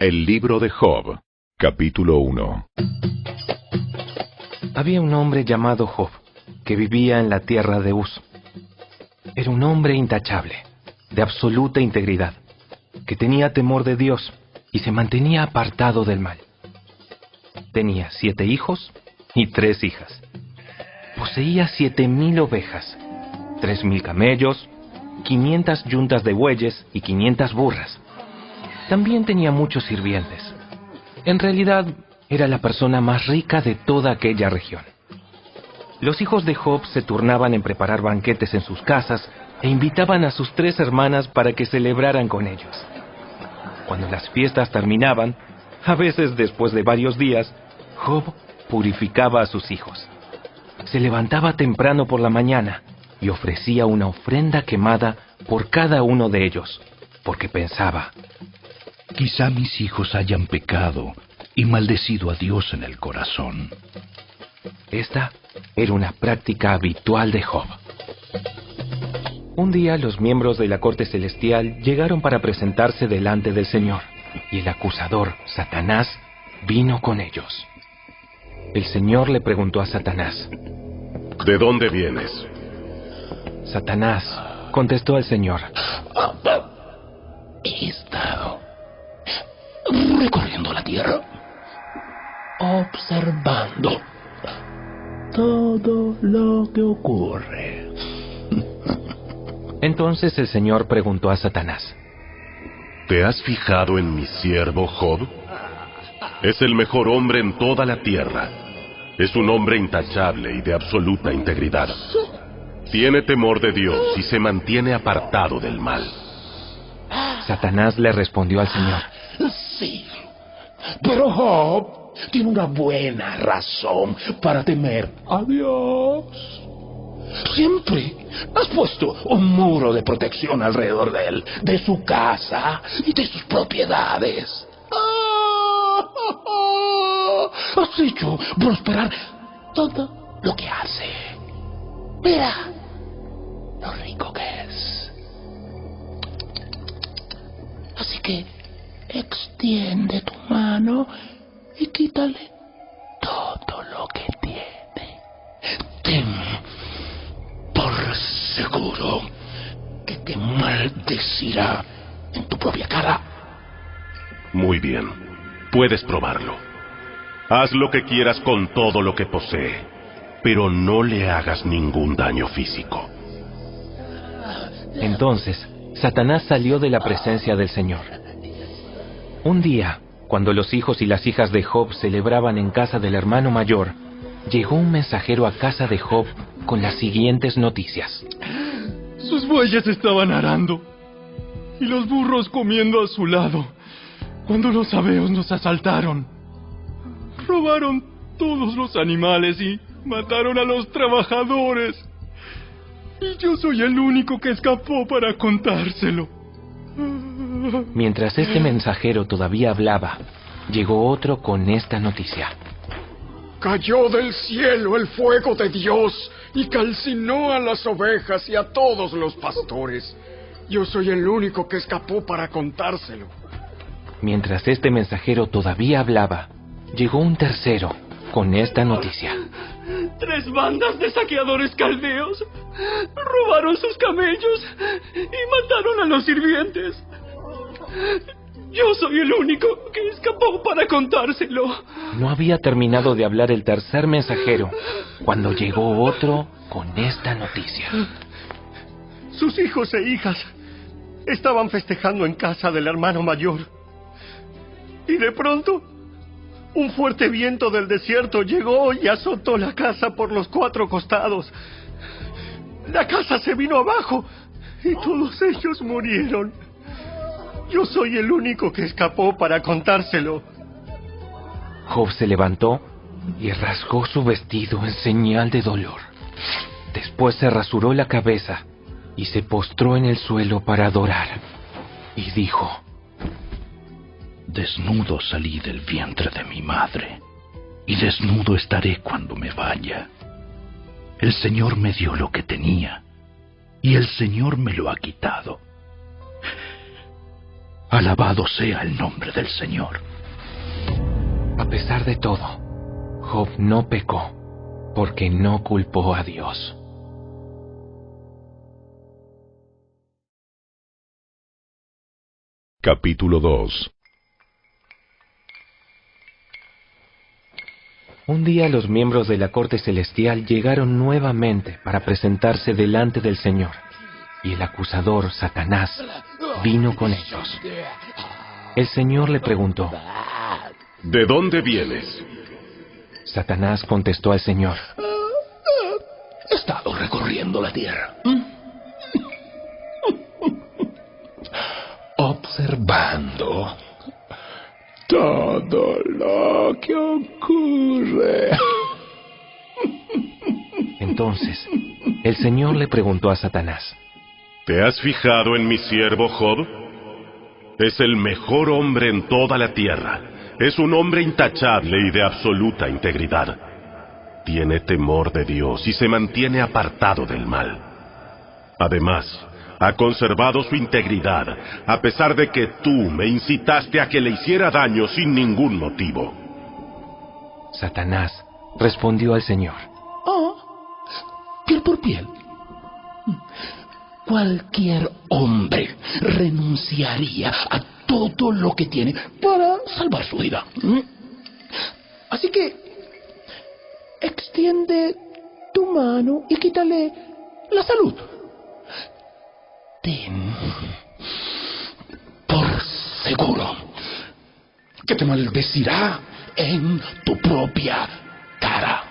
El libro de Job, capítulo 1. Había un hombre llamado Job, que vivía en la tierra de Uz. Era un hombre intachable, de absoluta integridad, que tenía temor de Dios y se mantenía apartado del mal. Tenía siete hijos y tres hijas. Poseía siete mil ovejas, tres mil camellos, quinientas yuntas de bueyes y quinientas burras. También tenía muchos sirvientes. En realidad, era la persona más rica de toda aquella región. Los hijos de Job se turnaban en preparar banquetes en sus casas e invitaban a sus tres hermanas para que celebraran con ellos. Cuando las fiestas terminaban, a veces después de varios días, Job purificaba a sus hijos. Se levantaba temprano por la mañana y ofrecía una ofrenda quemada por cada uno de ellos, porque pensaba, Quizá mis hijos hayan pecado y maldecido a Dios en el corazón. Esta era una práctica habitual de Job. Un día los miembros de la corte celestial llegaron para presentarse delante del Señor, y el acusador, Satanás, vino con ellos. El Señor le preguntó a Satanás, ¿De dónde vienes? Satanás contestó al Señor, He estado recorriendo la tierra, observando todo lo que ocurre. Entonces el Señor preguntó a Satanás, ¿Te has fijado en mi siervo Job? Es el mejor hombre en toda la tierra. Es un hombre intachable y de absoluta integridad. Tiene temor de Dios y se mantiene apartado del mal. Satanás le respondió al Señor, Pero Job tiene una buena razón para temer a Dios. Siempre has puesto un muro de protección alrededor de él, de su casa y de sus propiedades. Has hecho prosperar todo lo que hace. Mira lo rico que es. Así que extiende tu mano y quítale todo lo que tiene. Ten por seguro que te maldecirá en tu propia cara. Muy bien, puedes probarlo. Haz lo que quieras con todo lo que posee, pero no le hagas ningún daño físico. Entonces, Satanás salió de la presencia del Señor. Un día, cuando los hijos y las hijas de Job celebraban en casa del hermano mayor, llegó un mensajero a casa de Job con las siguientes noticias. Sus bueyes estaban arando y los burros comiendo a su lado cuando los abeos nos asaltaron. Robaron todos los animales y mataron a los trabajadores. Y yo soy el único que escapó para contárselo. Mientras este mensajero todavía hablaba, llegó otro con esta noticia. Cayó del cielo el fuego de Dios y calcinó a las ovejas y a todos los pastores. Yo soy el único que escapó para contárselo. Mientras este mensajero todavía hablaba, llegó un tercero con esta noticia. Tres bandas de saqueadores caldeos robaron sus camellos y mataron a los sirvientes. Yo soy el único que escapó para contárselo. No había terminado de hablar el tercer mensajero cuando llegó otro con esta noticia. Sus hijos e hijas estaban festejando en casa del hermano mayor. Y de pronto, un fuerte viento del desierto llegó y azotó la casa por los cuatro costados. La casa se vino abajo y todos ellos murieron. Yo soy el único que escapó para contárselo. Job se levantó y rasgó su vestido en señal de dolor. Después se rasuró la cabeza y se postró en el suelo para adorar. Y dijo, Desnudo salí del vientre de mi madre, y desnudo estaré cuando me vaya. El Señor me dio lo que tenía, y el Señor me lo ha quitado. Alabado sea el nombre del Señor. A pesar de todo, Job no pecó porque no culpó a Dios. Capítulo 2 Un día los miembros de la corte celestial llegaron nuevamente para presentarse delante del Señor, y el acusador, Satanás, vino con ellos. El Señor le preguntó, ¿De dónde vienes? Satanás contestó al Señor, He estado recorriendo la tierra. Observando todo lo que ocurre. Entonces, el Señor le preguntó a Satanás, ¿Te has fijado en mi siervo Job? Es el mejor hombre en toda la tierra. Es un hombre intachable y de absoluta integridad. Tiene temor de Dios y se mantiene apartado del mal. Además, ha conservado su integridad, a pesar de que tú me incitaste a que le hiciera daño sin ningún motivo. Satanás respondió al Señor, Ah, piel por piel. Cualquier hombre renunciaría a todo lo que tiene para salvar su vida. ¿Mm? Así que extiende tu mano y quítale la salud. Ten por seguro que te maldecirá en tu propia cara.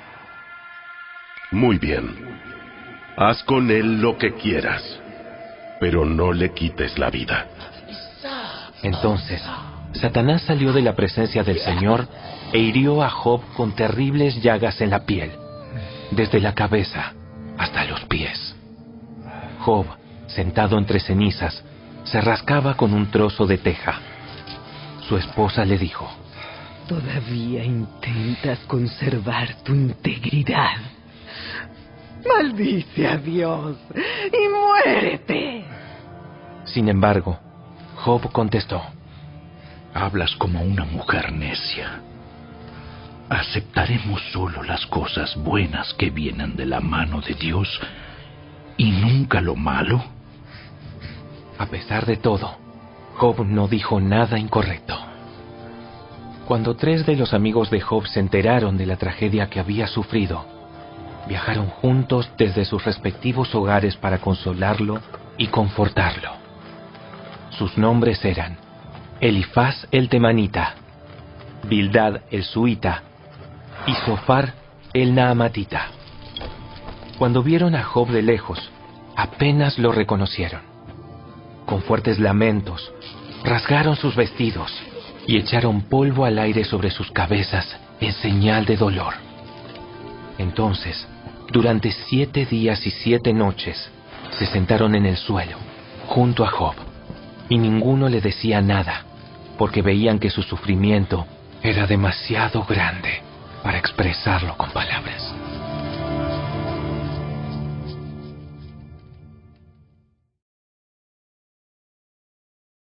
Muy bien. Haz con él lo que quieras, pero no le quites la vida. Entonces, Satanás salió de la presencia del Señor e hirió a Job con terribles llagas en la piel, desde la cabeza hasta los pies. Job, sentado entre cenizas, se rascaba con un trozo de teja. Su esposa le dijo, Todavía intentas conservar tu integridad. Maldice a Dios y muérete. sin embargo, Job contestó, Hablas como una mujer necia. Aceptaremos solo las cosas buenas que vienen de la mano de Dios y nunca lo malo. A pesar de todo, Job no dijo nada incorrecto. Cuando tres de los amigos de Job se enteraron de la tragedia que había sufrido, viajaron juntos desde sus respectivos hogares para consolarlo y confortarlo. Sus nombres eran Elifaz el temanita, Bildad el suita y Sofar el naamatita. Cuando vieron a Job de lejos, apenas lo reconocieron. Con fuertes lamentos, rasgaron sus vestidos y echaron polvo al aire sobre sus cabezas en señal de dolor. Entonces, durante siete días y siete noches, se sentaron en el suelo, junto a Job, y ninguno le decía nada, porque veían que su sufrimiento era demasiado grande para expresarlo con palabras.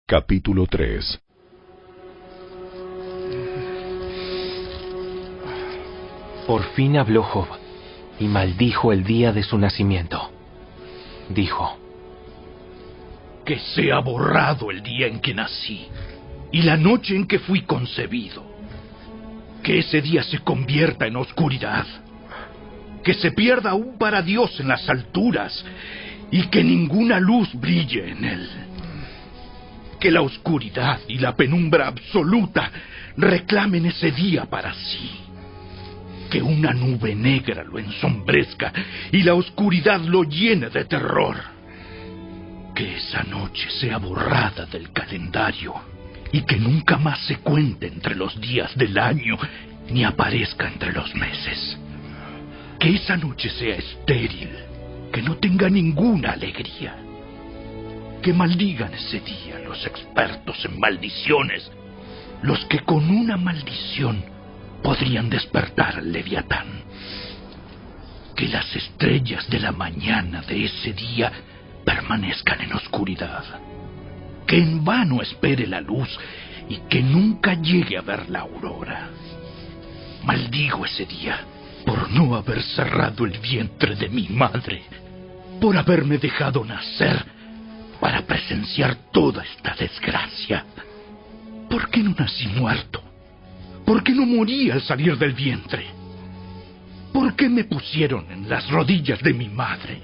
Capítulo 3 Por fin habló Job y maldijo el día de su nacimiento. Dijo, Que sea borrado el día en que nací y la noche en que fui concebido. Que ese día se convierta en oscuridad. Que se pierda aún para Dios en las alturas y que ninguna luz brille en él. Que la oscuridad y la penumbra absoluta reclamen ese día para sí. Que una nube negra lo ensombrezca y la oscuridad lo llene de terror. Que esa noche sea borrada del calendario y que nunca más se cuente entre los días del año ni aparezca entre los meses. Que esa noche sea estéril, que no tenga ninguna alegría. Que maldigan ese día los expertos en maldiciones, los que con una maldición podrían despertar al leviatán. Que las estrellas de la mañana de ese día permanezcan en oscuridad que en vano espere la luz y que nunca llegue a ver la aurora. Maldigo ese día por no haber cerrado el vientre de mi madre, por haberme dejado nacer para presenciar toda esta desgracia. ¿Por qué no nací muerto? ¿Por qué no morí al salir del vientre? ¿Por qué me pusieron en las rodillas de mi madre?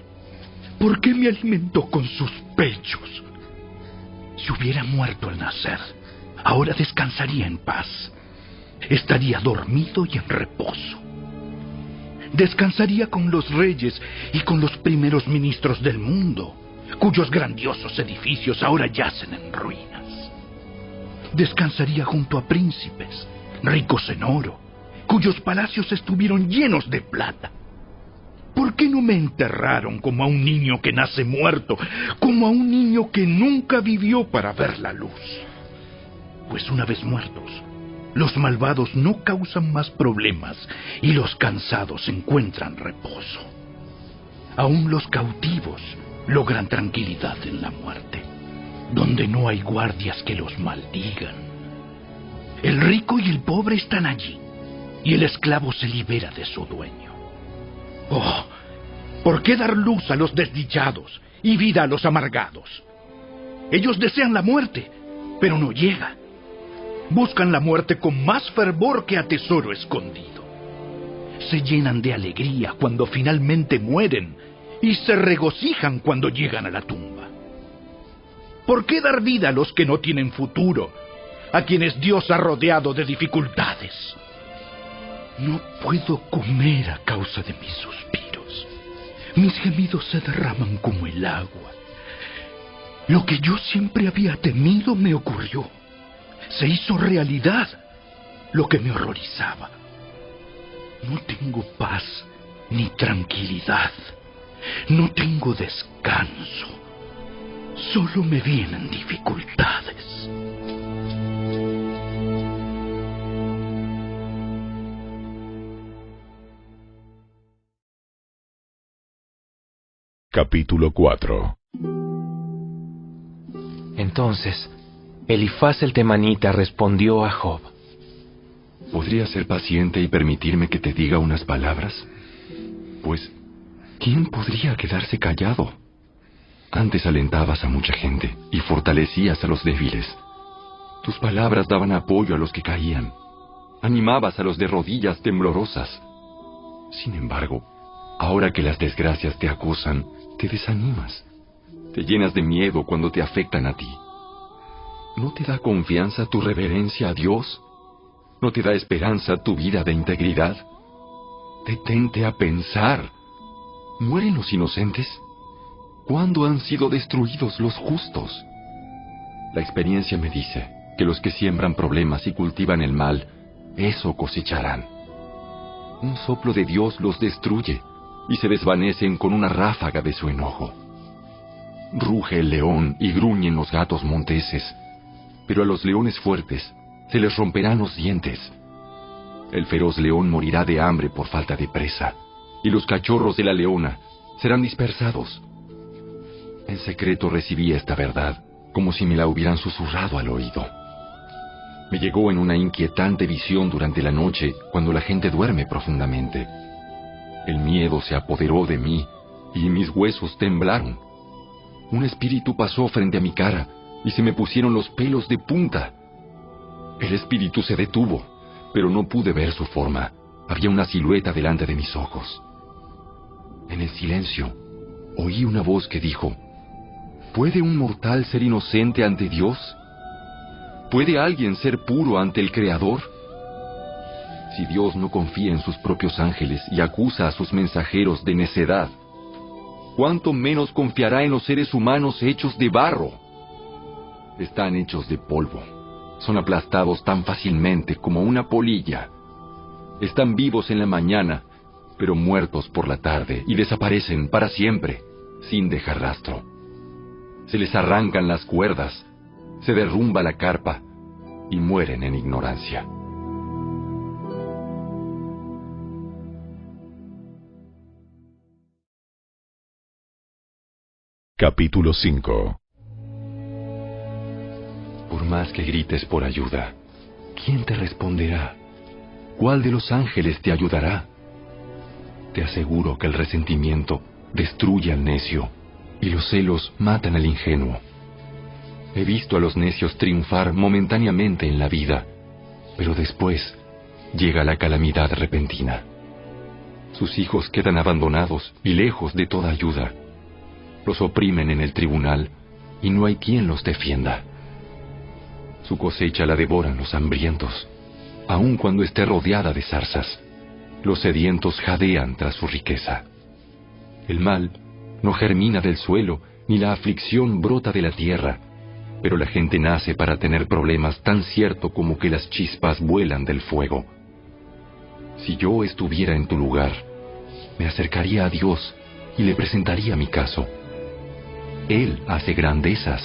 ¿Por qué me alimentó con sus pechos? Si hubiera muerto al nacer, ahora descansaría en paz. Estaría dormido y en reposo. Descansaría con los reyes y con los primeros ministros del mundo, cuyos grandiosos edificios ahora yacen en ruinas. Descansaría junto a príncipes, ricos en oro, cuyos palacios estuvieron llenos de plata. ¿Por qué no me enterraron como a un niño que nace muerto, como a un niño que nunca vivió para ver la luz? Pues una vez muertos, los malvados no causan más problemas y los cansados encuentran reposo. Aún los cautivos logran tranquilidad en la muerte, donde no hay guardias que los maldigan. El rico y el pobre están allí, y el esclavo se libera de su dueño. Oh, ¿por qué dar luz a los desdichados y vida a los amargados? Ellos desean la muerte, pero no llega. Buscan la muerte con más fervor que a tesoro escondido. Se llenan de alegría cuando finalmente mueren y se regocijan cuando llegan a la tumba. ¿Por qué dar vida a los que no tienen futuro, a quienes Dios ha rodeado de dificultades? No puedo comer a causa de mis suspiros. Mis gemidos se derraman como el agua. Lo que yo siempre había temido me ocurrió. Se hizo realidad lo que me horrorizaba. No tengo paz ni tranquilidad. No tengo descanso. Solo me vienen dificultades. Capítulo 4 Entonces, Elifaz el temanita respondió a Job. ¿Podrías ser paciente y permitirme que te diga unas palabras? Pues, ¿quién podría quedarse callado? Antes alentabas a mucha gente y fortalecías a los débiles. Tus palabras daban apoyo a los que caían. Animabas a los de rodillas temblorosas. Sin embargo, ahora que las desgracias te acusan, te desanimas. Te llenas de miedo cuando te afectan a ti. ¿No te da confianza tu reverencia a Dios? ¿No te da esperanza tu vida de integridad? Detente a pensar. ¿Mueren los inocentes? ¿Cuándo han sido destruidos los justos? La experiencia me dice que los que siembran problemas y cultivan el mal, eso cosecharán. Un soplo de Dios los destruye y se desvanecen con una ráfaga de su enojo. Ruge el león y gruñen los gatos monteses, pero a los leones fuertes se les romperán los dientes. El feroz león morirá de hambre por falta de presa, y los cachorros de la leona serán dispersados. En secreto recibí esta verdad, como si me la hubieran susurrado al oído. Me llegó en una inquietante visión durante la noche, cuando la gente duerme profundamente. El miedo se apoderó de mí, y mis huesos temblaron. Un espíritu pasó frente a mi cara, y se me pusieron los pelos de punta. El espíritu se detuvo, pero no pude ver su forma. Había una silueta delante de mis ojos. En el silencio, oí una voz que dijo, ¿Puede un mortal ser inocente ante Dios? ¿Puede alguien ser puro ante el Creador? Si Dios no confía en sus propios ángeles y acusa a sus mensajeros de necedad, ¿cuánto menos confiará en los seres humanos hechos de barro? Están hechos de polvo. Son aplastados tan fácilmente como una polilla. Están vivos en la mañana, pero muertos por la tarde y desaparecen para siempre, sin dejar rastro. Se les arrancan las cuerdas, se derrumba la carpa y mueren en ignorancia. Capítulo 5 más que grites por ayuda, ¿quién te responderá? ¿Cuál de los ángeles te ayudará? Te aseguro que el resentimiento destruye al necio y los celos matan al ingenuo. He visto a los necios triunfar momentáneamente en la vida, pero después llega la calamidad repentina. Sus hijos quedan abandonados y lejos de toda ayuda. Los oprimen en el tribunal y no hay quien los defienda. Su cosecha la devoran los hambrientos, aun cuando esté rodeada de zarzas. Los sedientos jadean tras su riqueza. El mal no germina del suelo, ni la aflicción brota de la tierra, pero la gente nace para tener problemas tan cierto como que las chispas vuelan del fuego. Si yo estuviera en tu lugar, me acercaría a Dios y le presentaría mi caso. Él hace grandezas,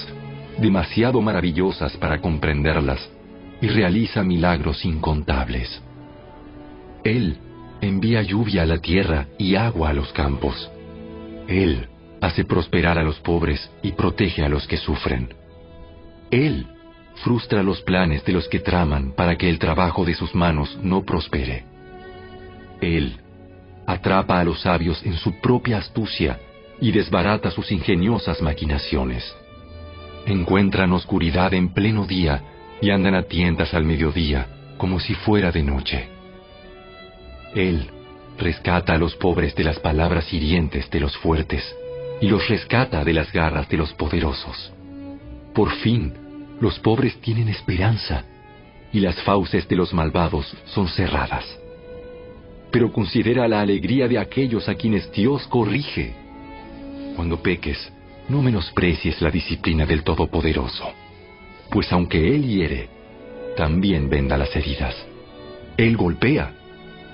demasiado maravillosas para comprenderlas, y realiza milagros incontables. Él envía lluvia a la tierra y agua a los campos. Él hace prosperar a los pobres y protege a los que sufren. Él frustra los planes de los que traman para que el trabajo de sus manos no prospere. Él atrapa a los sabios en su propia astucia y desbarata sus ingeniosas maquinaciones. Encuentran oscuridad en pleno día y andan a tientas al mediodía como si fuera de noche. Él rescata a los pobres de las palabras hirientes de los fuertes y los rescata de las garras de los poderosos. Por fin, los pobres tienen esperanza y las fauces de los malvados son cerradas. Pero considera la alegría de aquellos a quienes Dios corrige. Cuando peques, no menosprecies la disciplina del Todopoderoso, pues aunque Él hiere, también venda las heridas. Él golpea,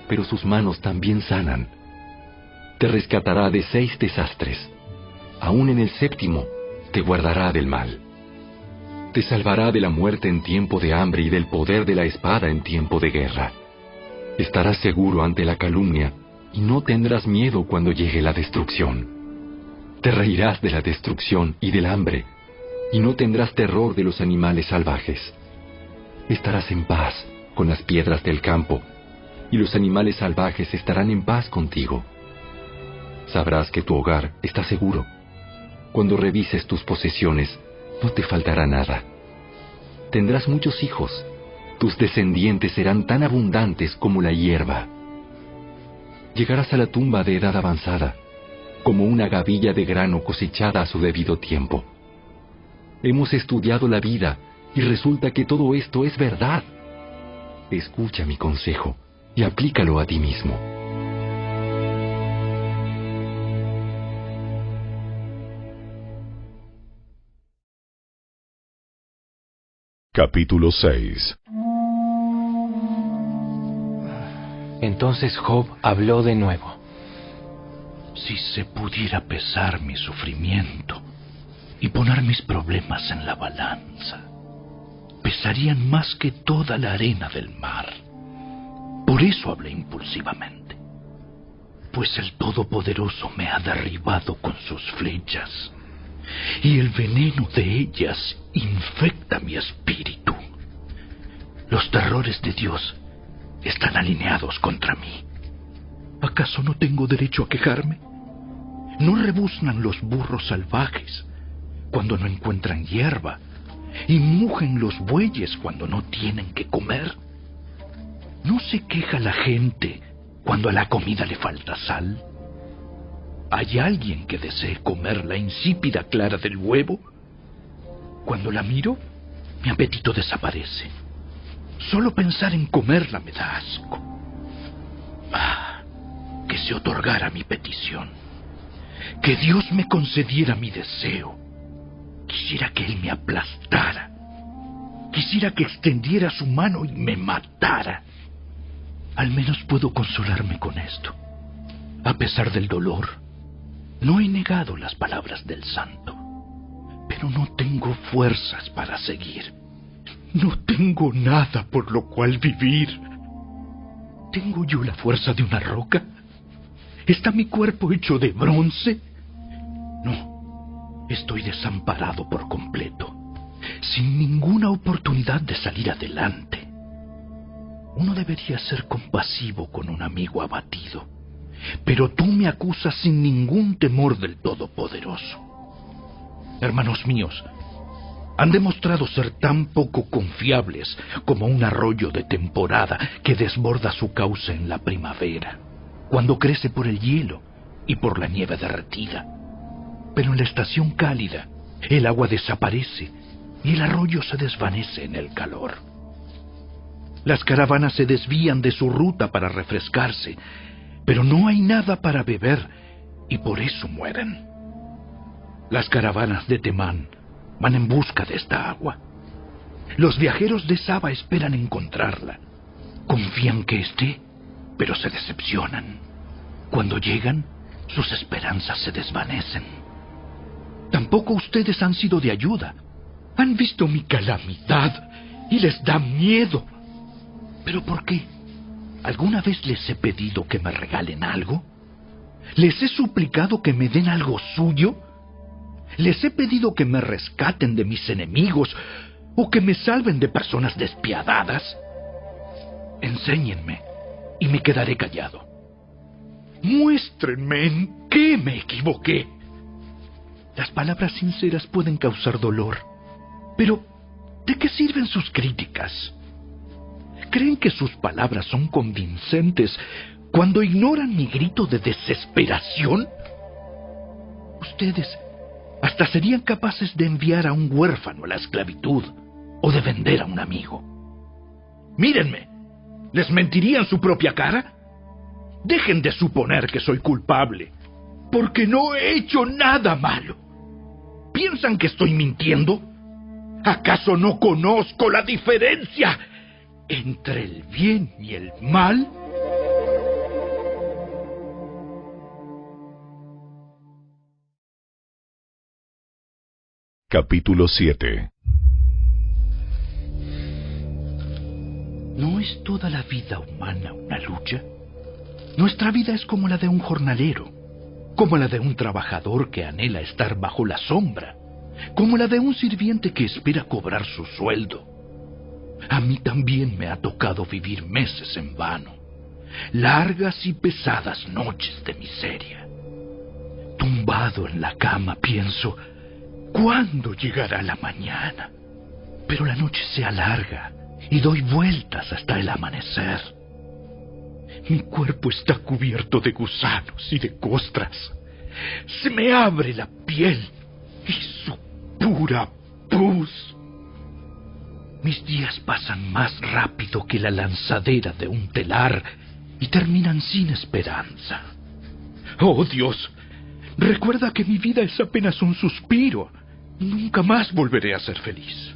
pero sus manos también sanan. Te rescatará de seis desastres. Aún en el séptimo te guardará del mal. Te salvará de la muerte en tiempo de hambre y del poder de la espada en tiempo de guerra. Estarás seguro ante la calumnia y no tendrás miedo cuando llegue la destrucción. Te reirás de la destrucción y del hambre y no tendrás terror de los animales salvajes. Estarás en paz con las piedras del campo y los animales salvajes estarán en paz contigo. Sabrás que tu hogar está seguro. Cuando revises tus posesiones, no te faltará nada. Tendrás muchos hijos. Tus descendientes serán tan abundantes como la hierba. Llegarás a la tumba de edad avanzada, como una gavilla de grano cosechada a su debido tiempo. Hemos estudiado la vida y resulta que todo esto es verdad. Escucha mi consejo y aplícalo a ti mismo. Capítulo 6 Entonces Job habló de nuevo. Si se pudiera pesar mi sufrimiento y poner mis problemas en la balanza, pesarían más que toda la arena del mar. Por eso hablé impulsivamente, pues el Todopoderoso me ha derribado con sus flechas, y el veneno de ellas infecta mi espíritu. Los terrores de Dios están alineados contra mí. ¿Acaso no tengo derecho a quejarme? ¿No rebuznan los burros salvajes cuando no encuentran hierba y mugen los bueyes cuando no tienen que comer? ¿No se queja la gente cuando a la comida le falta sal? ¿Hay alguien que desee comer la insípida clara del huevo? Cuando la miro, mi apetito desaparece. Solo pensar en comerla me da asco. Ah, que se otorgara mi petición. Que Dios me concediera mi deseo. Quisiera que Él me aplastara. Quisiera que extendiera su mano y me matara. Al menos puedo consolarme con esto. A pesar del dolor, no he negado las palabras del santo, pero no tengo fuerzas para seguir. No tengo nada por lo cual vivir. ¿Tengo yo la fuerza de una roca? ¿Está mi cuerpo hecho de bronce? No, estoy desamparado por completo. sin ninguna oportunidad de salir adelante. Uno debería ser compasivo con un amigo abatido, pero tú me acusas sin ningún temor del Todopoderoso. Hermanos míos, han demostrado ser tan poco confiables como un arroyo de temporada que desborda su cauce en la primavera, cuando crece por el hielo y por la nieve derretida. Pero en la estación cálida, el agua desaparece y el arroyo se desvanece en el calor. Las caravanas se desvían de su ruta para refrescarse, pero no hay nada para beber y por eso mueren. Las caravanas de Temán van en busca de esta agua. Los viajeros de Saba esperan encontrarla. Confían que esté, pero se decepcionan. Cuando llegan, sus esperanzas se desvanecen. Tampoco ustedes han sido de ayuda. Han visto mi calamidad y les da miedo. ¿Pero por qué? ¿Alguna vez les he pedido que me regalen algo? ¿Les he suplicado que me den algo suyo? Les he pedido que me rescaten de mis enemigos o que me salven de personas despiadadas. Enséñenme y me quedaré callado. Muéstrenme en qué me equivoqué. Las palabras sinceras pueden causar dolor, pero ¿de qué sirven sus críticas? ¿Creen que sus palabras son convincentes cuando ignoran mi grito de desesperación? Ustedes hasta serían capaces de enviar a un huérfano a la esclavitud o de vender a un amigo. Mírenme, ¿les mentiría en su propia cara? Dejen de suponer que soy culpable, porque no he hecho nada malo. ¿Piensan que estoy mintiendo? ¿Acaso no conozco la diferencia entre el bien y el mal? Capítulo 7 ¿No es toda la vida humana una lucha? Nuestra vida es como la de un jornalero, como la de un trabajador que anhela estar bajo la sombra, como la de un sirviente que espera cobrar su sueldo. A mí también me ha tocado vivir meses en vano, largas y pesadas noches de miseria. Tumbado en la cama pienso, ¿Cuándo llegará la mañana? Pero la noche se alarga y doy vueltas hasta el amanecer. Mi cuerpo está cubierto de gusanos y de costras. Se me abre la piel y su pura pus. Mis días pasan más rápido que la lanzadera de un telar y terminan sin esperanza. Oh Dios, recuerda que mi vida es apenas un suspiro Nunca más volveré a ser feliz.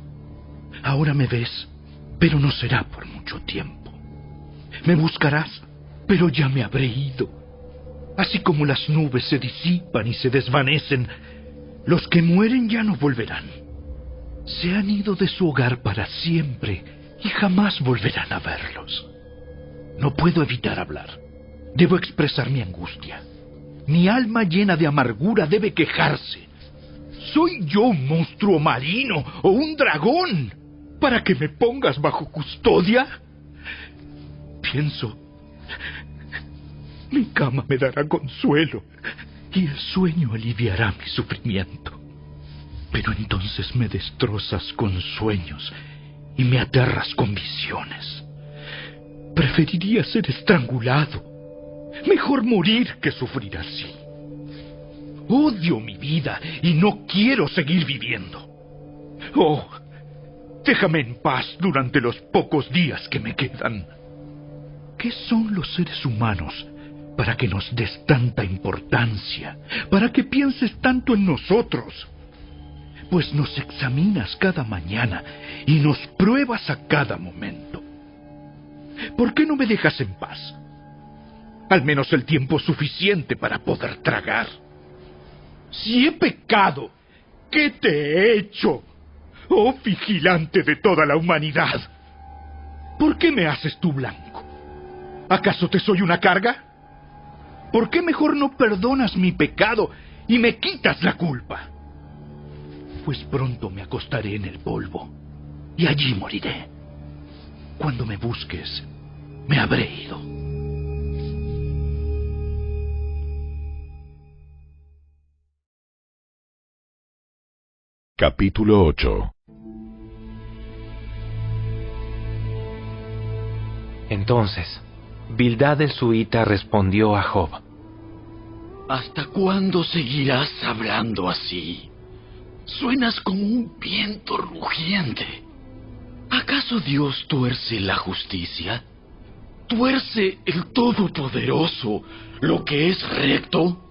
Ahora me ves, pero no será por mucho tiempo. Me buscarás, pero ya me habré ido. Así como las nubes se disipan y se desvanecen, los que mueren ya no volverán. Se han ido de su hogar para siempre y jamás volverán a verlos. No puedo evitar hablar. Debo expresar mi angustia. Mi alma llena de amargura debe quejarse. ¿Soy yo un monstruo marino o un dragón para que me pongas bajo custodia? Pienso, mi cama me dará consuelo y el sueño aliviará mi sufrimiento. Pero entonces me destrozas con sueños y me aterras con visiones. Preferiría ser estrangulado. Mejor morir que sufrir así. Odio mi vida y no quiero seguir viviendo. Oh, déjame en paz durante los pocos días que me quedan. ¿Qué son los seres humanos para que nos des tanta importancia, para que pienses tanto en nosotros? Pues nos examinas cada mañana y nos pruebas a cada momento. ¿Por qué no me dejas en paz? Al menos el tiempo suficiente para poder tragar. Si he pecado, ¿qué te he hecho? Oh vigilante de toda la humanidad. ¿Por qué me haces tú blanco? ¿Acaso te soy una carga? ¿Por qué mejor no perdonas mi pecado y me quitas la culpa? pues pronto me acostaré en el polvo y allí moriré. Cuando me busques, me habré ido. Capítulo 8 Entonces, Bildad el suita respondió a Job. ¿Hasta cuándo seguirás hablando así? Suenas como un viento rugiente. ¿Acaso Dios tuerce la justicia? ¿Tuerce el Todopoderoso lo que es recto?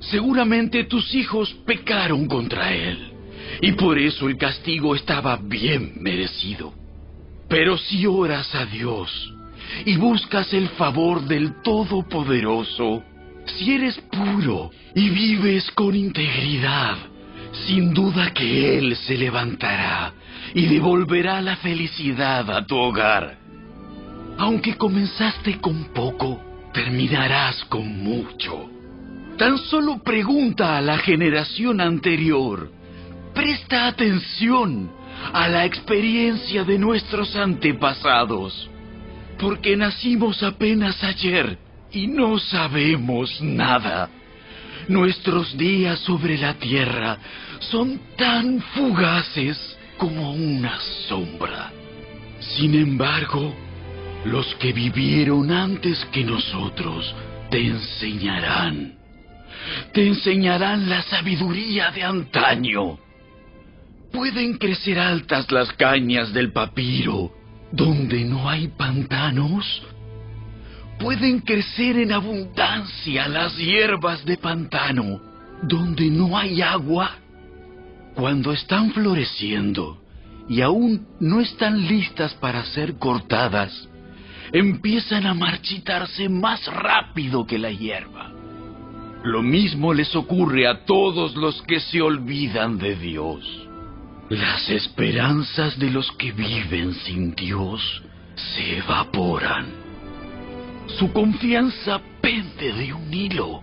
Seguramente tus hijos pecaron contra Él, y por eso el castigo estaba bien merecido. Pero si oras a Dios y buscas el favor del Todopoderoso, si eres puro y vives con integridad, sin duda que Él se levantará y devolverá la felicidad a tu hogar. Aunque comenzaste con poco, terminarás con mucho. Tan solo pregunta a la generación anterior. Presta atención a la experiencia de nuestros antepasados, porque nacimos apenas ayer y no sabemos nada. Nuestros días sobre la tierra son tan fugaces como una sombra. Sin embargo, los que vivieron antes que nosotros te enseñarán. Te enseñarán la sabiduría de antaño. Pueden crecer altas las cañas del papiro donde no hay pantanos. Pueden crecer en abundancia las hierbas de pantano donde no hay agua. Cuando están floreciendo y aún no están listas para ser cortadas, empiezan a marchitarse más rápido que la hierba. Lo mismo les ocurre a todos los que se olvidan de Dios. Las esperanzas de los que viven sin Dios se evaporan. Su confianza pende de un hilo.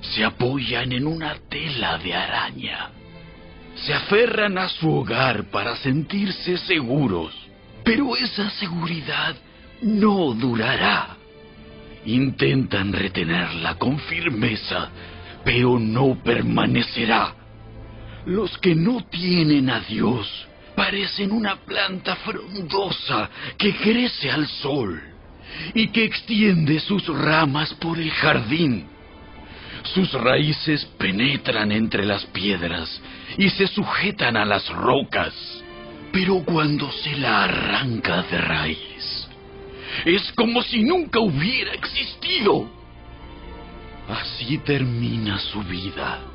Se apoyan en una tela de araña. Se aferran a su hogar para sentirse seguros. Pero esa seguridad no durará. Intentan retenerla con firmeza, pero no permanecerá. Los que no tienen a Dios parecen una planta frondosa que crece al sol y que extiende sus ramas por el jardín. Sus raíces penetran entre las piedras y se sujetan a las rocas, pero cuando se la arranca de raíz, es como si nunca hubiera existido. Así termina su vida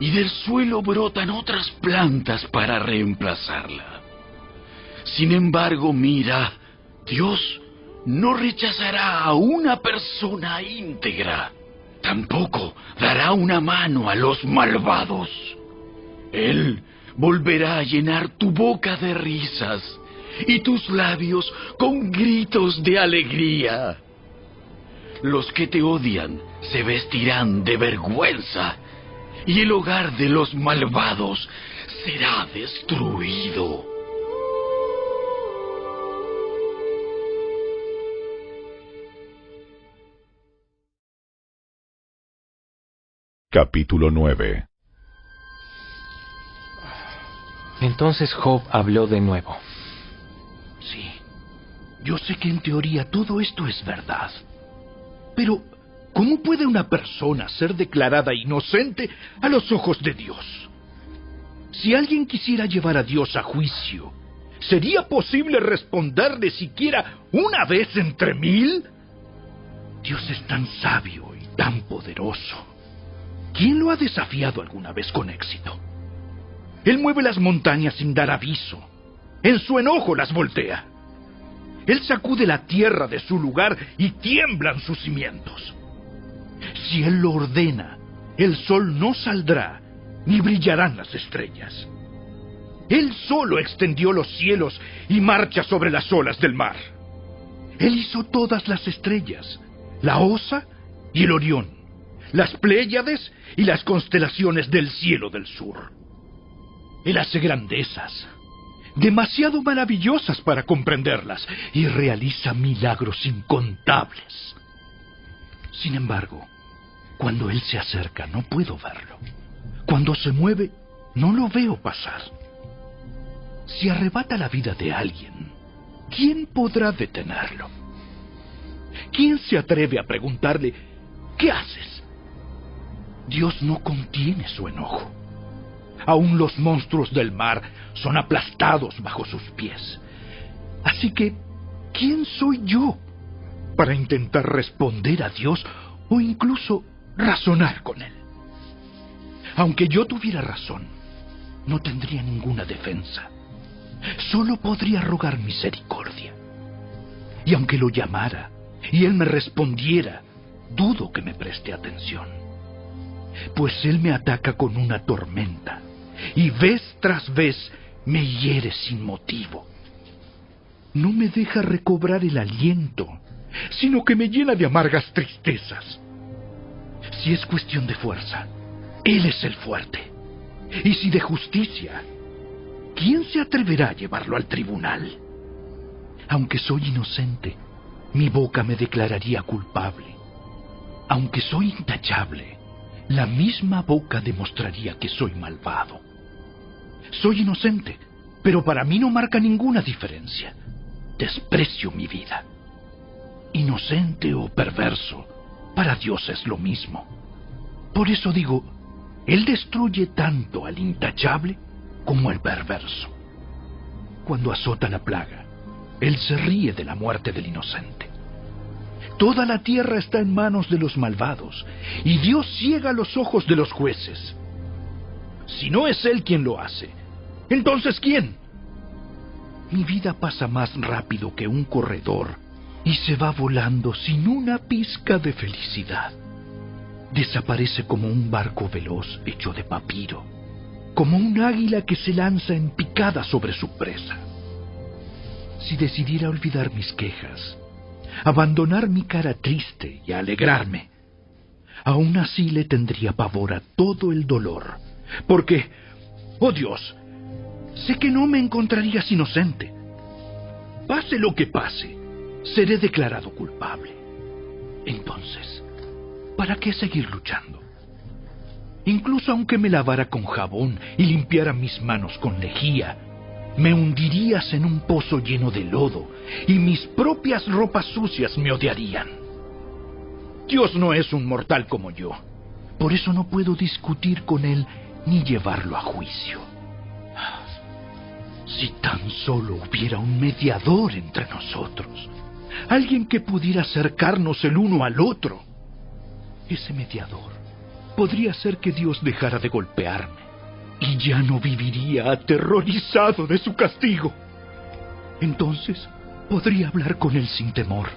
y del suelo brotan otras plantas para reemplazarla. Sin embargo, mira, Dios no rechazará a una persona íntegra, tampoco dará una mano a los malvados. Él volverá a llenar tu boca de risas y tus labios con gritos de alegría. Los que te odian se vestirán de vergüenza y el hogar de los malvados será destruido. Capítulo 9 Entonces Job habló de nuevo. Sí, yo sé que en teoría todo esto es verdad. Pero, ¿cómo puede una persona ser declarada inocente a los ojos de Dios? Si alguien quisiera llevar a Dios a juicio, ¿sería posible responderle siquiera una vez entre mil? Dios es tan sabio y tan poderoso. ¿Quién lo ha desafiado alguna vez con éxito? Él mueve las montañas sin dar aviso. En su enojo las voltea. Él sacude la tierra de su lugar y tiemblan sus cimientos. Si Él lo ordena, el sol no saldrá, ni brillarán las estrellas. Él solo extendió los cielos y marcha sobre las olas del mar. Él hizo todas las estrellas, la Osa y el Orión, las Pléyades y las constelaciones del cielo del sur. Él hace grandezas, demasiado maravillosas para comprenderlas, y realiza milagros incontables. Sin embargo, cuando Él se acerca no puedo verlo. Cuando se mueve, no lo veo pasar. Si arrebata la vida de alguien, ¿quién podrá detenerlo? ¿Quién se atreve a preguntarle, ¿qué haces? Dios no contiene su enojo. Aún los monstruos del mar son aplastados bajo sus pies. Así que, ¿quién soy yo para intentar responder a Dios o incluso razonar con Él? Aunque yo tuviera razón, no tendría ninguna defensa. Solo podría rogar misericordia. Y aunque lo llamara y Él me respondiera, dudo que me preste atención. Pues Él me ataca con una tormenta y vez tras vez me hiere sin motivo. No me deja recobrar el aliento, sino que me llena de amargas tristezas. Si es cuestión de fuerza, Él es el fuerte. Y si de justicia, ¿quién se atreverá a llevarlo al tribunal? Aunque soy inocente, mi boca me declararía culpable. Aunque soy intachable, la misma boca demostraría que soy malvado. Soy inocente, pero para mí no marca ninguna diferencia. Desprecio mi vida. Inocente o perverso, para Dios es lo mismo. Por eso digo, Él destruye tanto al intachable como al perverso. Cuando azota la plaga, Él se ríe de la muerte del inocente. Toda la tierra está en manos de los malvados, y Dios ciega los ojos de los jueces. Si no es Él quien lo hace, entonces ¿quién? Mi vida pasa más rápido que un corredor y se va volando sin una pizca de felicidad. Desaparece como un barco veloz hecho de papiro, como un águila que se lanza en picada sobre su presa. Si decidiera olvidar mis quejas, abandonar mi cara triste y alegrarme, aún así le tendría pavor a todo el dolor, porque, oh Dios, sé que no me encontrarías inocente. Pase lo que pase, seré declarado culpable. Entonces, ¿para qué seguir luchando? Incluso aunque me lavara con jabón y limpiara mis manos con lejía, me hundirías en un pozo lleno de lodo y mis propias ropas sucias me odiarían. Dios no es un mortal como yo. Por eso no puedo discutir con Él ni llevarlo a juicio. Si tan solo hubiera un mediador entre nosotros, alguien que pudiera acercarnos el uno al otro, ese mediador podría hacer que Dios dejara de golpearme y ya no viviría aterrorizado de su castigo. Entonces podría hablar con él sin temor,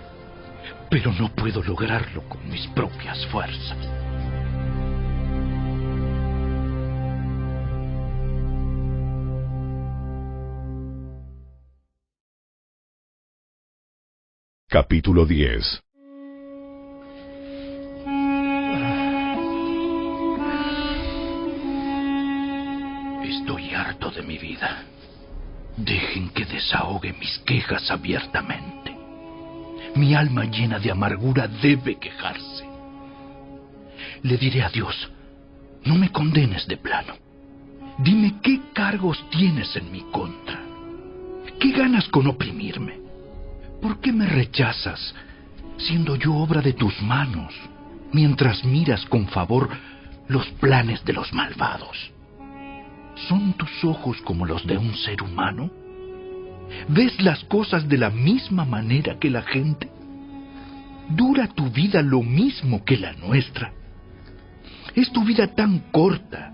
pero no puedo lograrlo con mis propias fuerzas. Capítulo 10 Estoy harto de mi vida. Dejen que desahogue mis quejas abiertamente. Mi alma llena de amargura debe quejarse. Le diré a Dios, no me condenes de plano. Dime qué cargos tienes en mi contra. ¿Qué ganas con oprimirme? ¿Por qué me rechazas, siendo yo obra de tus manos, mientras miras con favor los planes de los malvados? ¿Son tus ojos como los de un ser humano? ¿Ves las cosas de la misma manera que la gente? ¿Dura tu vida lo mismo que la nuestra? ¿Es tu vida tan corta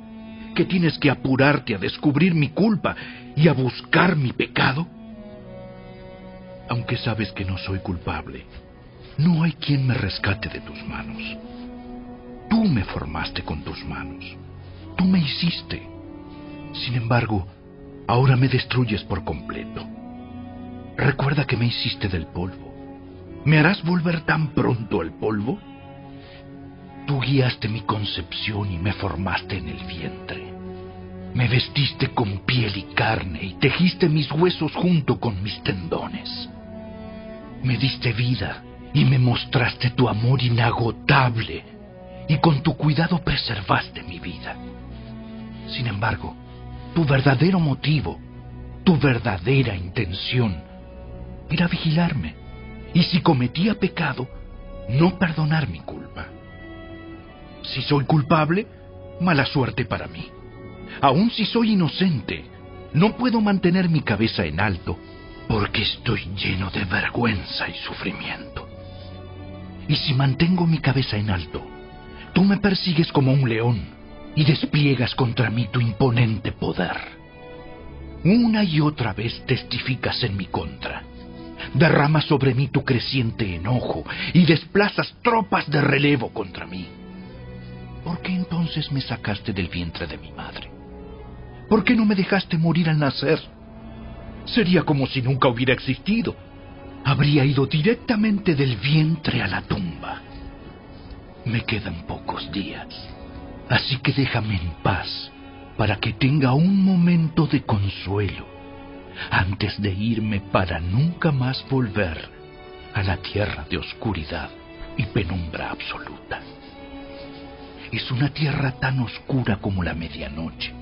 que tienes que apurarte a descubrir mi culpa y a buscar mi pecado? Aunque sabes que no soy culpable, no hay quien me rescate de tus manos. Tú me formaste con tus manos. Tú me hiciste. Sin embargo, ahora me destruyes por completo. Recuerda que me hiciste del polvo. ¿Me harás volver tan pronto al polvo? Tú guiaste mi concepción y me formaste en el vientre. Me vestiste con piel y carne y tejiste mis huesos junto con mis tendones. Me diste vida y me mostraste tu amor inagotable y con tu cuidado preservaste mi vida. Sin embargo, tu verdadero motivo, tu verdadera intención, era vigilarme y si cometía pecado, no perdonar mi culpa. Si soy culpable, mala suerte para mí. Aun si soy inocente, no puedo mantener mi cabeza en alto porque estoy lleno de vergüenza y sufrimiento. Y si mantengo mi cabeza en alto, tú me persigues como un león y despliegas contra mí tu imponente poder. Una y otra vez testificas en mi contra. Derramas sobre mí tu creciente enojo y desplazas tropas de relevo contra mí. ¿Por qué entonces me sacaste del vientre de mi madre? ¿Por qué no me dejaste morir al nacer? Sería como si nunca hubiera existido. Habría ido directamente del vientre a la tumba. Me quedan pocos días, así que déjame en paz para que tenga un momento de consuelo antes de irme para nunca más volver a la tierra de oscuridad y penumbra absoluta. Es una tierra tan oscura como la medianoche,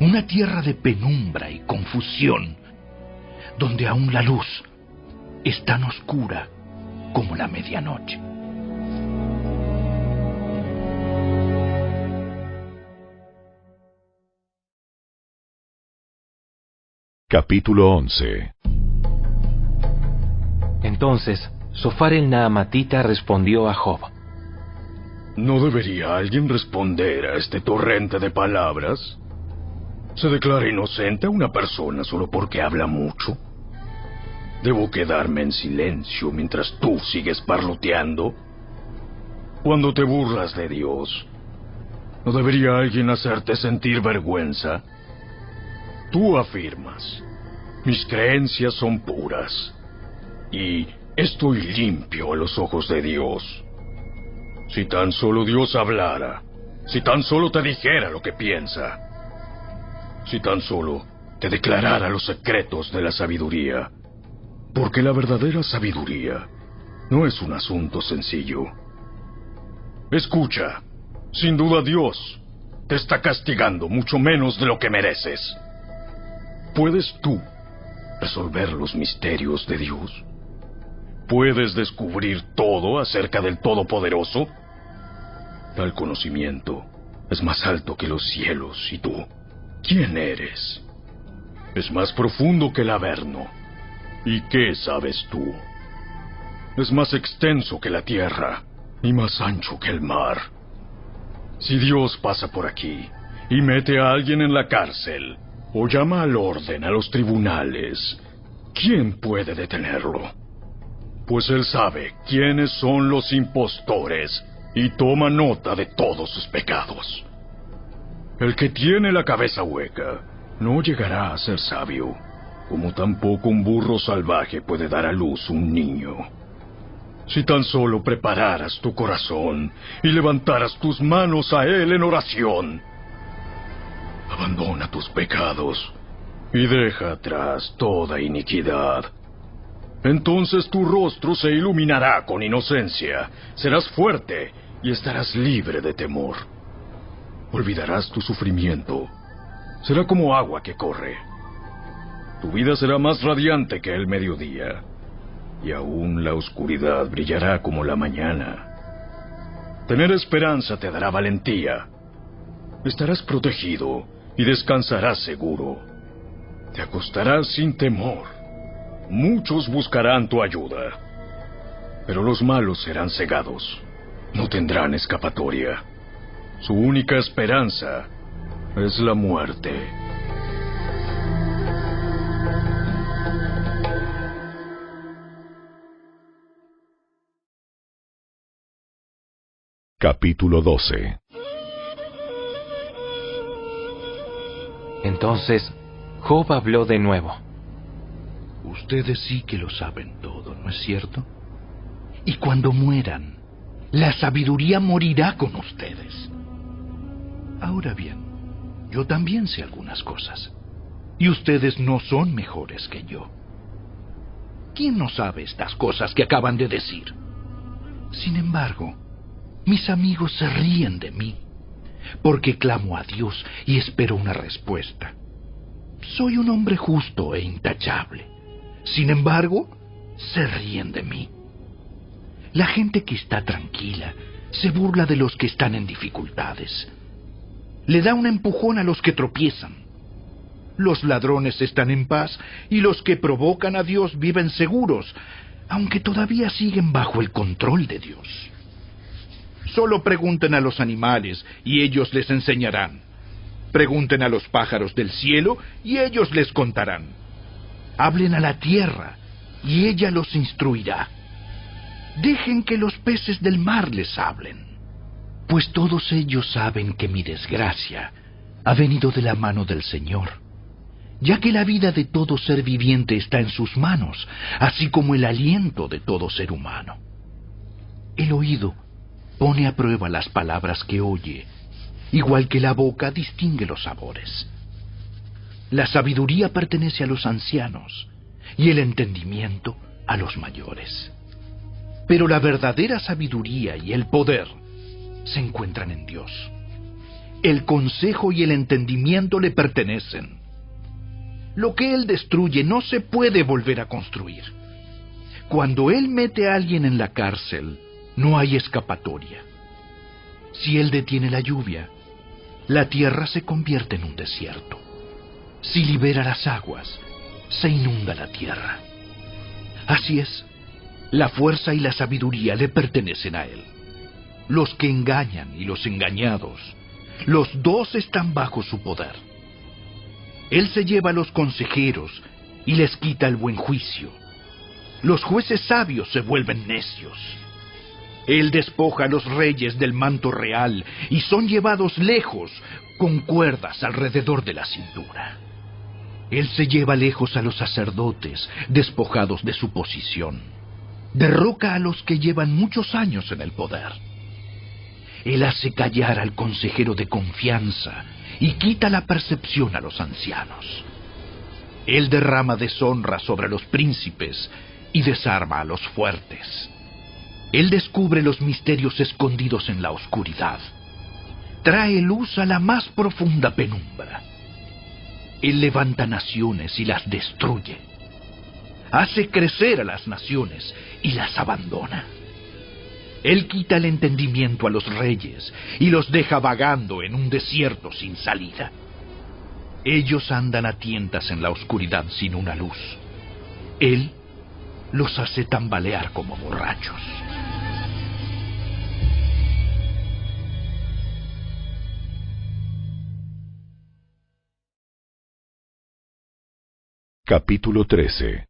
una tierra de penumbra y confusión, donde aún la luz es tan oscura como la medianoche. Capítulo 11 Entonces, Sofar el Naamatita respondió a Job. ¿No debería alguien responder a este torrente de palabras? ¿Se declara inocente a una persona solo porque habla mucho? ¿Debo quedarme en silencio mientras tú sigues parloteando? Cuando te burlas de Dios, ¿no debería alguien hacerte sentir vergüenza? Tú afirmas, mis creencias son puras y estoy limpio a los ojos de Dios. Si tan solo Dios hablara, si tan solo te dijera lo que piensa, si tan solo te declarara los secretos de la sabiduría, porque la verdadera sabiduría no es un asunto sencillo. Escucha, sin duda Dios te está castigando mucho menos de lo que mereces. ¿Puedes tú resolver los misterios de Dios? ¿Puedes descubrir todo acerca del Todopoderoso? Tal conocimiento es más alto que los cielos y tú. ¿Quién eres? Es más profundo que el Averno. ¿Y qué sabes tú? Es más extenso que la tierra y más ancho que el mar. Si Dios pasa por aquí y mete a alguien en la cárcel, o llama al orden a los tribunales, ¿quién puede detenerlo? Pues él sabe quiénes son los impostores y toma nota de todos sus pecados. El que tiene la cabeza hueca no llegará a ser sabio, como tampoco un burro salvaje puede dar a luz un niño. Si tan solo prepararas tu corazón y levantaras tus manos a él en oración, Abandona tus pecados y deja atrás toda iniquidad. Entonces tu rostro se iluminará con inocencia, serás fuerte y estarás libre de temor. Olvidarás tu sufrimiento. Será como agua que corre. Tu vida será más radiante que el mediodía, y aún la oscuridad brillará como la mañana. Tener esperanza te dará valentía. Estarás protegido y descansarás seguro. Te acostarás sin temor. Muchos buscarán tu ayuda, pero los malos serán cegados. No tendrán escapatoria. Su única esperanza es la muerte. Capítulo 12 Entonces Job habló de nuevo. Ustedes sí que lo saben todo, ¿no es cierto? Y cuando mueran, la sabiduría morirá con ustedes. Ahora bien, Yo también sé algunas cosas. Y ustedes no son mejores que yo. ¿Quién no sabe estas cosas que acaban de decir? Sin embargo, mis amigos se ríen de mí, porque clamo a Dios y espero una respuesta. Soy un hombre justo e intachable. Sin embargo, se ríen de mí. La gente que está tranquila se burla de los que están en dificultades. Le da un empujón a los que tropiezan. Los ladrones están en paz y los que provocan a Dios viven seguros, aunque todavía siguen bajo el control de Dios. Solo pregunten a los animales y ellos les enseñarán. Pregunten a los pájaros del cielo y ellos les contarán. Hablen a la tierra y ella los instruirá. Dejen que los peces del mar les hablen, pues todos ellos saben que mi desgracia ha venido de la mano del Señor, ya que la vida de todo ser viviente está en sus manos, así como el aliento de todo ser humano. El oído pone a prueba las palabras que oye, igual que la boca distingue los sabores. La sabiduría pertenece a los ancianos y el entendimiento a los mayores. Pero la verdadera sabiduría y el poder se encuentran en Dios. El consejo y el entendimiento le pertenecen. Lo que Él destruye no se puede volver a construir. Cuando Él mete a alguien en la cárcel, no hay escapatoria. Si Él detiene la lluvia, la tierra se convierte en un desierto. Si libera las aguas, se inunda la tierra. Así es, la fuerza y la sabiduría le pertenecen a Él. Los que engañan y los engañados, los dos están bajo su poder. Él se lleva a los consejeros y les quita el buen juicio. Los jueces sabios se vuelven necios. Él despoja a los reyes del manto real y son llevados lejos con cuerdas alrededor de la cintura. Él se lleva lejos a los sacerdotes despojados de su posición derroca a los que llevan muchos años en el poder. Él hace callar al consejero de confianza y quita la percepción a los ancianos. Él derrama deshonra sobre los príncipes y desarma a los fuertes. Él descubre los misterios escondidos en la oscuridad. Trae luz a la más profunda penumbra. Él levanta naciones y las destruye hace crecer a las naciones y las abandona. Él quita el entendimiento a los reyes y los deja vagando en un desierto sin salida. Ellos andan a tientas en la oscuridad sin una luz. Él los hace tambalear como borrachos. Capítulo 13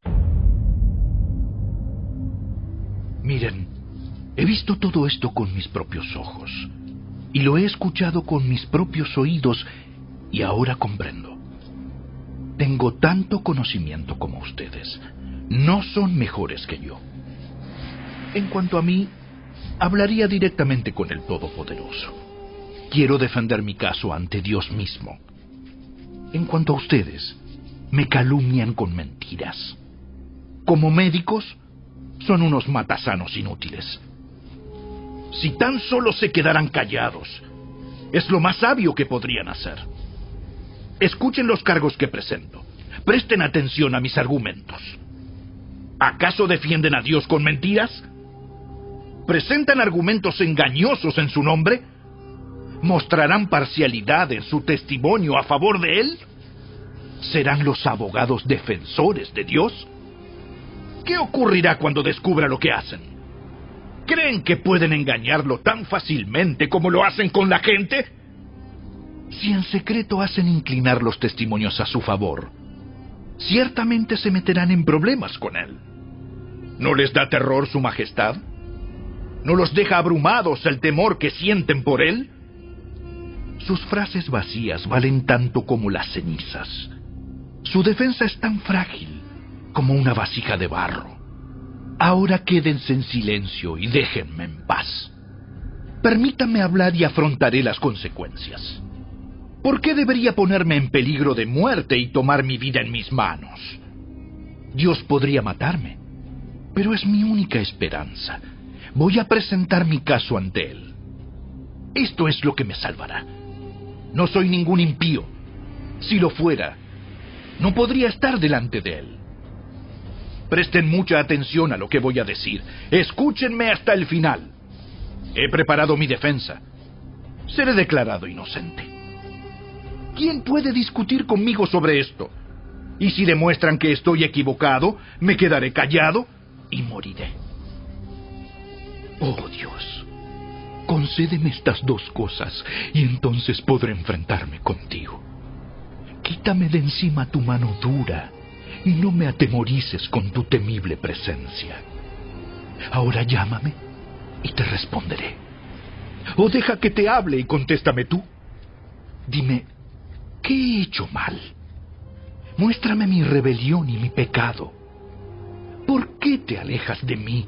Miren, he visto todo esto con mis propios ojos y lo he escuchado con mis propios oídos y ahora comprendo. Tengo tanto conocimiento como ustedes. No son mejores que yo. En cuanto a mí, hablaría directamente con el Todopoderoso. Quiero defender mi caso ante Dios mismo. En cuanto a ustedes, me calumnian con mentiras. Como médicos, son unos matasanos inútiles. Si tan solo se quedaran callados, es lo más sabio que podrían hacer. Escuchen los cargos que presento. Presten atención a mis argumentos. ¿Acaso defienden a Dios con mentiras? ¿Presentan argumentos engañosos en su nombre? ¿Mostrarán parcialidad en su testimonio a favor de Él? ¿Serán los abogados defensores de Dios? ¿Qué ocurrirá cuando descubra lo que hacen? ¿Creen que pueden engañarlo tan fácilmente como lo hacen con la gente? Si en secreto hacen inclinar los testimonios a su favor, ciertamente se meterán en problemas con él. ¿No les da terror su majestad? ¿No los deja abrumados el temor que sienten por él? Sus frases vacías valen tanto como las cenizas. Su defensa es tan frágil como una vasija de barro. Ahora quédense en silencio y déjenme en paz. Permítanme hablar y afrontaré las consecuencias. ¿Por qué debería ponerme en peligro de muerte y tomar mi vida en mis manos? Dios podría matarme, pero es mi única esperanza. Voy a presentar mi caso ante Él. Esto es lo que me salvará. No soy ningún impío. Si lo fuera, no podría estar delante de Él. Presten mucha atención a lo que voy a decir. Escúchenme hasta el final. He preparado mi defensa. Seré declarado inocente. ¿Quién puede discutir conmigo sobre esto? Y si demuestran que estoy equivocado, me quedaré callado y moriré. Oh Dios, concédeme estas dos cosas y entonces podré enfrentarme contigo. Quítame de encima tu mano dura y no me atemorices con tu temible presencia. Ahora llámame y te responderé. O deja que te hable y contéstame tú. Dime, ¿qué he hecho mal? Muéstrame mi rebelión y mi pecado. ¿Por qué te alejas de mí?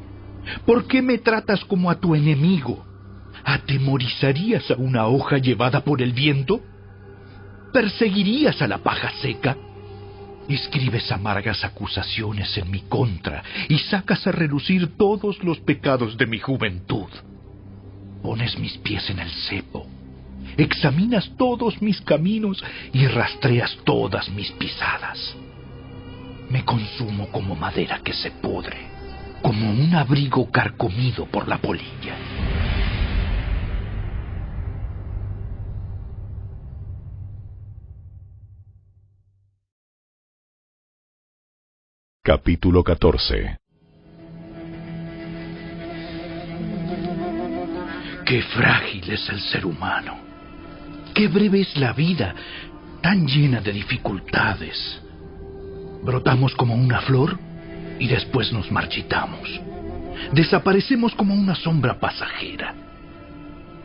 ¿Por qué me tratas como a tu enemigo? ¿Atemorizarías a una hoja llevada por el viento? ¿Perseguirías a la paja seca? Escribes amargas acusaciones en mi contra y sacas a relucir todos los pecados de mi juventud. Pones mis pies en el cepo, examinas todos mis caminos y rastreas todas mis pisadas. Me consumo como madera que se pudre, como un abrigo carcomido por la polilla. Capítulo 14 Qué frágil es el ser humano. Qué breve es la vida, tan llena de dificultades. Brotamos como una flor y después nos marchitamos. Desaparecemos como una sombra pasajera.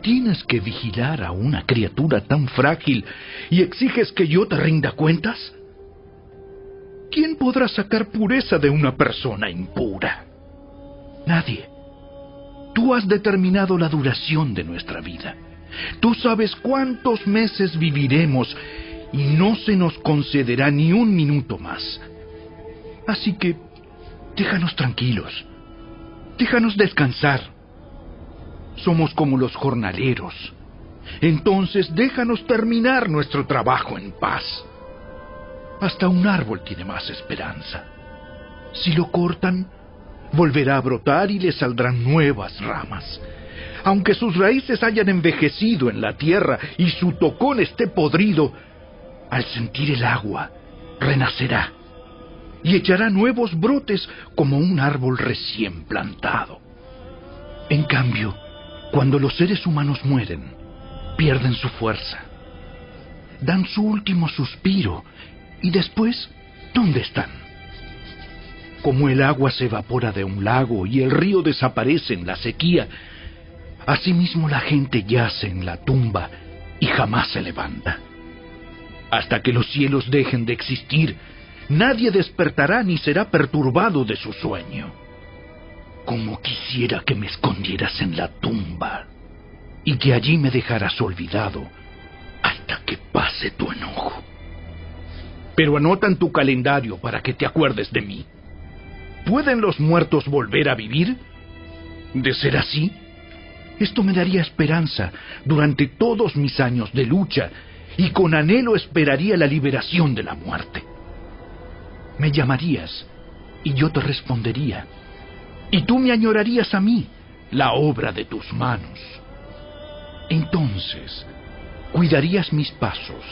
Tienes que vigilar a una criatura tan frágil y exiges que yo te rinda cuentas. ¿Quién podrá sacar pureza de una persona impura? Nadie. Tú has determinado la duración de nuestra vida. Tú sabes cuántos meses viviremos y no se nos concederá ni un minuto más. Así que déjanos tranquilos. Déjanos descansar. Somos como los jornaleros. Entonces déjanos terminar nuestro trabajo en paz. Hasta un árbol tiene más esperanza. Si lo cortan, volverá a brotar y le saldrán nuevas ramas. Aunque sus raíces hayan envejecido en la tierra y su tocón esté podrido, al sentir el agua, renacerá y echará nuevos brotes como un árbol recién plantado. En cambio, cuando los seres humanos mueren, pierden su fuerza, dan su último suspiro y después, ¿dónde están? Como el agua se evapora de un lago y el río desaparece en la sequía, asimismo la gente yace en la tumba y jamás se levanta. Hasta que los cielos dejen de existir, nadie despertará ni será perturbado de su sueño. Como quisiera que me escondieras en la tumba y que allí me dejaras olvidado hasta que pase tu enojo. Pero anota en tu calendario para que te acuerdes de mí. ¿Pueden los muertos volver a vivir? De ser así, esto me daría esperanza durante todos mis años de lucha y con anhelo esperaría la liberación de la muerte. Me llamarías y yo te respondería. Y tú me añorarías a mí, la obra de tus manos. Entonces, cuidarías mis pasos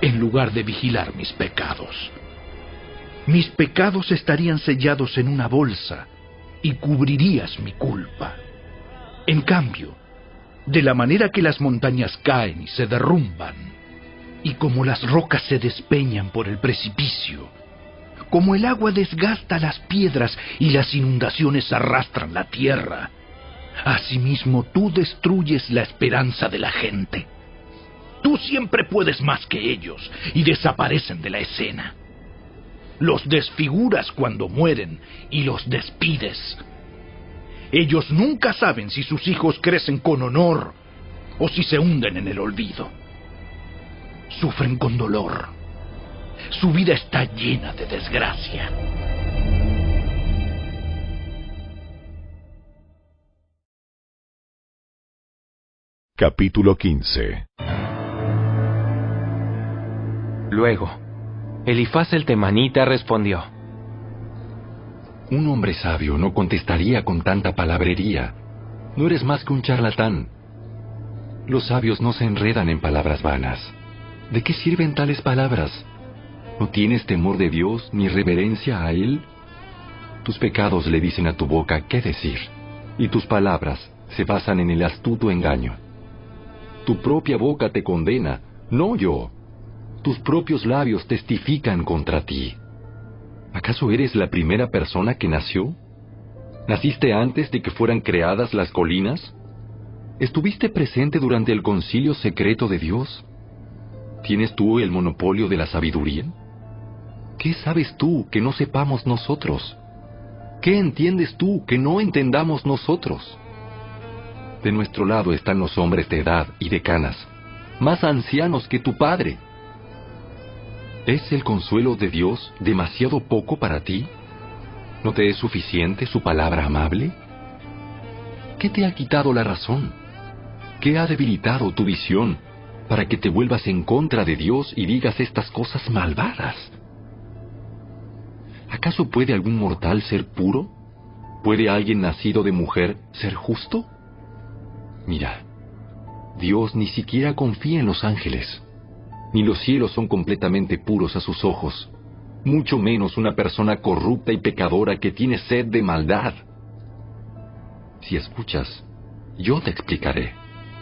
en lugar de vigilar mis pecados. Mis pecados estarían sellados en una bolsa y cubrirías mi culpa. En cambio, de la manera que las montañas caen y se derrumban, y como las rocas se despeñan por el precipicio, como el agua desgasta las piedras y las inundaciones arrastran la tierra, asimismo tú destruyes la esperanza de la gente. Tú siempre puedes más que ellos y desaparecen de la escena. Los desfiguras cuando mueren y los despides. Ellos nunca saben si sus hijos crecen con honor o si se hunden en el olvido. sufren con dolor. Su vida está llena de desgracia. Capítulo 15 Luego, Elifaz el temanita respondió: Un hombre sabio no contestaría con tanta palabrería. No eres más que un charlatán. Los sabios no se enredan en palabras vanas. ¿De qué sirven tales palabras? ¿No tienes temor de Dios ni reverencia a Él? Tus pecados le dicen a tu boca qué decir, y tus palabras se basan en el astuto engaño. Tu propia boca te condena, no yo. Tus propios labios testifican contra ti. ¿Acaso eres la primera persona que nació? ¿Naciste antes de que fueran creadas las colinas? ¿Estuviste presente durante el concilio secreto de Dios? ¿Tienes tú el monopolio de la sabiduría? ¿Qué sabes tú que no sepamos nosotros? ¿Qué entiendes tú que no entendamos nosotros? De nuestro lado están los hombres de edad y de canas, más ancianos que tu padre. ¿Es el consuelo de Dios demasiado poco para ti? ¿No te es suficiente su palabra amable? ¿Qué te ha quitado la razón? ¿Qué ha debilitado tu visión para que te vuelvas en contra de Dios y digas estas cosas malvadas? ¿Acaso puede algún mortal ser puro? ¿Puede alguien nacido de mujer ser justo? Mira, Dios ni siquiera confía en los ángeles, ni los cielos son completamente puros a sus ojos, mucho menos una persona corrupta y pecadora que tiene sed de maldad. Si escuchas, yo te explicaré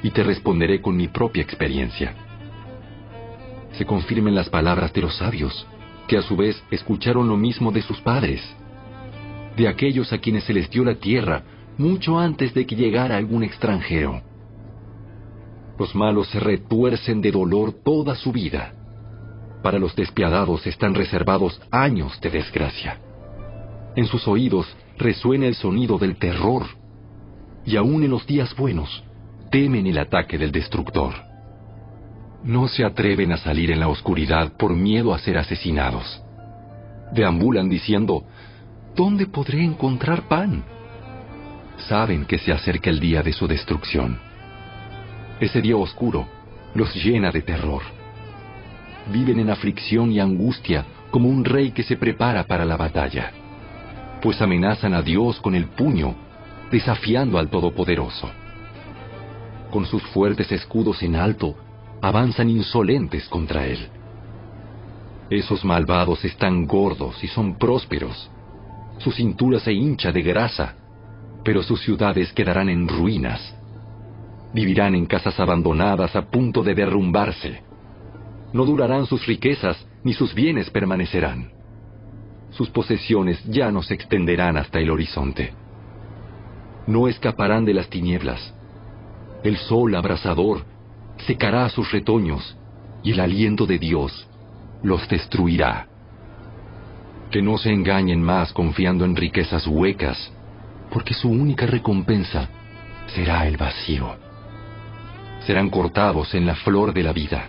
y te responderé con mi propia experiencia. Se confirmen las palabras de los sabios, que a su vez escucharon lo mismo de sus padres, de aquellos a quienes se les dio la tierra mucho antes de que llegara algún extranjero. Los malos se retuercen de dolor toda su vida. Para los despiadados están reservados años de desgracia. En sus oídos resuena el sonido del terror, y aún en los días buenos temen el ataque del destructor. No se atreven a salir en la oscuridad por miedo a ser asesinados. Deambulan diciendo, ¿dónde podré encontrar pan? saben que se acerca el día de su destrucción. Ese día oscuro los llena de terror. Viven en aflicción y angustia como un rey que se prepara para la batalla, pues amenazan a Dios con el puño, desafiando al Todopoderoso. Con sus fuertes escudos en alto, avanzan insolentes contra Él. Esos malvados están gordos y son prósperos. Su cintura se hincha de grasa pero sus ciudades quedarán en ruinas. Vivirán en casas abandonadas a punto de derrumbarse. No durarán sus riquezas, ni sus bienes permanecerán. Sus posesiones ya no se extenderán hasta el horizonte. No escaparán de las tinieblas. El sol abrasador secará sus retoños y el aliento de Dios los destruirá. Que no se engañen más confiando en riquezas huecas porque su única recompensa será el vacío. Serán cortados en la flor de la vida.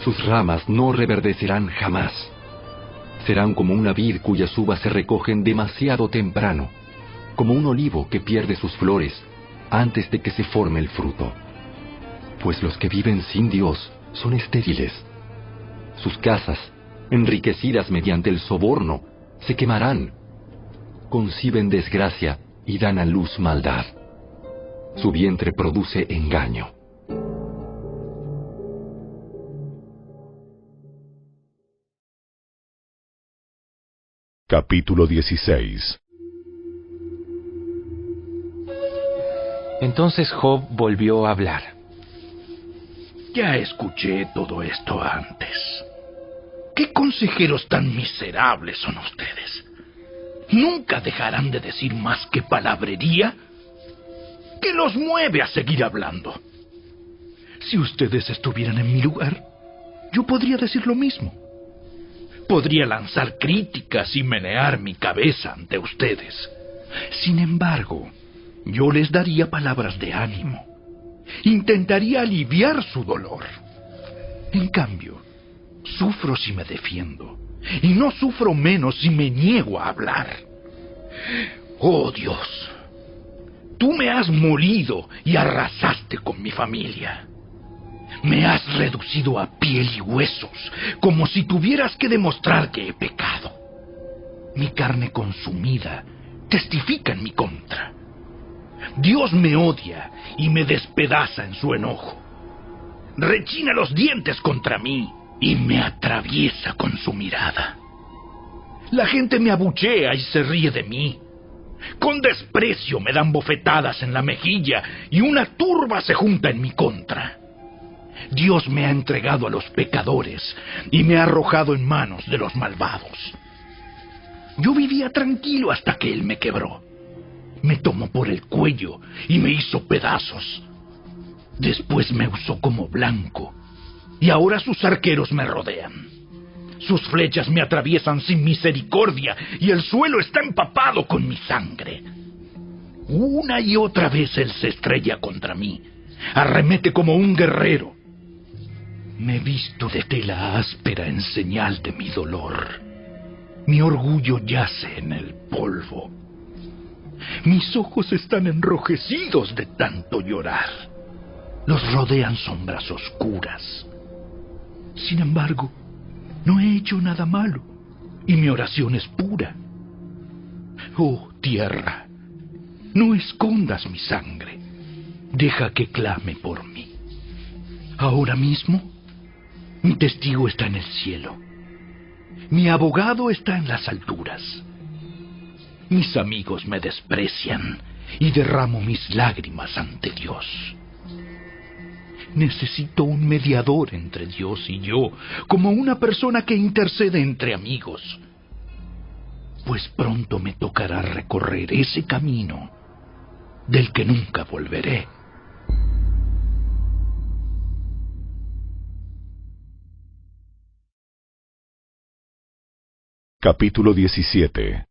Sus ramas no reverdecerán jamás. Serán como una vid cuyas uvas se recogen demasiado temprano, como un olivo que pierde sus flores antes de que se forme el fruto. Pues los que viven sin Dios son estériles. Sus casas, enriquecidas mediante el soborno, se quemarán. Conciben desgracia y dan a luz maldad. Su vientre produce engaño. Capítulo 16 Entonces Job volvió a hablar. Ya escuché todo esto antes. ¿Qué consejeros tan miserables son ustedes? nunca dejarán de decir más que palabrería que los mueve a seguir hablando. Si ustedes estuvieran en mi lugar, yo podría decir lo mismo. Podría lanzar críticas y menear mi cabeza ante ustedes. Sin embargo, yo les daría palabras de ánimo. Intentaría aliviar su dolor. En cambio, sufro si me defiendo, y no sufro menos si me niego a hablar. Oh Dios, tú me has molido y arrasaste con mi familia. Me has reducido a piel y huesos, como si tuvieras que demostrar que he pecado. Mi carne consumida testifica en mi contra. Dios me odia y me despedaza en su enojo. Rechina los dientes contra mí y me atraviesa con su mirada. La gente me abuchea y se ríe de mí. Con desprecio me dan bofetadas en la mejilla y una turba se junta en mi contra. Dios me ha entregado a los pecadores y me ha arrojado en manos de los malvados. Yo vivía tranquilo hasta que Él me quebró. Me tomó por el cuello y me hizo pedazos. Después me usó como blanco y ahora sus arqueros me rodean. Sus flechas me atraviesan sin misericordia y el suelo está empapado con mi sangre. Una y otra vez Él se estrella contra mí. Arremete como un guerrero. Me visto de tela áspera en señal de mi dolor. Mi orgullo yace en el polvo. Mis ojos están enrojecidos de tanto llorar. Los rodean sombras oscuras. Sin embargo, no he hecho nada malo y mi oración es pura. Oh tierra, no escondas mi sangre. Deja que clame por mí. Ahora mismo, mi testigo está en el cielo. Mi abogado está en las alturas. Mis amigos me desprecian y derramo mis lágrimas ante Dios. Necesito un mediador entre Dios y yo, como una persona que intercede entre amigos. Pues pronto me tocará recorrer ese camino del que nunca volveré. Capítulo 17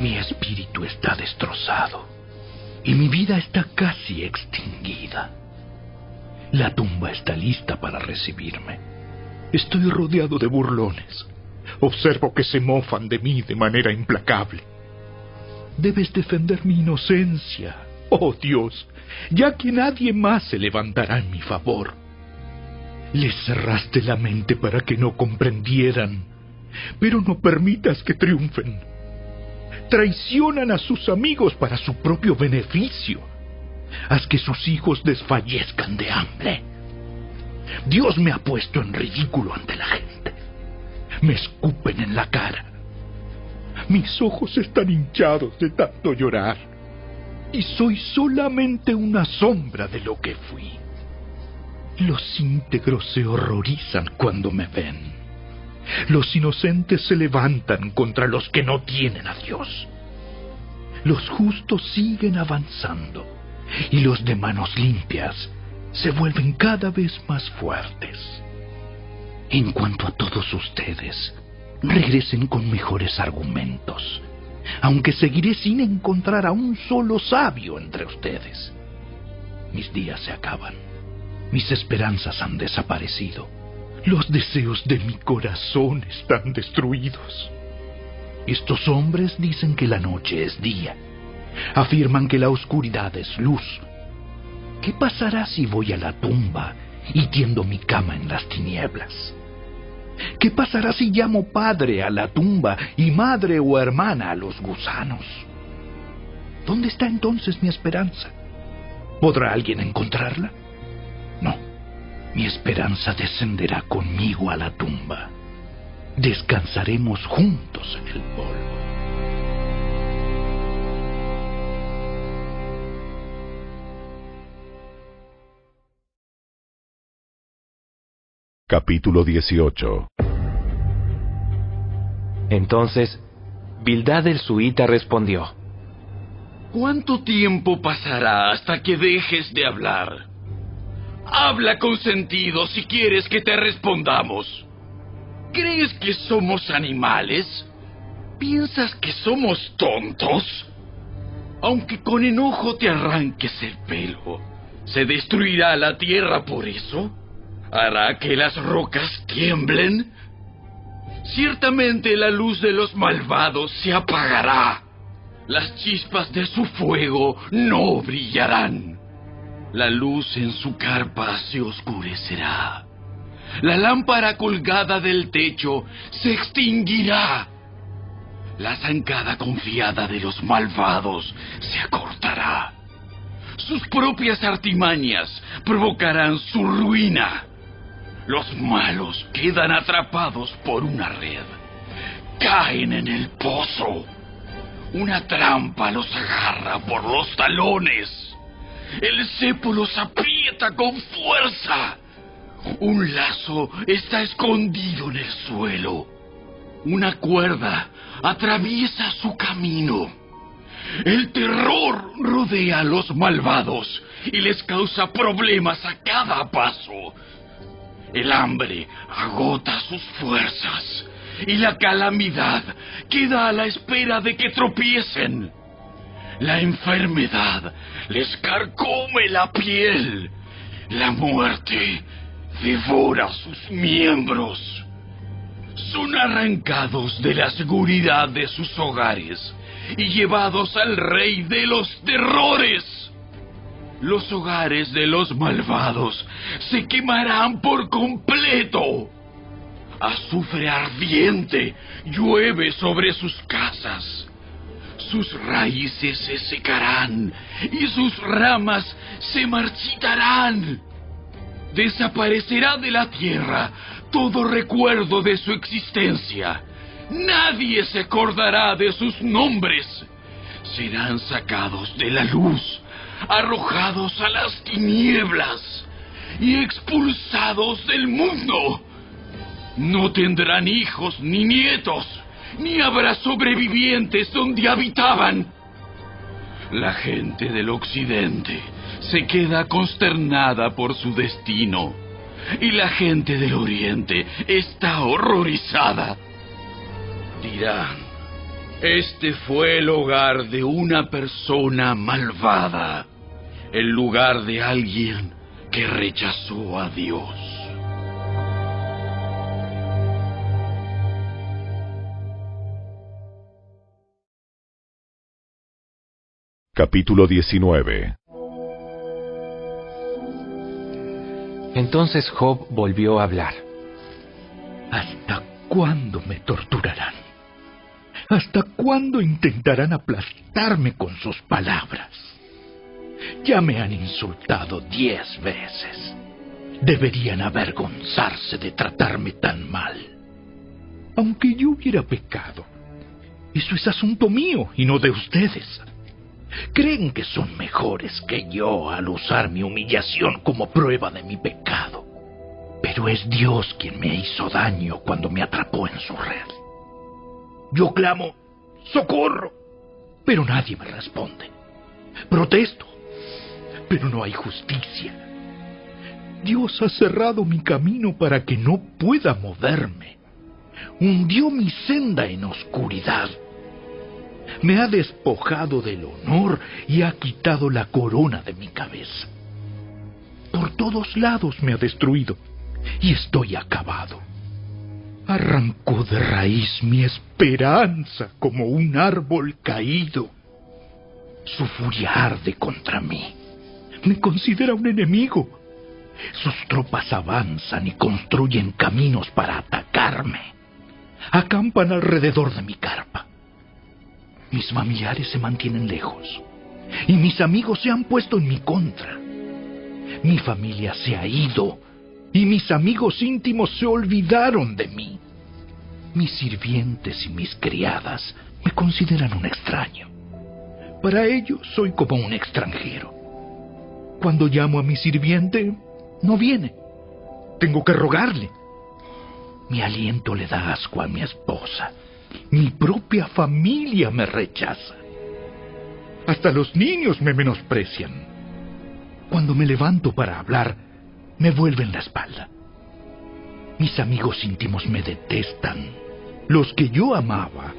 Mi espíritu está destrozado y mi vida está casi extinguida. La tumba está lista para recibirme. Estoy rodeado de burlones. Observo que se mofan de mí de manera implacable. Debes defender mi inocencia, oh Dios, ya que nadie más se levantará en mi favor. Les cerraste la mente para que no comprendieran, pero no permitas que triunfen. Traicionan a sus amigos para su propio beneficio. Haz que sus hijos desfallezcan de hambre. Dios me ha puesto en ridículo ante la gente. Me escupen en la cara. Mis ojos están hinchados de tanto llorar. Y soy solamente una sombra de lo que fui. Los íntegros se horrorizan cuando me ven. Los inocentes se levantan contra los que no tienen a Dios. Los justos siguen avanzando y los de manos limpias se vuelven cada vez más fuertes. En cuanto a todos ustedes, regresen con mejores argumentos, aunque seguiré sin encontrar a un solo sabio entre ustedes. Mis días se acaban mis esperanzas han desaparecido. Los deseos de mi corazón están destruidos. Estos hombres dicen que la noche es día. Afirman que la oscuridad es luz. ¿Qué pasará si voy a la tumba y tiendo mi cama en las tinieblas? ¿Qué pasará si llamo padre a la tumba y madre o hermana a los gusanos? ¿Dónde está entonces mi esperanza? ¿Podrá alguien encontrarla? Mi esperanza descenderá conmigo a la tumba. Descansaremos juntos en el polvo. Capítulo 18 Entonces, Bildad el suita respondió, ¿Cuánto tiempo pasará hasta que dejes de hablar? Habla con sentido si quieres que te respondamos. ¿Crees que somos animales? ¿Piensas que somos tontos? Aunque con enojo te arranques el pelo, ¿Se destruirá la tierra por eso? ¿Hará que las rocas tiemblen? Ciertamente la luz de los malvados se apagará. Las chispas de su fuego no brillarán. La luz en su carpa se oscurecerá. La lámpara colgada del techo se extinguirá. La zancada confiada de los malvados se acortará. Sus propias artimañas provocarán su ruina. Los malos quedan atrapados por una red. Caen en el pozo. Una trampa los agarra por los talones. El cepo los aprieta con fuerza. Un lazo está escondido en el suelo. Una cuerda atraviesa su camino. El terror rodea a los malvados y les causa problemas a cada paso. El hambre agota sus fuerzas y la calamidad queda a la espera de que tropiecen. La enfermedad les carcome la piel. La muerte devora sus miembros. Son arrancados de la seguridad de sus hogares y llevados al rey de los terrores. Los hogares de los malvados se quemarán por completo. Azufre ardiente llueve sobre sus casas. Sus raíces se secarán y sus ramas se marchitarán. Desaparecerá de la tierra todo recuerdo de su existencia. Nadie se acordará de sus nombres. Serán sacados de la luz, arrojados a las tinieblas y expulsados del mundo. No tendrán hijos ni nietos, ni habrá sobrevivientes donde habitaban. La gente del occidente se queda consternada por su destino y la gente del oriente está horrorizada. Dirán, este fue el hogar de una persona malvada, el lugar de alguien que rechazó a Dios. Capítulo 19 Entonces Job volvió a hablar. ¿Hasta cuándo me torturarán? ¿Hasta cuándo intentarán aplastarme con sus palabras? Ya me han insultado diez veces. Deberían avergonzarse de tratarme tan mal. Aunque yo hubiera pecado, eso es asunto mío y no de ustedes. Creen que son mejores que yo al usar mi humillación como prueba de mi pecado. Pero es Dios quien me hizo daño cuando me atrapó en su red. Yo clamo, socorro, pero nadie me responde. Protesto, pero no hay justicia. Dios ha cerrado mi camino para que no pueda moverme. Hundió mi senda en oscuridad me ha despojado del honor y ha quitado la corona de mi cabeza. Por todos lados me ha destruido y estoy acabado. Arrancó de raíz mi esperanza como un árbol caído. Su furia arde contra mí. Me considera un enemigo. Sus tropas avanzan y construyen caminos para atacarme. Acampan alrededor de mi carpa. Mis familiares se mantienen lejos y mis amigos se han puesto en mi contra. Mi familia se ha ido y mis amigos íntimos se olvidaron de mí. Mis sirvientes y mis criadas me consideran un extraño. Para ellos soy como un extranjero. Cuando llamo a mi sirviente, no viene. Tengo que rogarle. Mi aliento le da asco a mi esposa mi propia familia me rechaza. Hasta los niños me menosprecian. Cuando me levanto para hablar, me vuelven la espalda. Mis amigos íntimos me detestan. Los que yo amaba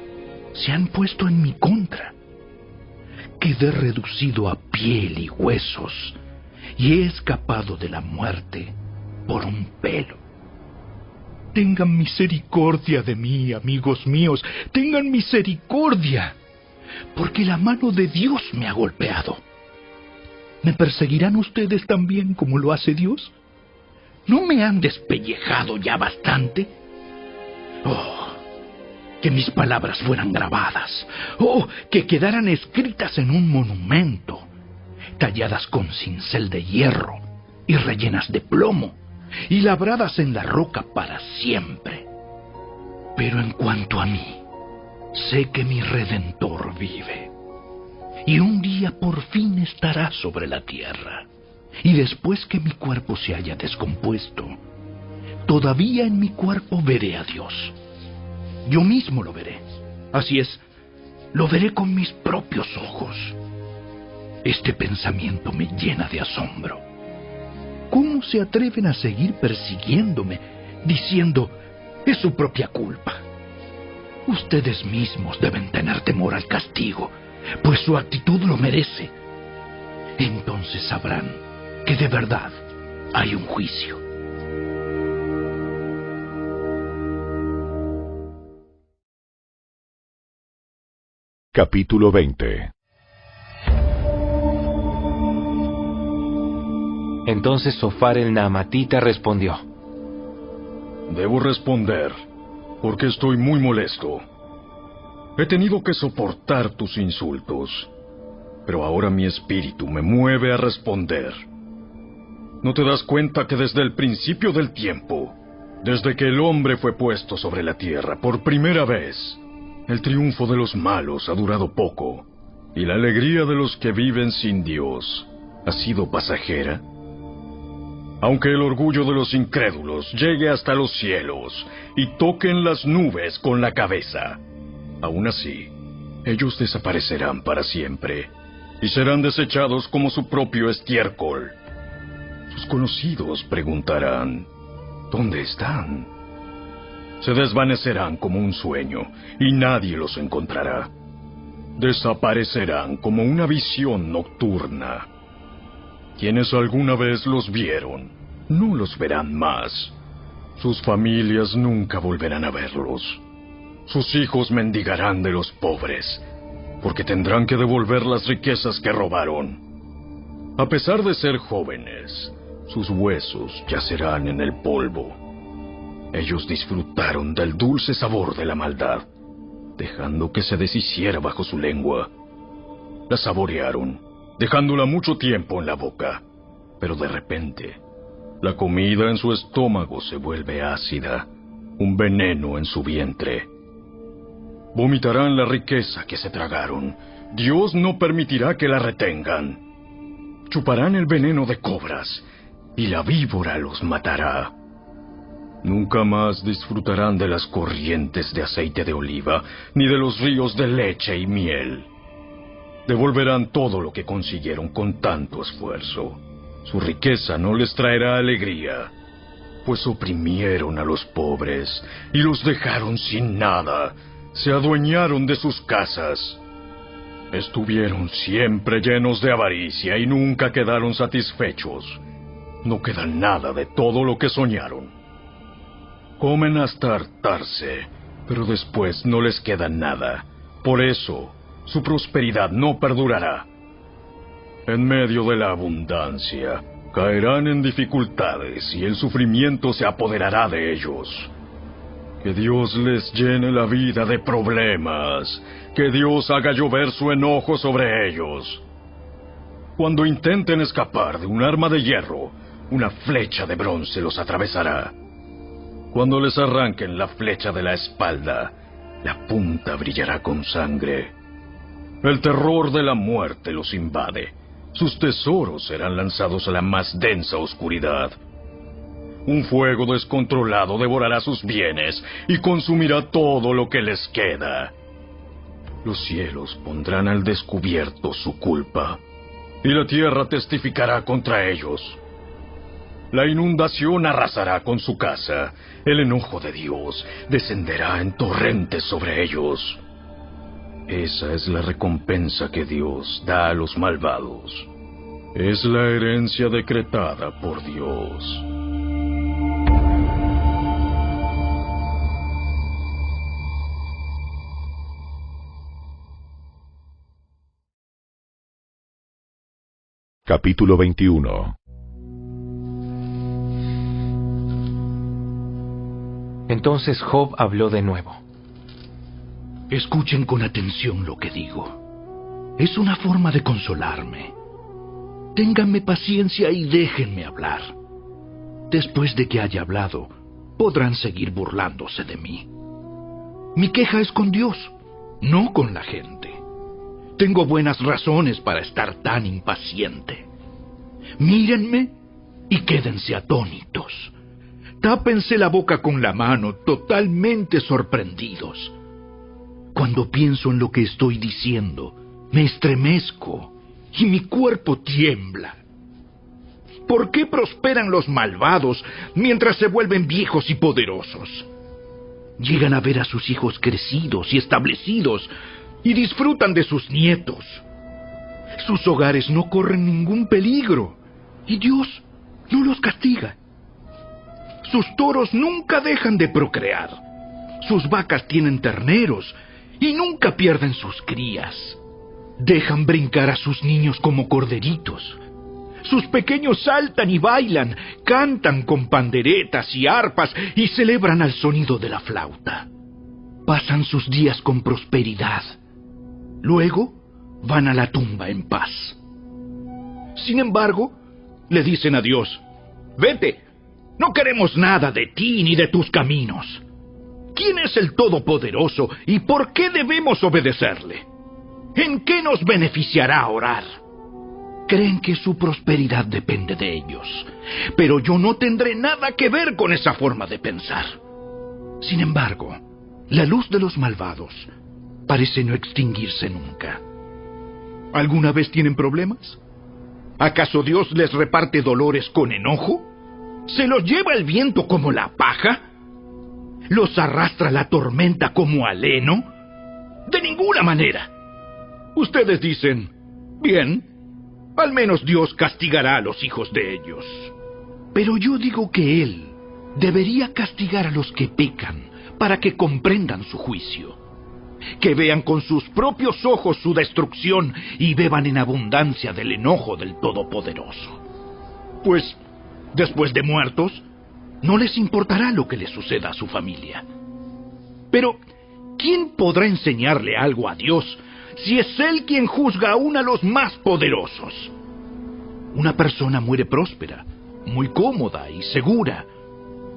se han puesto en mi contra. Quedé reducido a piel y huesos, y he escapado de la muerte por un pelo. Tengan misericordia de mí, amigos míos, tengan misericordia, porque la mano de Dios me ha golpeado. ¿Me perseguirán ustedes también como lo hace Dios? ¿No me han despellejado ya bastante? Oh, que mis palabras fueran grabadas. Oh, que quedaran escritas en un monumento, talladas con cincel de hierro y rellenas de plomo y labradas en la roca para siempre. Pero en cuanto a mí, sé que mi redentor vive. Y un día por fin estará sobre la tierra. Y después que mi cuerpo se haya descompuesto, todavía en mi cuerpo veré a Dios. Yo mismo lo veré. Así es, lo veré con mis propios ojos. Este pensamiento me llena de asombro. ¿Cómo se atreven a seguir persiguiéndome diciendo es su propia culpa? Ustedes mismos deben tener temor al castigo, pues su actitud lo merece. Entonces sabrán que de verdad hay un juicio. Capítulo 20 Entonces Sofar el Naamatita respondió: Debo responder, porque estoy muy molesto. He tenido que soportar tus insultos, pero ahora mi espíritu me mueve a responder. ¿No te das cuenta que desde el principio del tiempo, desde que el hombre fue puesto sobre la tierra por primera vez, el triunfo de los malos ha durado poco, y la alegría de los que viven sin Dios ha sido pasajera. Aunque el orgullo de los incrédulos llegue hasta los cielos y toquen las nubes con la cabeza, aún así, ellos desaparecerán para siempre y serán desechados como su propio estiércol. Sus conocidos preguntarán, ¿dónde están? se desvanecerán como un sueño y nadie los encontrará. Desaparecerán como una visión nocturna. Quienes alguna vez los vieron, no los verán más. Sus familias nunca volverán a verlos. Sus hijos mendigarán de los pobres, porque tendrán que devolver las riquezas que robaron. A pesar de ser jóvenes, sus huesos yacerán en el polvo. Ellos disfrutaron del dulce sabor de la maldad, dejando que se deshiciera bajo su lengua. La saborearon, dejándola mucho tiempo en la boca, pero de repente, la comida en su estómago se vuelve ácida, un veneno en su vientre. Vomitarán la riqueza que se tragaron. Dios no permitirá que la retengan. Chuparán el veneno de cobras y la víbora los matará. Nunca más disfrutarán de las corrientes de aceite de oliva, ni de los ríos de leche y miel. Devolverán todo lo que consiguieron con tanto esfuerzo. Su riqueza no les traerá alegría, pues oprimieron a los pobres y los dejaron sin nada. Se adueñaron de sus casas. Estuvieron siempre llenos de avaricia y nunca quedaron satisfechos. No queda nada de todo lo que soñaron. Comen hasta hartarse, pero después no les queda nada. Por eso, su prosperidad no perdurará. En medio de la abundancia, caerán en dificultades y el sufrimiento se apoderará de ellos. Que Dios les llene la vida de problemas, que Dios haga llover su enojo sobre ellos. Cuando intenten escapar de un arma de hierro, una flecha de bronce los atravesará. Cuando les arranquen la flecha de la espalda, la punta brillará con sangre. El terror de la muerte los invade. Sus tesoros serán lanzados a la más densa oscuridad. Un fuego descontrolado devorará sus bienes y consumirá todo lo que les queda. Los cielos pondrán al descubierto su culpa, y la tierra testificará contra ellos. La inundación arrasará con su casa. El enojo de Dios descenderá en torrentes sobre ellos. Esa es la recompensa que Dios da a los malvados. Es la herencia decretada por Dios. Capítulo 21 Entonces Job habló de nuevo. Escuchen con atención lo que digo. Es una forma de consolarme. Ténganme paciencia y déjenme hablar. Después de que haya hablado, podrán seguir burlándose de mí. Mi queja es con Dios, no con la gente. Tengo buenas razones para estar tan impaciente. Mírenme y quédense atónitos. Tápense la boca con la mano, totalmente sorprendidos. Cuando pienso en lo que estoy diciendo, me estremezco y mi cuerpo tiembla. ¿Por qué prosperan los malvados mientras se vuelven viejos y poderosos? Llegan a ver a sus hijos crecidos y establecidos y disfrutan de sus nietos. Sus hogares no corren ningún peligro y Dios no los castiga. Sus toros nunca dejan de procrear. Sus vacas tienen terneros y nunca pierden sus crías. Dejan brincar a sus niños como corderitos. Sus pequeños saltan y bailan, cantan con panderetas y arpas y celebran al sonido de la flauta. Pasan sus días con prosperidad. Luego van a la tumba en paz. Sin embargo, le dicen a Dios, vete, no queremos nada de ti ni de tus caminos. ¿Quién es el Todopoderoso y por qué debemos obedecerle? ¿En qué nos beneficiará orar? Creen que su prosperidad depende de ellos, pero yo no tendré nada que ver con esa forma de pensar. Sin embargo, la luz de los malvados parece no extinguirse nunca. ¿Alguna vez tienen problemas? ¿Acaso Dios les reparte dolores con enojo? ¿Se los lleva el viento como la paja? ¿Los arrastra la tormenta como al heno? De ninguna manera. Ustedes dicen, bien, al menos Dios castigará a los hijos de ellos. Pero yo digo que Él debería castigar a los que pecan para que comprendan su juicio. Que vean con sus propios ojos su destrucción y beban en abundancia del enojo del Todopoderoso. Pues después de muertos, no les importará lo que les suceda a su familia. Pero, ¿quién podrá enseñarle algo a Dios si es Él quien juzga aún a los más poderosos? Una persona muere próspera, muy cómoda y segura.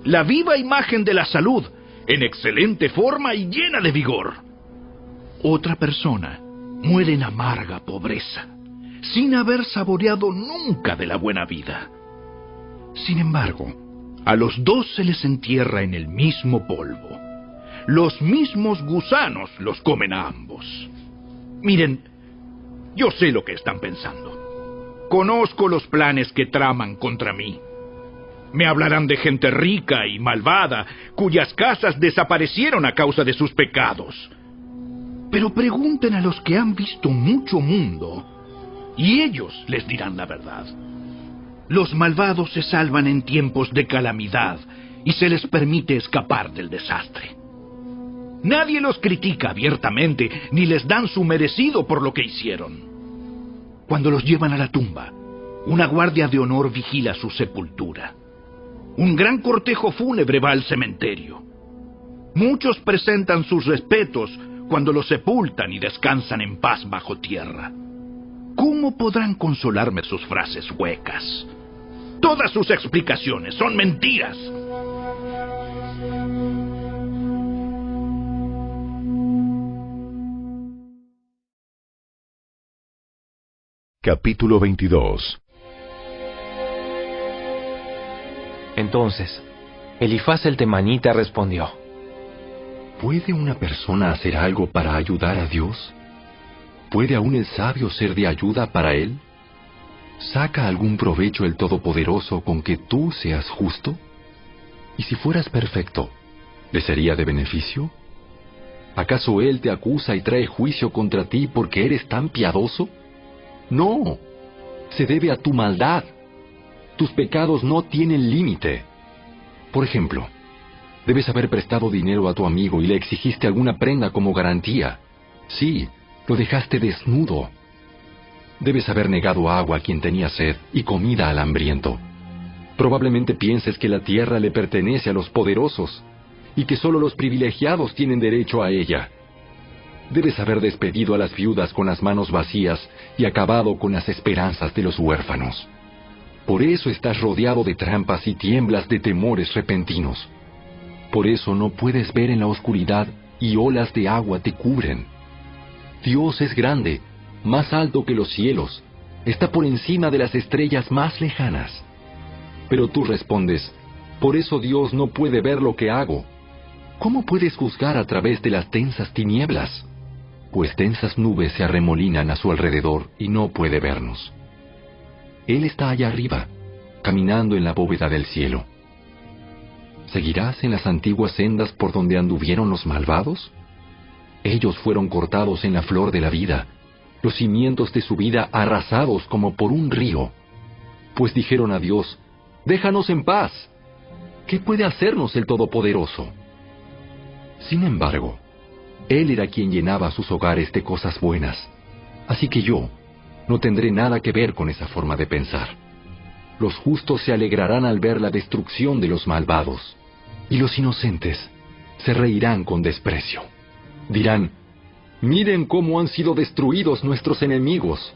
La viva imagen de la salud, en excelente forma y llena de vigor. Otra persona muere en amarga pobreza, sin haber saboreado nunca de la buena vida. Sin embargo, a los dos se les entierra en el mismo polvo. Los mismos gusanos los comen a ambos. Miren, yo sé lo que están pensando. Conozco los planes que traman contra mí. Me hablarán de gente rica y malvada, cuyas casas desaparecieron a causa de sus pecados. Pero pregunten a los que han visto mucho mundo, y ellos les dirán la verdad. Los malvados se salvan en tiempos de calamidad y se les permite escapar del desastre. Nadie los critica abiertamente ni les dan su merecido por lo que hicieron. Cuando los llevan a la tumba, una guardia de honor vigila su sepultura. Un gran cortejo fúnebre va al cementerio. Muchos presentan sus respetos cuando los sepultan y descansan en paz bajo tierra. ¿Cómo podrán consolarme sus frases huecas? Todas sus explicaciones son mentiras. Capítulo 22 Entonces, Elifaz el temanita respondió, ¿Puede una persona hacer algo para ayudar a Dios? ¿Puede aún el sabio ser de ayuda para él? ¿Saca algún provecho el Todopoderoso con que tú seas justo? ¿Y si fueras perfecto, le sería de beneficio? ¿Acaso Él te acusa y trae juicio contra ti porque eres tan piadoso? No, se debe a tu maldad. Tus pecados no tienen límite. Por ejemplo, debes haber prestado dinero a tu amigo y le exigiste alguna prenda como garantía. Sí, lo dejaste desnudo. Debes haber negado agua a quien tenía sed y comida al hambriento. Probablemente pienses que la tierra le pertenece a los poderosos y que solo los privilegiados tienen derecho a ella. Debes haber despedido a las viudas con las manos vacías y acabado con las esperanzas de los huérfanos. Por eso estás rodeado de trampas y tiemblas de temores repentinos. Por eso no puedes ver en la oscuridad y olas de agua te cubren. Dios es grande, más alto que los cielos, está por encima de las estrellas más lejanas. Pero tú respondes, por eso Dios no puede ver lo que hago. ¿Cómo puedes juzgar a través de las densas tinieblas? Pues densas nubes se arremolinan a su alrededor y no puede vernos. Él está allá arriba, caminando en la bóveda del cielo. ¿Seguirás en las antiguas sendas por donde anduvieron los malvados? Ellos fueron cortados en la flor de la vida, los cimientos de su vida arrasados como por un río. Pues dijeron a Dios, déjanos en paz. ¿Qué puede hacernos el Todopoderoso? Sin embargo, Él era quien llenaba sus hogares de cosas buenas, así que yo no tendré nada que ver con esa forma de pensar. Los justos se alegrarán al ver la destrucción de los malvados, y los inocentes se reirán con desprecio. Dirán, miren cómo han sido destruidos nuestros enemigos.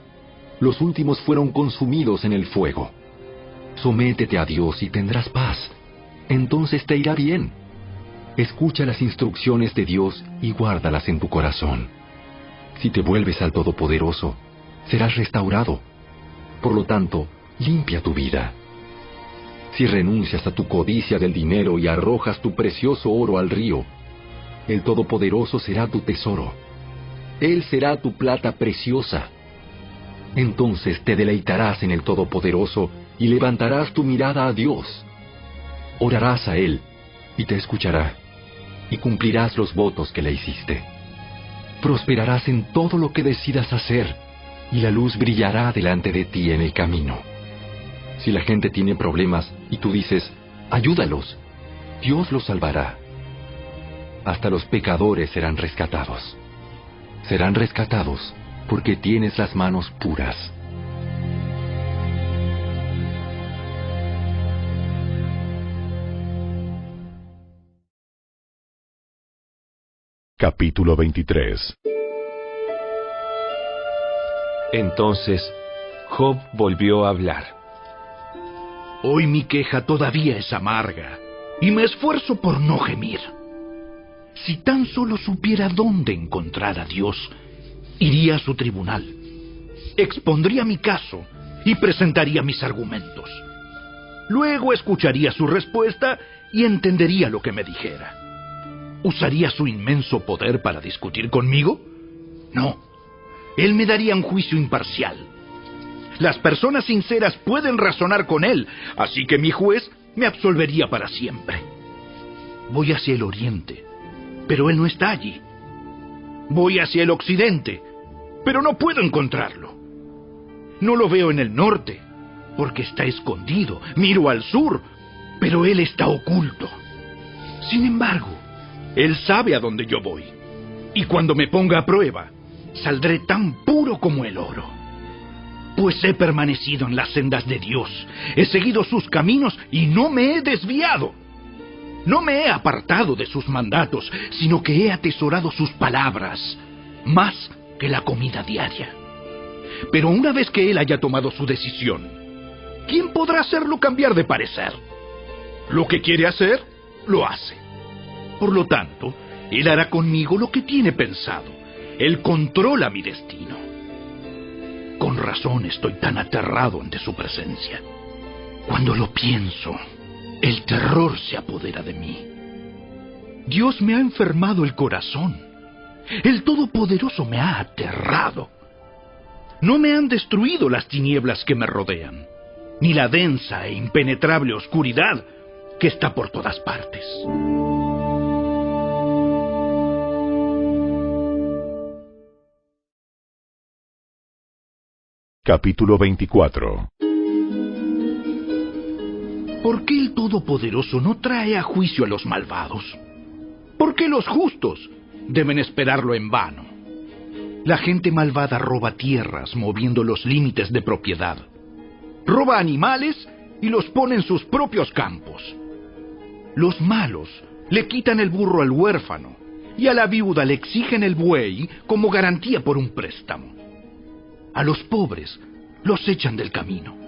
Los últimos fueron consumidos en el fuego. Sométete a Dios y tendrás paz. Entonces te irá bien. Escucha las instrucciones de Dios y guárdalas en tu corazón. Si te vuelves al Todopoderoso, serás restaurado. Por lo tanto, limpia tu vida. Si renuncias a tu codicia del dinero y arrojas tu precioso oro al río, el Todopoderoso será tu tesoro. Él será tu plata preciosa. Entonces te deleitarás en el Todopoderoso y levantarás tu mirada a Dios. Orarás a Él y te escuchará, y cumplirás los votos que le hiciste. Prosperarás en todo lo que decidas hacer, y la luz brillará delante de ti en el camino. Si la gente tiene problemas y tú dices, ayúdalos, Dios los salvará. Hasta los pecadores serán rescatados. Serán rescatados porque tienes las manos puras. Capítulo 23 Entonces Job volvió a hablar. Hoy mi queja todavía es amarga y me esfuerzo por no gemir. Si tan solo supiera dónde encontrar a Dios, iría a su tribunal, expondría mi caso y presentaría mis argumentos. Luego escucharía su respuesta y entendería lo que me dijera. ¿Usaría su inmenso poder para discutir conmigo? No. Él me daría un juicio imparcial. Las personas sinceras pueden razonar con él, así que mi juez me absolvería para siempre. Voy hacia el oriente, pero él no está allí. Voy hacia el occidente, pero no puedo encontrarlo. No lo veo en el norte, porque está escondido. Miro al sur, pero él está oculto. Sin embargo, él sabe a dónde yo voy. Y cuando me ponga a prueba, saldré tan puro como el oro. Pues he permanecido en las sendas de Dios, he seguido sus caminos y no me he desviado. No me he apartado de sus mandatos, sino que he atesorado sus palabras, más que la comida diaria. Pero una vez que él haya tomado su decisión, ¿quién podrá hacerlo cambiar de parecer? Lo que quiere hacer, lo hace. Por lo tanto, él hará conmigo lo que tiene pensado. Él controla mi destino. Con razón estoy tan aterrado ante su presencia. Cuando lo pienso, el terror se apodera de mí. Dios me ha enfermado el corazón. El Todopoderoso me ha aterrado. No me han destruido las tinieblas que me rodean, ni la densa e impenetrable oscuridad que está por todas partes. Capítulo 24 ¿Por qué el Todopoderoso no trae a juicio a los malvados? ¿Por qué los justos deben esperarlo en vano? La gente malvada roba tierras moviendo los límites de propiedad. Roba animales y los pone en sus propios campos. Los malos le quitan el burro al huérfano y a la viuda le exigen el buey como garantía por un préstamo. A los pobres los echan del camino.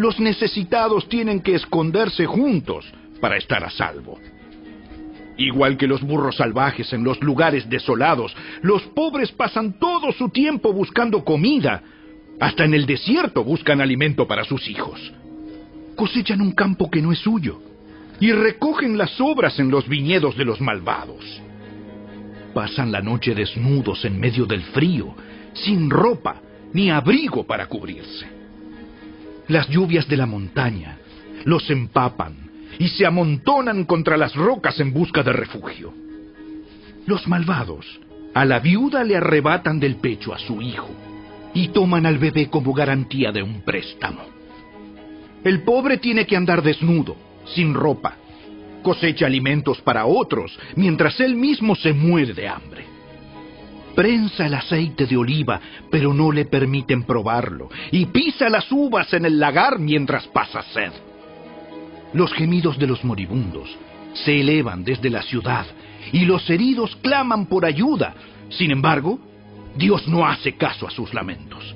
Los necesitados tienen que esconderse juntos para estar a salvo. Igual que los burros salvajes en los lugares desolados, los pobres pasan todo su tiempo buscando comida. Hasta en el desierto buscan alimento para sus hijos. Cosechan un campo que no es suyo y recogen las obras en los viñedos de los malvados. Pasan la noche desnudos en medio del frío, sin ropa ni abrigo para cubrirse. Las lluvias de la montaña los empapan y se amontonan contra las rocas en busca de refugio. Los malvados a la viuda le arrebatan del pecho a su hijo y toman al bebé como garantía de un préstamo. El pobre tiene que andar desnudo, sin ropa, cosecha alimentos para otros mientras él mismo se muere de hambre. Prensa el aceite de oliva, pero no le permiten probarlo, y pisa las uvas en el lagar mientras pasa sed. Los gemidos de los moribundos se elevan desde la ciudad, y los heridos claman por ayuda. Sin embargo, Dios no hace caso a sus lamentos.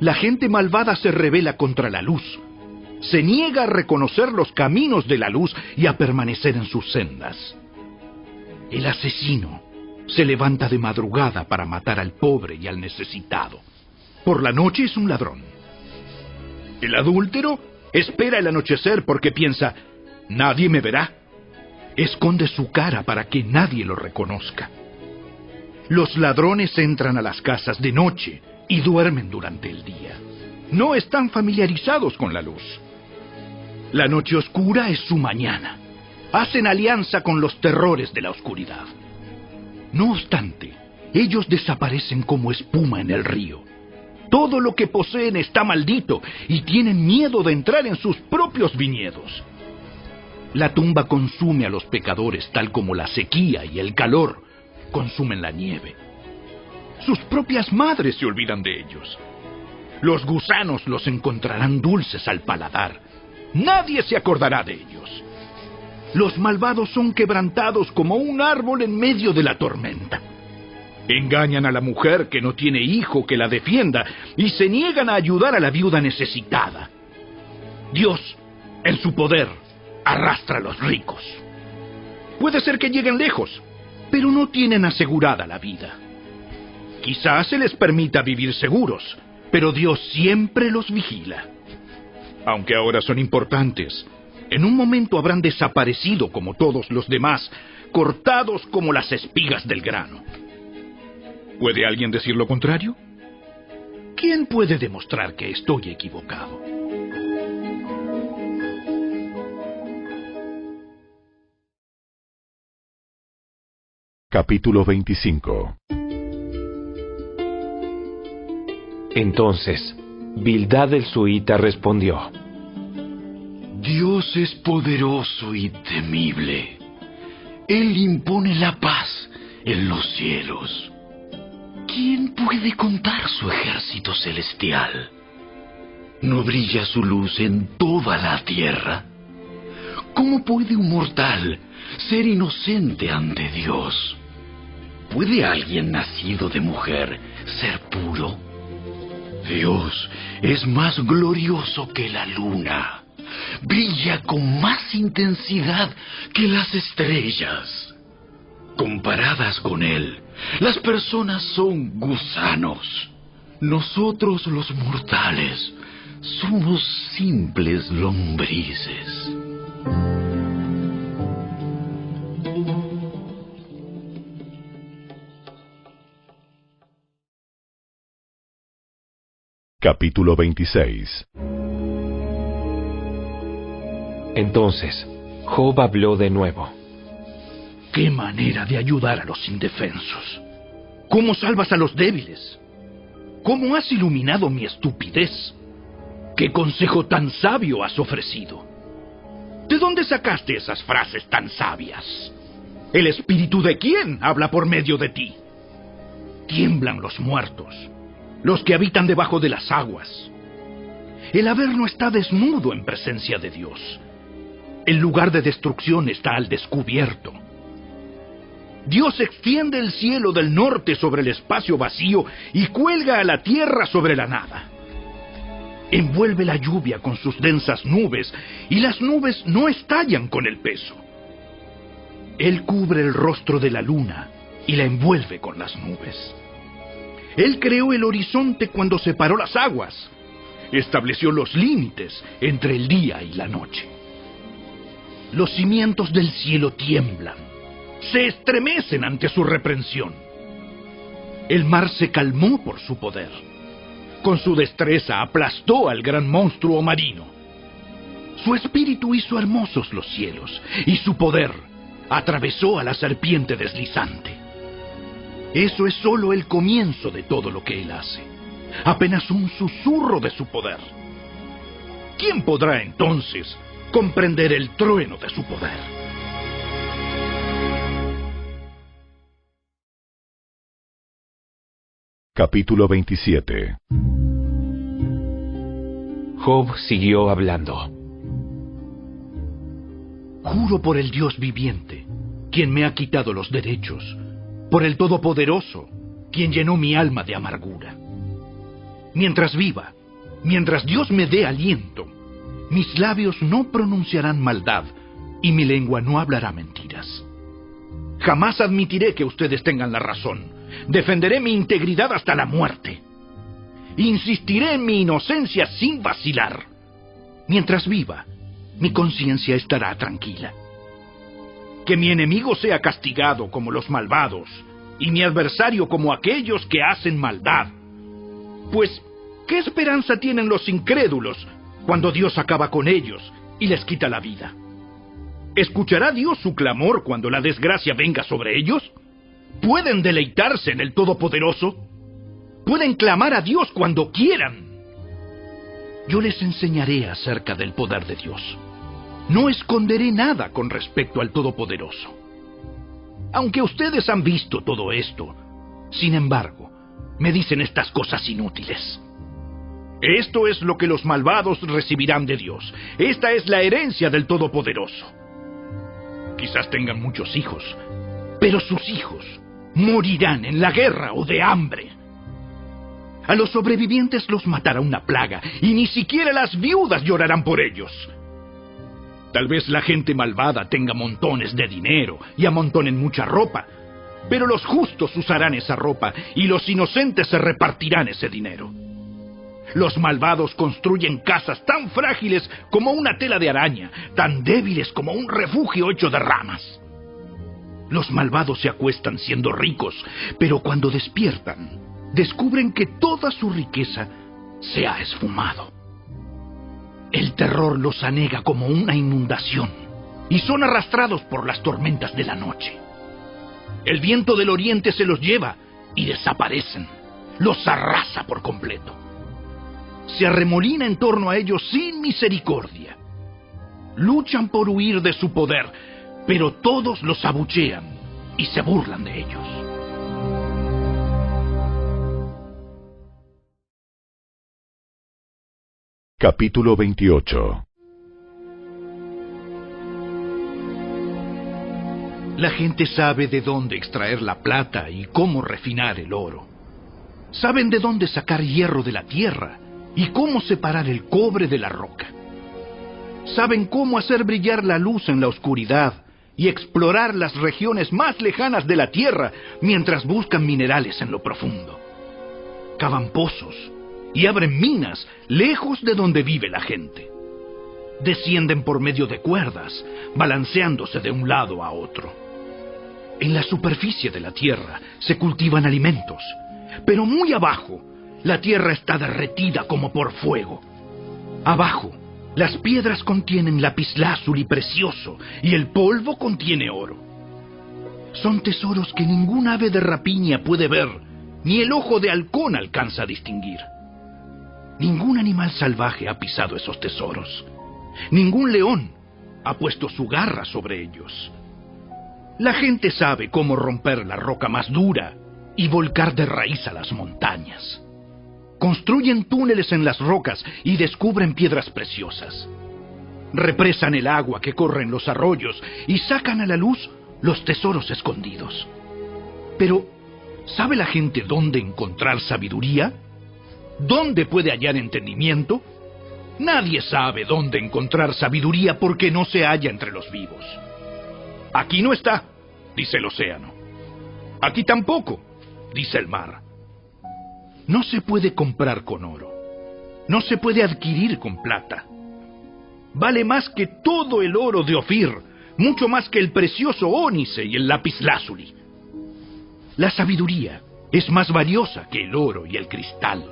La gente malvada se revela contra la luz, se niega a reconocer los caminos de la luz y a permanecer en sus sendas. El asesino se levanta de madrugada para matar al pobre y al necesitado. Por la noche es un ladrón. El adúltero espera el anochecer porque piensa, nadie me verá. Esconde su cara para que nadie lo reconozca. Los ladrones entran a las casas de noche y duermen durante el día. No están familiarizados con la luz. La noche oscura es su mañana. Hacen alianza con los terrores de la oscuridad. No obstante, ellos desaparecen como espuma en el río. Todo lo que poseen está maldito y tienen miedo de entrar en sus propios viñedos. La tumba consume a los pecadores tal como la sequía y el calor consumen la nieve. Sus propias madres se olvidan de ellos. Los gusanos los encontrarán dulces al paladar. Nadie se acordará de ellos. Los malvados son quebrantados como un árbol en medio de la tormenta. Engañan a la mujer que no tiene hijo que la defienda y se niegan a ayudar a la viuda necesitada. Dios, en su poder, arrastra a los ricos. Puede ser que lleguen lejos, pero no tienen asegurada la vida. Quizás se les permita vivir seguros, pero Dios siempre los vigila. Aunque ahora son importantes, en un momento habrán desaparecido como todos los demás, cortados como las espigas del grano. ¿Puede alguien decir lo contrario? ¿Quién puede demostrar que estoy equivocado? Capítulo 25 Entonces, Bildad el Suita respondió, Dios es poderoso y temible. Él impone la paz en los cielos. ¿Quién puede contar su ejército celestial? ¿No brilla su luz en toda la tierra? ¿Cómo puede un mortal ser inocente ante Dios? ¿Puede alguien nacido de mujer ser puro? Dios es más glorioso que la luna. Brilla con más intensidad que las estrellas. Comparadas con Él, las personas son gusanos. Nosotros los mortales somos simples lombrices. Capítulo 26 Entonces, Job habló de nuevo. ¿Qué manera de ayudar a los indefensos? ¿Cómo salvas a los débiles? ¿Cómo has iluminado mi estupidez? ¿Qué consejo tan sabio has ofrecido? ¿De dónde sacaste esas frases tan sabias? ¿El espíritu de quién habla por medio de ti? Tiemblan los muertos, los que habitan debajo de las aguas. El Averno está desnudo en presencia de Dios. El lugar de destrucción está al descubierto. Dios extiende el cielo del norte sobre el espacio vacío y cuelga a la tierra sobre la nada. Envuelve la lluvia con sus densas nubes y las nubes no estallan con el peso. Él cubre el rostro de la luna y la envuelve con las nubes. Él creó el horizonte cuando separó las aguas. Estableció los límites entre el día y la noche. Los cimientos del cielo tiemblan, se estremecen ante su reprensión. El mar se calmó por su poder. Con su destreza aplastó al gran monstruo marino. Su espíritu hizo hermosos los cielos y su poder atravesó a la serpiente deslizante. Eso es solo el comienzo de todo lo que él hace, apenas un susurro de su poder. ¿Quién podrá entonces comprender el trueno de su poder? Capítulo 27 Job siguió hablando. Juro por el Dios viviente, quien me ha quitado los derechos, por el Todopoderoso, quien llenó mi alma de amargura. Mientras viva, mientras Dios me dé aliento, mis labios no pronunciarán maldad y mi lengua no hablará mentiras. Jamás admitiré que ustedes tengan la razón Defenderé mi integridad hasta la muerte. Insistiré en mi inocencia sin vacilar. Mientras viva, mi conciencia estará tranquila. Que mi enemigo sea castigado como los malvados y mi adversario como aquellos que hacen maldad. Pues, ¿qué esperanza tienen los incrédulos cuando Dios acaba con ellos y les quita la vida? ¿Escuchará Dios su clamor cuando la desgracia venga sobre ellos? pueden deleitarse en el Todopoderoso, pueden clamar a Dios cuando quieran. Yo les enseñaré acerca del poder de Dios. No esconderé nada con respecto al Todopoderoso. Aunque ustedes han visto todo esto, sin embargo, me dicen estas cosas inútiles. Esto es lo que los malvados recibirán de Dios. Esta es la herencia del Todopoderoso. Quizás tengan muchos hijos, pero sus hijos morirán en la guerra o de hambre. A los sobrevivientes los matará una plaga y ni siquiera las viudas llorarán por ellos. Tal vez la gente malvada tenga montones de dinero y amontonen mucha ropa, pero los justos usarán esa ropa y los inocentes se repartirán ese dinero. Los malvados construyen casas tan frágiles como una tela de araña, tan débiles como un refugio hecho de ramas. Los malvados se acuestan siendo ricos, pero cuando despiertan, descubren que toda su riqueza se ha esfumado. El terror los anega como una inundación y son arrastrados por las tormentas de la noche. El viento del oriente se los lleva y desaparecen, los arrasa por completo. Se arremolina en torno a ellos sin misericordia. Luchan por huir de su poder, pero todos los abuchean y se burlan de ellos. Capítulo 28 La gente sabe de dónde extraer la plata y cómo refinar el oro. Saben de dónde sacar hierro de la tierra y cómo separar el cobre de la roca. Saben cómo hacer brillar la luz en la oscuridad y explorar las regiones más lejanas de la Tierra mientras buscan minerales en lo profundo. Cavan pozos y abren minas lejos de donde vive la gente. Descienden por medio de cuerdas, balanceándose de un lado a otro. En la superficie de la Tierra se cultivan alimentos, pero muy abajo la Tierra está derretida como por fuego. Abajo las piedras contienen lapislázuli precioso y el polvo contiene oro. Son tesoros que ningún ave de rapiña puede ver ni el ojo de halcón alcanza a distinguir. Ningún animal salvaje ha pisado esos tesoros. Ningún león ha puesto su garra sobre ellos. La gente sabe cómo romper la roca más dura y volcar de raíz a las montañas. Construyen túneles en las rocas y descubren piedras preciosas. Represan el agua que corre en los arroyos y sacan a la luz los tesoros escondidos. Pero, ¿sabe la gente dónde encontrar sabiduría? ¿Dónde puede hallar entendimiento? Nadie sabe dónde encontrar sabiduría porque no se halla entre los vivos. Aquí no está, dice el océano. Aquí tampoco, dice el mar. No se puede comprar con oro. No se puede adquirir con plata. Vale más que todo el oro de Ofir, mucho más que el precioso ónice y el lapislázuli. La sabiduría es más valiosa que el oro y el cristal.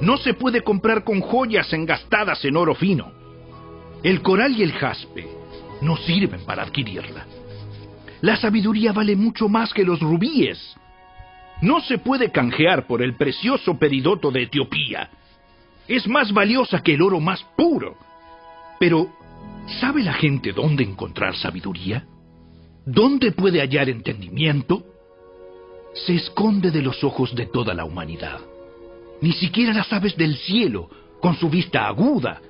No se puede comprar con joyas engastadas en oro fino. El coral y el jaspe no sirven para adquirirla. La sabiduría vale mucho más que los rubíes. No se puede canjear por el precioso peridoto de Etiopía. Es más valiosa que el oro más puro. Pero, ¿sabe la gente dónde encontrar sabiduría? ¿Dónde puede hallar entendimiento? Se esconde de los ojos de toda la humanidad. Ni siquiera las aves del cielo, con su vista aguda,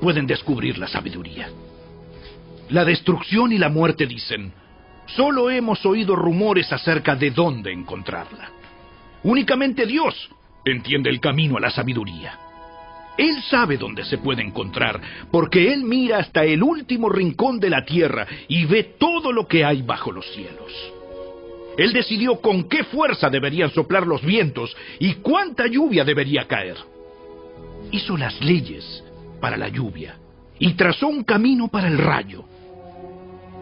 pueden descubrir la sabiduría. La destrucción y la muerte dicen, solo hemos oído rumores acerca de dónde encontrarla. Únicamente Dios entiende el camino a la sabiduría. Él sabe dónde se puede encontrar, porque Él mira hasta el último rincón de la tierra y ve todo lo que hay bajo los cielos. Él decidió con qué fuerza deberían soplar los vientos y cuánta lluvia debería caer. Hizo las leyes para la lluvia y trazó un camino para el rayo.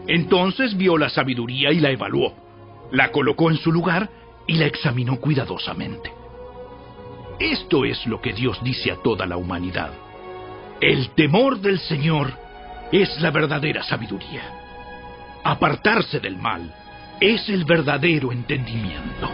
Entonces vio la sabiduría y la evaluó, la colocó en su lugar y la examinó cuidadosamente. Esto es lo que Dios dice a toda la humanidad. El temor del Señor es la verdadera sabiduría. Apartarse del mal es el verdadero entendimiento.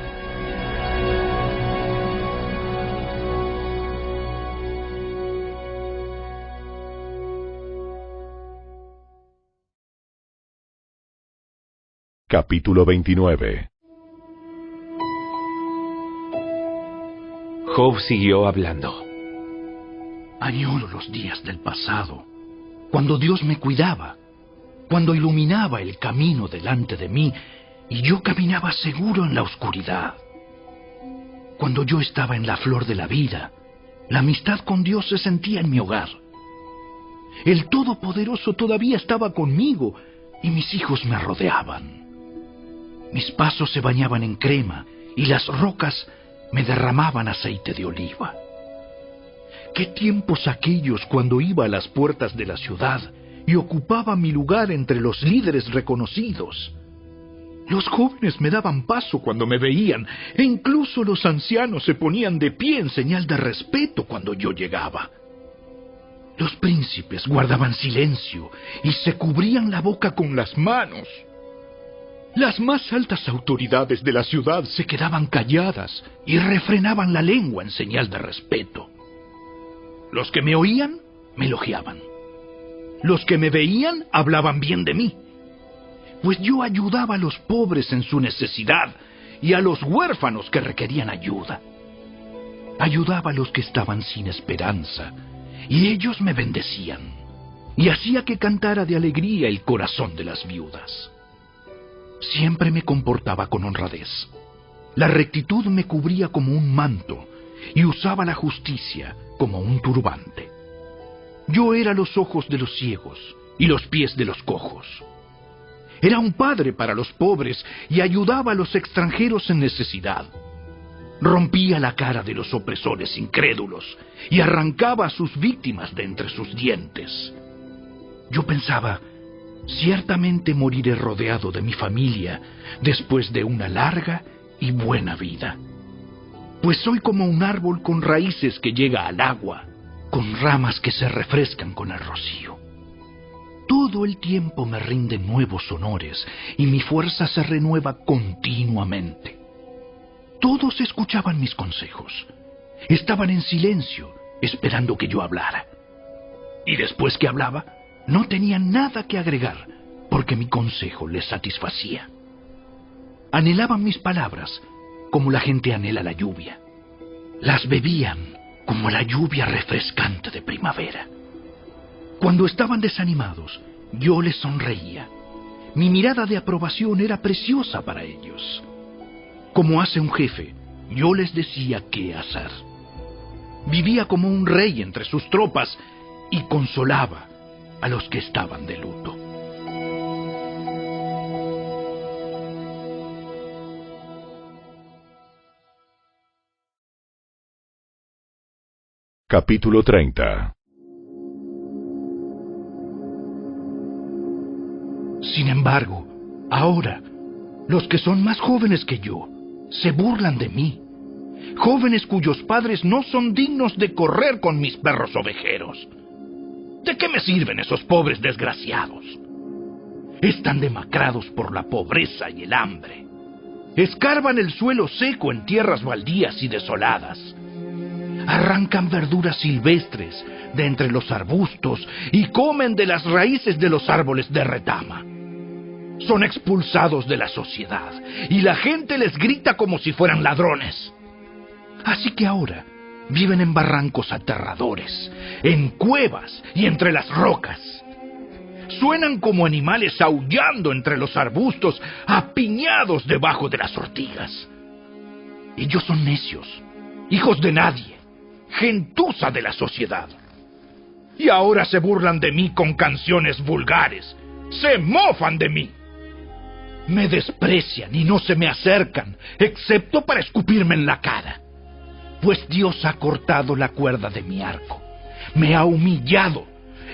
Capítulo 29 Job siguió hablando. Añoro los días del pasado, cuando Dios me cuidaba, cuando iluminaba el camino delante de mí y yo caminaba seguro en la oscuridad. Cuando yo estaba en la flor de la vida, la amistad con Dios se sentía en mi hogar. El Todopoderoso todavía estaba conmigo y mis hijos me rodeaban. Mis pasos se bañaban en crema y las rocas me derramaban aceite de oliva. ¿Qué tiempos aquellos cuando iba a las puertas de la ciudad y ocupaba mi lugar entre los líderes reconocidos? Los jóvenes me daban paso cuando me veían e incluso los ancianos se ponían de pie en señal de respeto cuando yo llegaba. Los príncipes guardaban silencio y se cubrían la boca con las manos. Las más altas autoridades de la ciudad se quedaban calladas y refrenaban la lengua en señal de respeto. Los que me oían me elogiaban. Los que me veían hablaban bien de mí, pues yo ayudaba a los pobres en su necesidad y a los huérfanos que requerían ayuda. Ayudaba a los que estaban sin esperanza y ellos me bendecían y hacía que cantara de alegría el corazón de las viudas. Siempre me comportaba con honradez. La rectitud me cubría como un manto y usaba la justicia como un turbante. Yo era los ojos de los ciegos y los pies de los cojos. Era un padre para los pobres y ayudaba a los extranjeros en necesidad. Rompía la cara de los opresores incrédulos y arrancaba a sus víctimas de entre sus dientes. Yo pensaba, ciertamente moriré rodeado de mi familia después de una larga y buena vida. Pues soy como un árbol con raíces que llega al agua, con ramas que se refrescan con el rocío. Todo el tiempo me rinden nuevos honores y mi fuerza se renueva continuamente. Todos escuchaban mis consejos. Estaban en silencio, esperando que yo hablara. Y después que hablaba, no tenían nada que agregar, porque mi consejo les satisfacía. Anhelaban mis palabras como la gente anhela la lluvia. Las bebían como la lluvia refrescante de primavera. Cuando estaban desanimados, yo les sonreía. Mi mirada de aprobación era preciosa para ellos. Como hace un jefe, yo les decía qué hacer. Vivía como un rey entre sus tropas y consolaba a los que estaban de luto. Capítulo 30 Sin embargo, ahora, los que son más jóvenes que yo se burlan de mí. Jóvenes cuyos padres no son dignos de correr con mis perros ovejeros. ¿De qué me sirven esos pobres desgraciados? Están demacrados por la pobreza y el hambre. Escarban el suelo seco en tierras baldías y desoladas arrancan verduras silvestres de entre los arbustos y comen de las raíces de los árboles de retama. Son expulsados de la sociedad y la gente les grita como si fueran ladrones. Así que ahora viven en barrancos aterradores, en cuevas y entre las rocas. Suenan como animales aullando entre los arbustos, apiñados debajo de las ortigas. Ellos son necios, hijos de nadie gentuza de la sociedad. Y ahora se burlan de mí con canciones vulgares. Se mofan de mí. Me desprecian y no se me acercan, excepto para escupirme en la cara. Pues Dios ha cortado la cuerda de mi arco. Me ha humillado.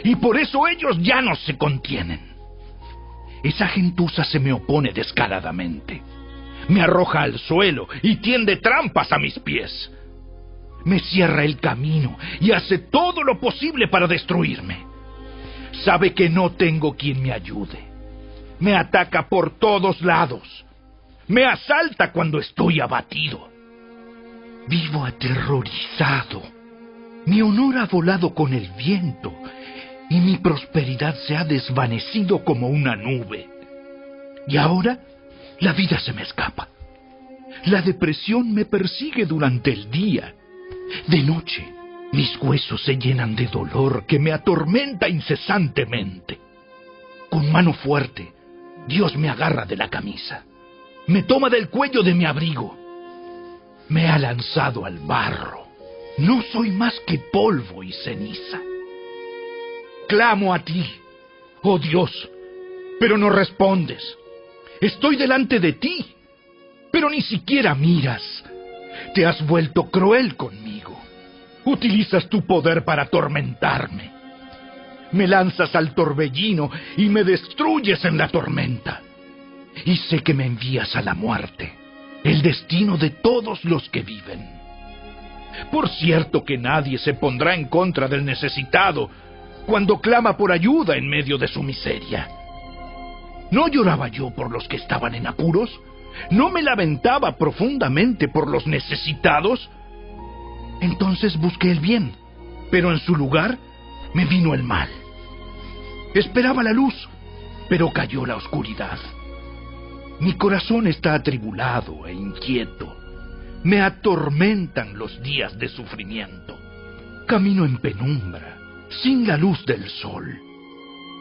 Y por eso ellos ya no se contienen. Esa gentuza se me opone descaradamente. Me arroja al suelo y tiende trampas a mis pies me cierra el camino y hace todo lo posible para destruirme. Sabe que no tengo quien me ayude. Me ataca por todos lados. Me asalta cuando estoy abatido. Vivo aterrorizado. Mi honor ha volado con el viento y mi prosperidad se ha desvanecido como una nube. Y ahora la vida se me escapa. La depresión me persigue durante el día de noche, mis huesos se llenan de dolor que me atormenta incesantemente. Con mano fuerte, Dios me agarra de la camisa. Me toma del cuello de mi abrigo. Me ha lanzado al barro. No soy más que polvo y ceniza. Clamo a ti, oh Dios, pero no respondes. Estoy delante de ti, pero ni siquiera miras. Te has vuelto cruel conmigo. Utilizas tu poder para atormentarme. Me lanzas al torbellino y me destruyes en la tormenta. Y sé que me envías a la muerte, el destino de todos los que viven. Por cierto que nadie se pondrá en contra del necesitado cuando clama por ayuda en medio de su miseria. ¿No lloraba yo por los que estaban en apuros? ¿No me lamentaba profundamente por los necesitados? Entonces busqué el bien, pero en su lugar me vino el mal. Esperaba la luz, pero cayó la oscuridad. Mi corazón está atribulado e inquieto. Me atormentan los días de sufrimiento. Camino en penumbra, sin la luz del sol.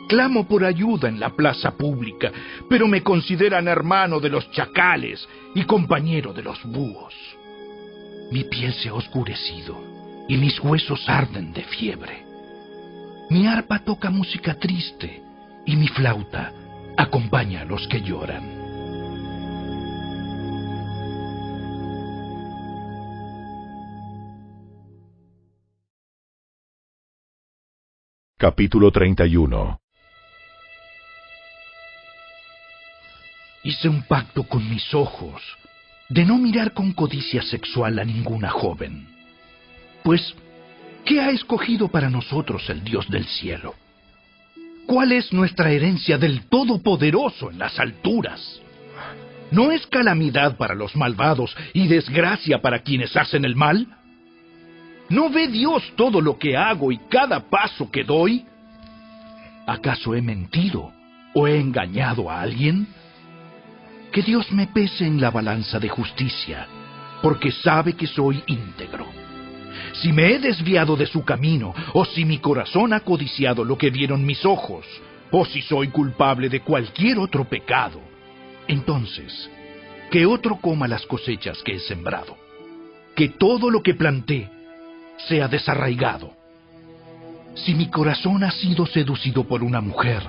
Clamo por ayuda en la plaza pública, pero me consideran hermano de los chacales y compañero de los búhos. Mi piel se ha oscurecido y mis huesos arden de fiebre. Mi arpa toca música triste y mi flauta acompaña a los que lloran. Capítulo 31 Hice un pacto con mis ojos de no mirar con codicia sexual a ninguna joven. Pues, ¿qué ha escogido para nosotros el Dios del cielo? ¿Cuál es nuestra herencia del Todopoderoso en las alturas? ¿No es calamidad para los malvados y desgracia para quienes hacen el mal? ¿No ve Dios todo lo que hago y cada paso que doy? ¿Acaso he mentido o he engañado a alguien? Que Dios me pese en la balanza de justicia, porque sabe que soy íntegro. Si me he desviado de su camino, o si mi corazón ha codiciado lo que vieron mis ojos, o si soy culpable de cualquier otro pecado, entonces, que otro coma las cosechas que he sembrado, que todo lo que planté sea desarraigado. Si mi corazón ha sido seducido por una mujer,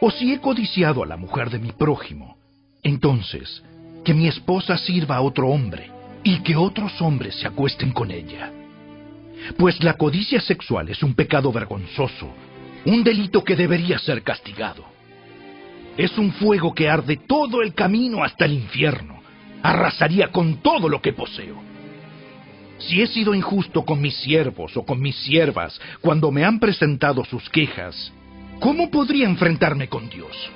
o si he codiciado a la mujer de mi prójimo, entonces que mi esposa sirva a otro hombre y que otros hombres se acuesten con ella. Pues la codicia sexual es un pecado vergonzoso, un delito que debería ser castigado. Es un fuego que arde todo el camino hasta el infierno. Arrasaría con todo lo que poseo. Si he sido injusto con mis siervos o con mis siervas cuando me han presentado sus quejas, ¿cómo podría enfrentarme con Dios?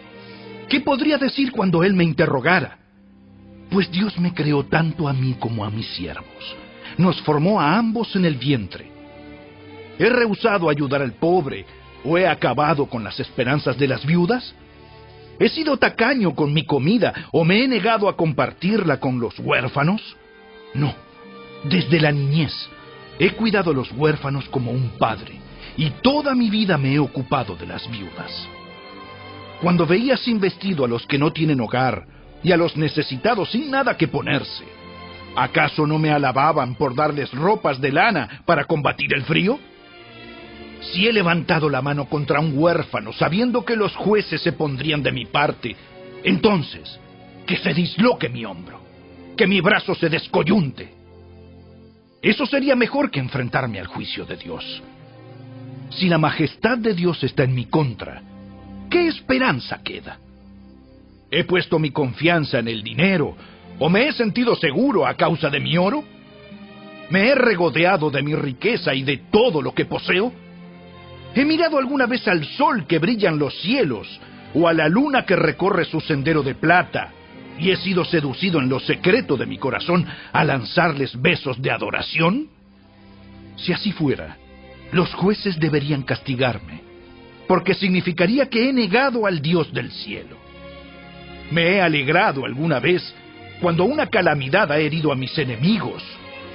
¿Qué podría decir cuando Él me interrogara? Pues Dios me creó tanto a mí como a mis siervos. Nos formó a ambos en el vientre. ¿He rehusado ayudar al pobre o he acabado con las esperanzas de las viudas? ¿He sido tacaño con mi comida o me he negado a compartirla con los huérfanos? No, desde la niñez he cuidado a los huérfanos como un padre y toda mi vida me he ocupado de las viudas. Cuando veía sin vestido a los que no tienen hogar y a los necesitados sin nada que ponerse, ¿acaso no me alababan por darles ropas de lana para combatir el frío? Si he levantado la mano contra un huérfano sabiendo que los jueces se pondrían de mi parte, entonces que se disloque mi hombro, que mi brazo se descoyunte. Eso sería mejor que enfrentarme al juicio de Dios. Si la majestad de Dios está en mi contra, ¿qué esperanza queda? ¿He puesto mi confianza en el dinero o me he sentido seguro a causa de mi oro? ¿Me he regodeado de mi riqueza y de todo lo que poseo? ¿He mirado alguna vez al sol que brilla en los cielos o a la luna que recorre su sendero de plata y he sido seducido en lo secreto de mi corazón a lanzarles besos de adoración? Si así fuera, los jueces deberían castigarme, porque significaría que he negado al Dios del cielo. ¿Me he alegrado alguna vez cuando una calamidad ha herido a mis enemigos?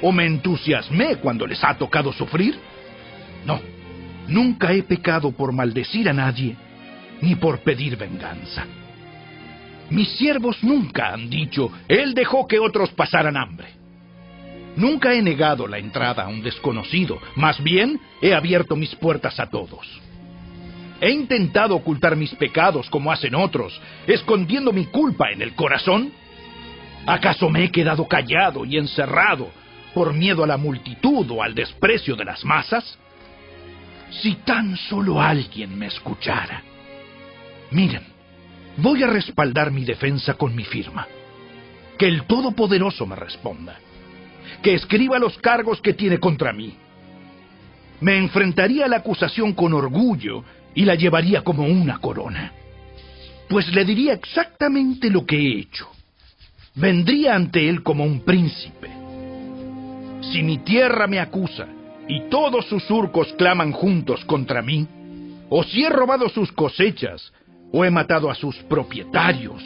¿O me entusiasmé cuando les ha tocado sufrir? No Nunca he pecado por maldecir a nadie, ni por pedir venganza. Mis siervos nunca han dicho, Él dejó que otros pasaran hambre. Nunca he negado la entrada a un desconocido, más bien he abierto mis puertas a todos. He intentado ocultar mis pecados como hacen otros, escondiendo mi culpa en el corazón. ¿Acaso me he quedado callado y encerrado por miedo a la multitud o al desprecio de las masas? Si tan solo alguien me escuchara. Miren, voy a respaldar mi defensa con mi firma. Que el Todopoderoso me responda. Que escriba los cargos que tiene contra mí. Me enfrentaría a la acusación con orgullo y la llevaría como una corona. Pues le diría exactamente lo que he hecho. Vendría ante él como un príncipe. Si mi tierra me acusa y todos sus surcos claman juntos contra mí, o si he robado sus cosechas, o he matado a sus propietarios,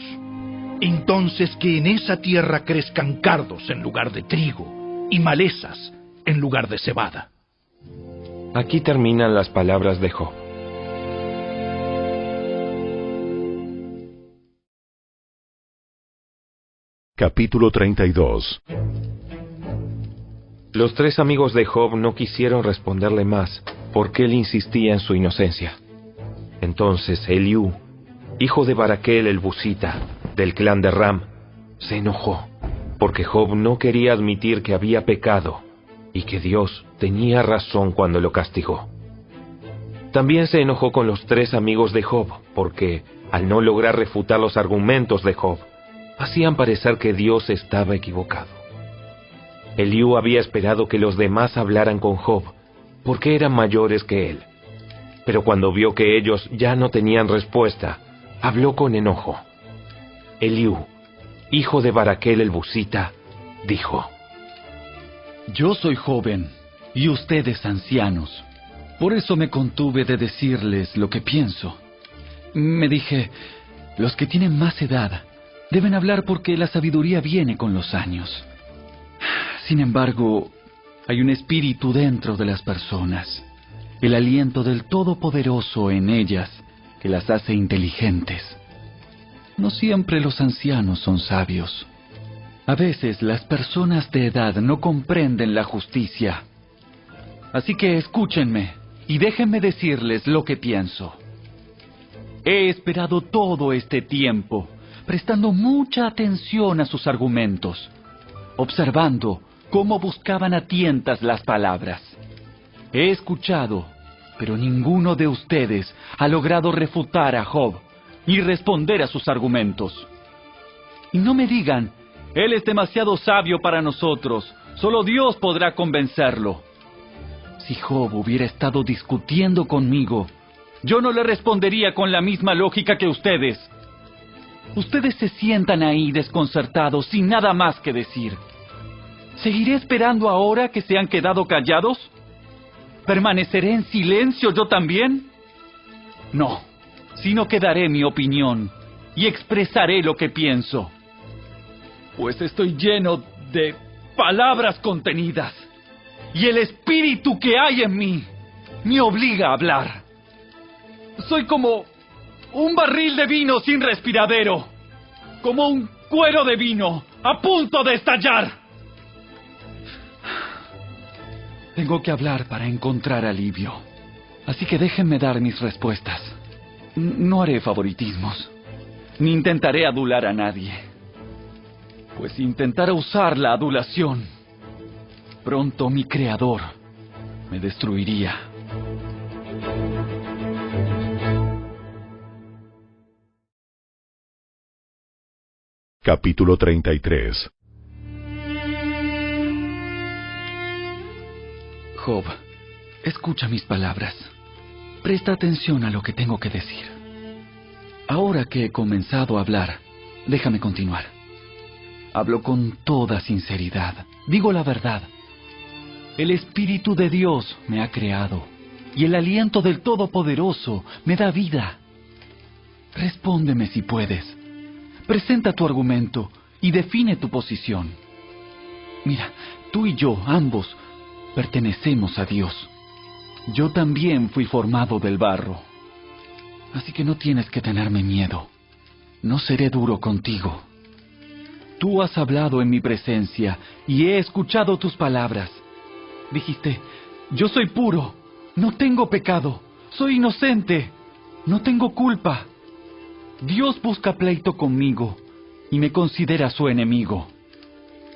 entonces que en esa tierra crezcan cardos en lugar de trigo, y malezas en lugar de cebada. Aquí terminan las palabras de Job. Capítulo 32 los tres amigos de Job no quisieron responderle más, porque él insistía en su inocencia. Entonces Eliú, hijo de Baraquel el Busita, del clan de Ram, se enojó, porque Job no quería admitir que había pecado y que Dios tenía razón cuando lo castigó. También se enojó con los tres amigos de Job, porque, al no lograr refutar los argumentos de Job, hacían parecer que Dios estaba equivocado. Eliú había esperado que los demás hablaran con Job, porque eran mayores que él. Pero cuando vio que ellos ya no tenían respuesta, habló con enojo. Eliú, hijo de Baraquel el Busita, dijo, Yo soy joven y ustedes ancianos. Por eso me contuve de decirles lo que pienso. Me dije, los que tienen más edad deben hablar porque la sabiduría viene con los años. Sin embargo, hay un espíritu dentro de las personas, el aliento del Todopoderoso en ellas que las hace inteligentes. No siempre los ancianos son sabios. A veces las personas de edad no comprenden la justicia. Así que escúchenme y déjenme decirles lo que pienso. He esperado todo este tiempo, prestando mucha atención a sus argumentos, observando cómo buscaban a tientas las palabras. He escuchado, pero ninguno de ustedes ha logrado refutar a Job y responder a sus argumentos. Y no me digan, él es demasiado sabio para nosotros, solo Dios podrá convencerlo. Si Job hubiera estado discutiendo conmigo, yo no le respondería con la misma lógica que ustedes. Ustedes se sientan ahí desconcertados sin nada más que decir. ¿Seguiré esperando ahora que se han quedado callados? ¿Permaneceré en silencio yo también? No, sino que daré mi opinión y expresaré lo que pienso. Pues estoy lleno de palabras contenidas y el espíritu que hay en mí me obliga a hablar. Soy como un barril de vino sin respiradero, como un cuero de vino a punto de estallar. Tengo que hablar para encontrar alivio, así que déjenme dar mis respuestas. No haré favoritismos, ni intentaré adular a nadie, pues si intentara usar la adulación, pronto mi creador me destruiría. Capítulo 33 Job, escucha mis palabras. Presta atención a lo que tengo que decir. Ahora que he comenzado a hablar, déjame continuar. Hablo con toda sinceridad. Digo la verdad. El Espíritu de Dios me ha creado y el aliento del Todopoderoso me da vida. Respóndeme si puedes. Presenta tu argumento y define tu posición. Mira, tú y yo, ambos, pertenecemos a Dios. Yo también fui formado del barro. Así que no tienes que tenerme miedo. No seré duro contigo. Tú has hablado en mi presencia y he escuchado tus palabras. Dijiste, yo soy puro, no tengo pecado, soy inocente, no tengo culpa. Dios busca pleito conmigo y me considera su enemigo.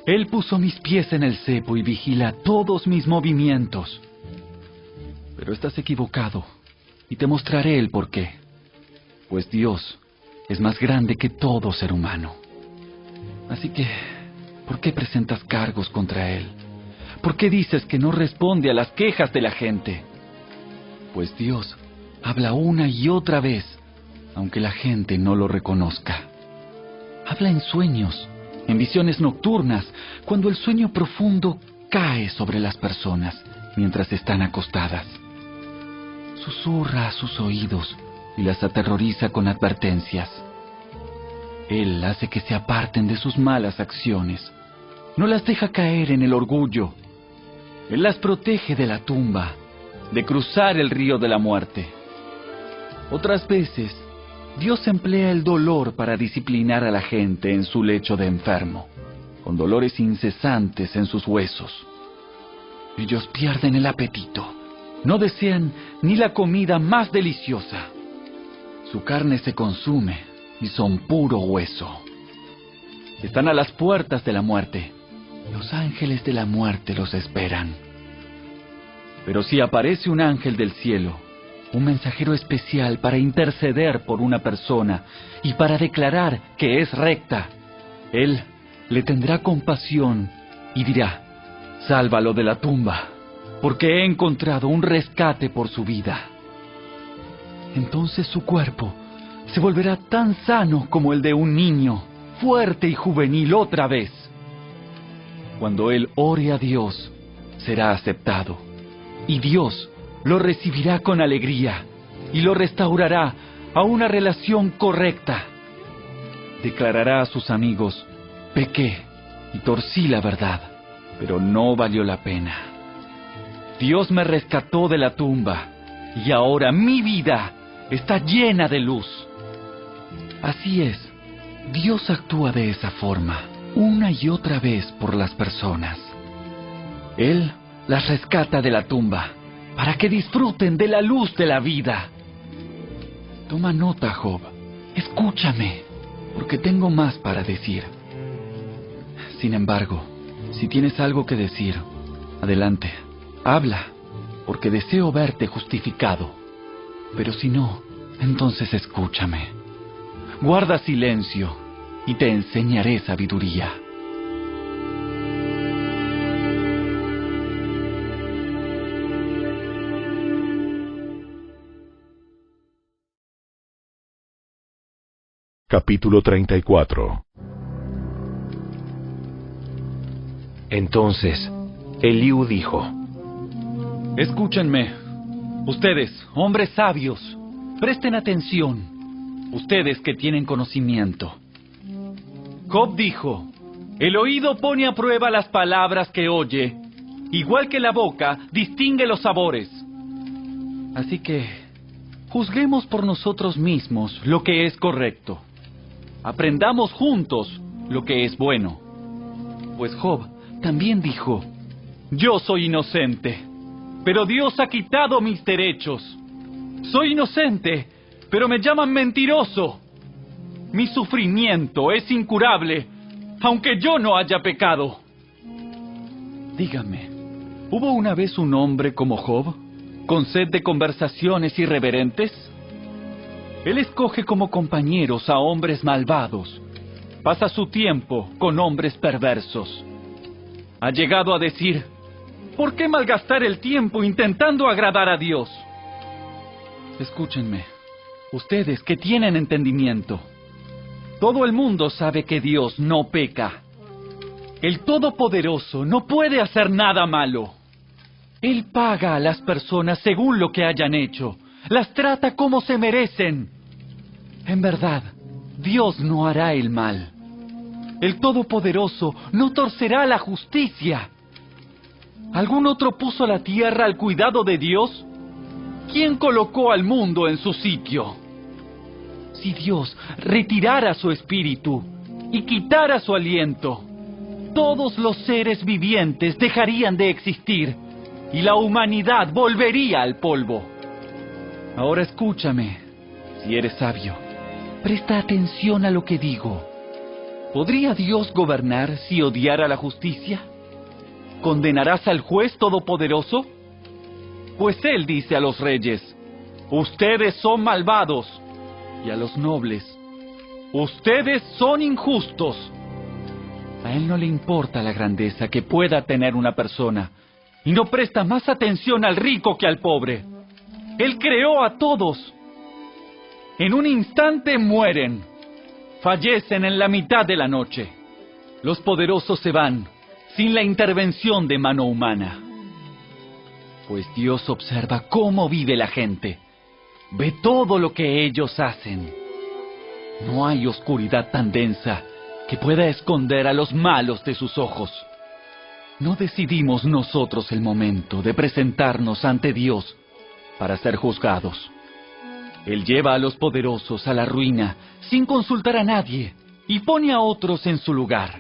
Él puso mis pies en el cepo y vigila todos mis movimientos. Pero estás equivocado y te mostraré el por qué. Pues Dios es más grande que todo ser humano. Así que, ¿por qué presentas cargos contra Él? ¿Por qué dices que no responde a las quejas de la gente? Pues Dios habla una y otra vez aunque la gente no lo reconozca. Habla en sueños, en visiones nocturnas, cuando el sueño profundo cae sobre las personas mientras están acostadas. Susurra a sus oídos y las aterroriza con advertencias. Él hace que se aparten de sus malas acciones. No las deja caer en el orgullo. Él las protege de la tumba, de cruzar el río de la muerte. Otras veces Dios emplea el dolor para disciplinar a la gente en su lecho de enfermo, con dolores incesantes en sus huesos. Ellos pierden el apetito, no desean ni la comida más deliciosa. Su carne se consume y son puro hueso. Están a las puertas de la muerte. Los ángeles de la muerte los esperan. Pero si aparece un ángel del cielo un mensajero especial para interceder por una persona y para declarar que es recta. Él le tendrá compasión y dirá, sálvalo de la tumba, porque he encontrado un rescate por su vida. Entonces su cuerpo se volverá tan sano como el de un niño fuerte y juvenil otra vez. Cuando él ore a Dios, será aceptado, y Dios lo recibirá con alegría y lo restaurará a una relación correcta. Declarará a sus amigos, pequé y torcí la verdad, pero no valió la pena. Dios me rescató de la tumba y ahora mi vida está llena de luz. Así es, Dios actúa de esa forma, una y otra vez por las personas. Él las rescata de la tumba para que disfruten de la luz de la vida. Toma nota, Job. Escúchame, porque tengo más para decir. Sin embargo, si tienes algo que decir, adelante, habla, porque deseo verte justificado. Pero si no, entonces escúchame. Guarda silencio y te enseñaré sabiduría. Capítulo 34 Entonces, Eliú dijo, Escúchenme, ustedes, hombres sabios, presten atención, ustedes que tienen conocimiento. Job dijo, el oído pone a prueba las palabras que oye, igual que la boca distingue los sabores. Así que, juzguemos por nosotros mismos lo que es correcto. Aprendamos juntos lo que es bueno. Pues Job también dijo, yo soy inocente, pero Dios ha quitado mis derechos. Soy inocente, pero me llaman mentiroso. Mi sufrimiento es incurable, aunque yo no haya pecado. Dígame, ¿hubo una vez un hombre como Job, con sed de conversaciones irreverentes? Él escoge como compañeros a hombres malvados. Pasa su tiempo con hombres perversos. Ha llegado a decir, ¿por qué malgastar el tiempo intentando agradar a Dios? Escúchenme, ustedes que tienen entendimiento. Todo el mundo sabe que Dios no peca. El Todopoderoso no puede hacer nada malo. Él paga a las personas según lo que hayan hecho. Las trata como se merecen. En verdad, Dios no hará el mal. El Todopoderoso no torcerá la justicia. ¿Algún otro puso la tierra al cuidado de Dios? ¿Quién colocó al mundo en su sitio? Si Dios retirara su espíritu y quitara su aliento, todos los seres vivientes dejarían de existir y la humanidad volvería al polvo. Ahora escúchame, si eres sabio. Presta atención a lo que digo. ¿Podría Dios gobernar si odiara la justicia? ¿Condenarás al juez todopoderoso? Pues él dice a los reyes, ustedes son malvados, y a los nobles, ustedes son injustos. A él no le importa la grandeza que pueda tener una persona, y no presta más atención al rico que al pobre. Él creó a todos en un instante mueren, fallecen en la mitad de la noche. Los poderosos se van sin la intervención de mano humana. Pues Dios observa cómo vive la gente, ve todo lo que ellos hacen. No hay oscuridad tan densa que pueda esconder a los malos de sus ojos. No decidimos nosotros el momento de presentarnos ante Dios para ser juzgados. Él lleva a los poderosos a la ruina sin consultar a nadie y pone a otros en su lugar.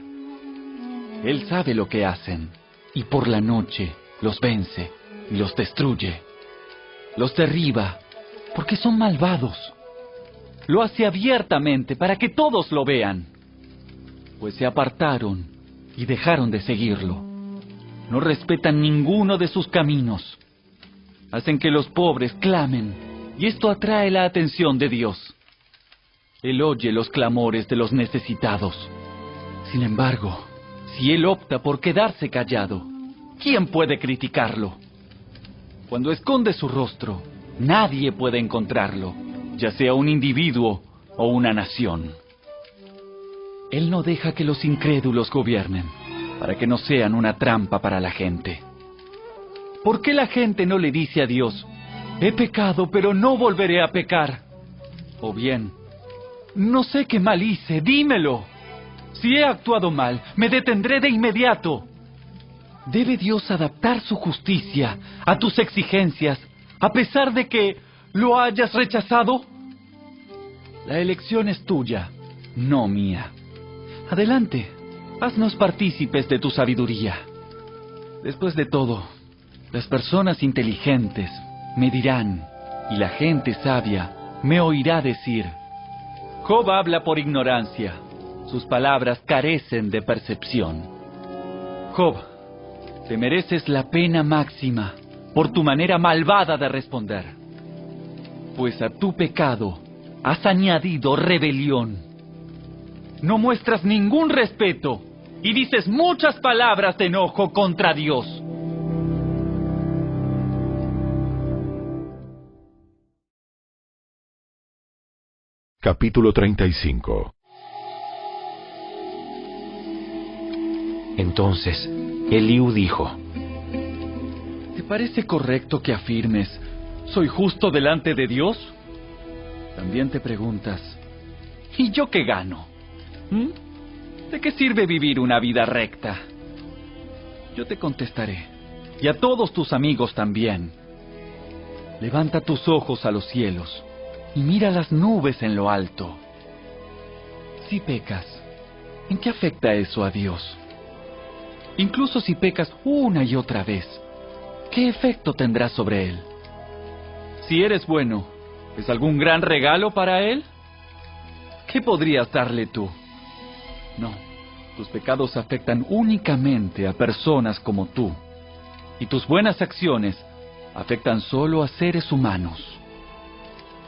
Él sabe lo que hacen y por la noche los vence y los destruye. Los derriba porque son malvados. Lo hace abiertamente para que todos lo vean. Pues se apartaron y dejaron de seguirlo. No respetan ninguno de sus caminos. Hacen que los pobres clamen y esto atrae la atención de Dios. Él oye los clamores de los necesitados. Sin embargo, si Él opta por quedarse callado, ¿quién puede criticarlo? Cuando esconde su rostro, nadie puede encontrarlo, ya sea un individuo o una nación. Él no deja que los incrédulos gobiernen, para que no sean una trampa para la gente. ¿Por qué la gente no le dice a Dios, he pecado, pero no volveré a pecar? O bien, no sé qué mal hice, dímelo. Si he actuado mal, me detendré de inmediato. ¿Debe Dios adaptar su justicia a tus exigencias, a pesar de que lo hayas rechazado? La elección es tuya, no mía. Adelante, haznos partícipes de tu sabiduría. Después de todo, las personas inteligentes me dirán, y la gente sabia me oirá decir, Job habla por ignorancia, sus palabras carecen de percepción. Job, te mereces la pena máxima por tu manera malvada de responder, pues a tu pecado has añadido rebelión. No muestras ningún respeto y dices muchas palabras de enojo contra Dios. Capítulo 35 Entonces Eliú dijo, ¿Te parece correcto que afirmes, soy justo delante de Dios? También te preguntas, ¿y yo qué gano? ¿Mm? ¿De qué sirve vivir una vida recta? Yo te contestaré, y a todos tus amigos también. Levanta tus ojos a los cielos y mira las nubes en lo alto. Si pecas, ¿en qué afecta eso a Dios? Incluso si pecas una y otra vez, ¿qué efecto tendrá sobre Él? Si eres bueno, ¿es algún gran regalo para Él? ¿Qué podrías darle tú? No, tus pecados afectan únicamente a personas como tú, y tus buenas acciones afectan solo a seres humanos.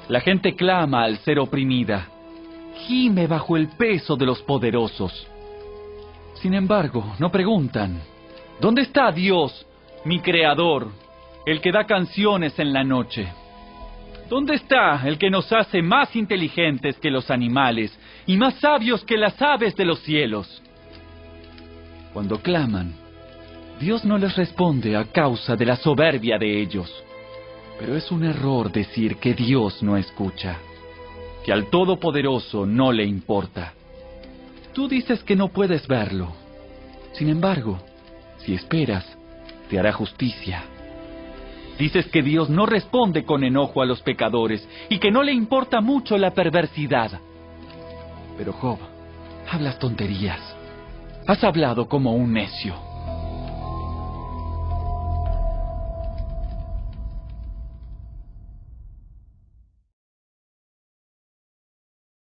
La gente clama al ser oprimida, gime bajo el peso de los poderosos. Sin embargo, no preguntan, ¿dónde está Dios, mi creador, el que da canciones en la noche? ¿Dónde está el que nos hace más inteligentes que los animales y más sabios que las aves de los cielos? Cuando claman, Dios no les responde a causa de la soberbia de ellos. Pero es un error decir que Dios no escucha, que al Todopoderoso no le importa. Tú dices que no puedes verlo. Sin embargo, si esperas, te hará justicia. Dices que Dios no responde con enojo a los pecadores y que no le importa mucho la perversidad. Pero Job, hablas tonterías. Has hablado como un necio.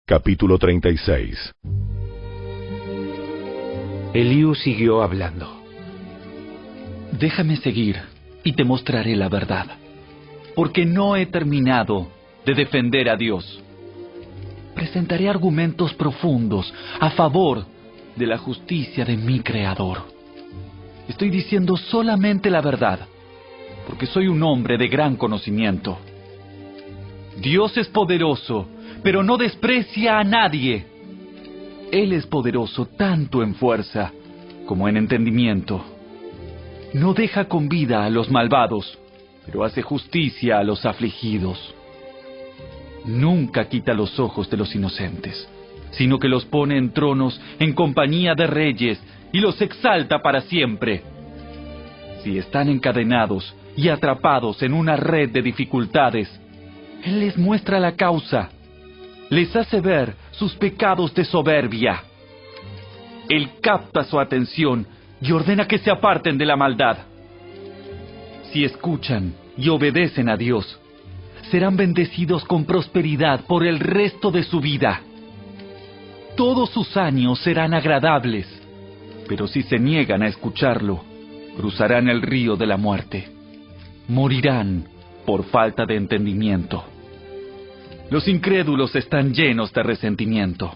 Capítulo 36 Eliú siguió hablando. Déjame seguir y te mostraré la verdad, porque no he terminado de defender a Dios. Presentaré argumentos profundos a favor de la justicia de mi Creador. Estoy diciendo solamente la verdad, porque soy un hombre de gran conocimiento. Dios es poderoso, pero no desprecia a nadie. Él es poderoso tanto en fuerza como en entendimiento. No deja con vida a los malvados, pero hace justicia a los afligidos. Nunca quita los ojos de los inocentes, sino que los pone en tronos en compañía de reyes y los exalta para siempre. Si están encadenados y atrapados en una red de dificultades, Él les muestra la causa, les hace ver sus pecados de soberbia. Él capta su atención y ordena que se aparten de la maldad. Si escuchan y obedecen a Dios, serán bendecidos con prosperidad por el resto de su vida. Todos sus años serán agradables, pero si se niegan a escucharlo, cruzarán el río de la muerte. Morirán por falta de entendimiento. Los incrédulos están llenos de resentimiento.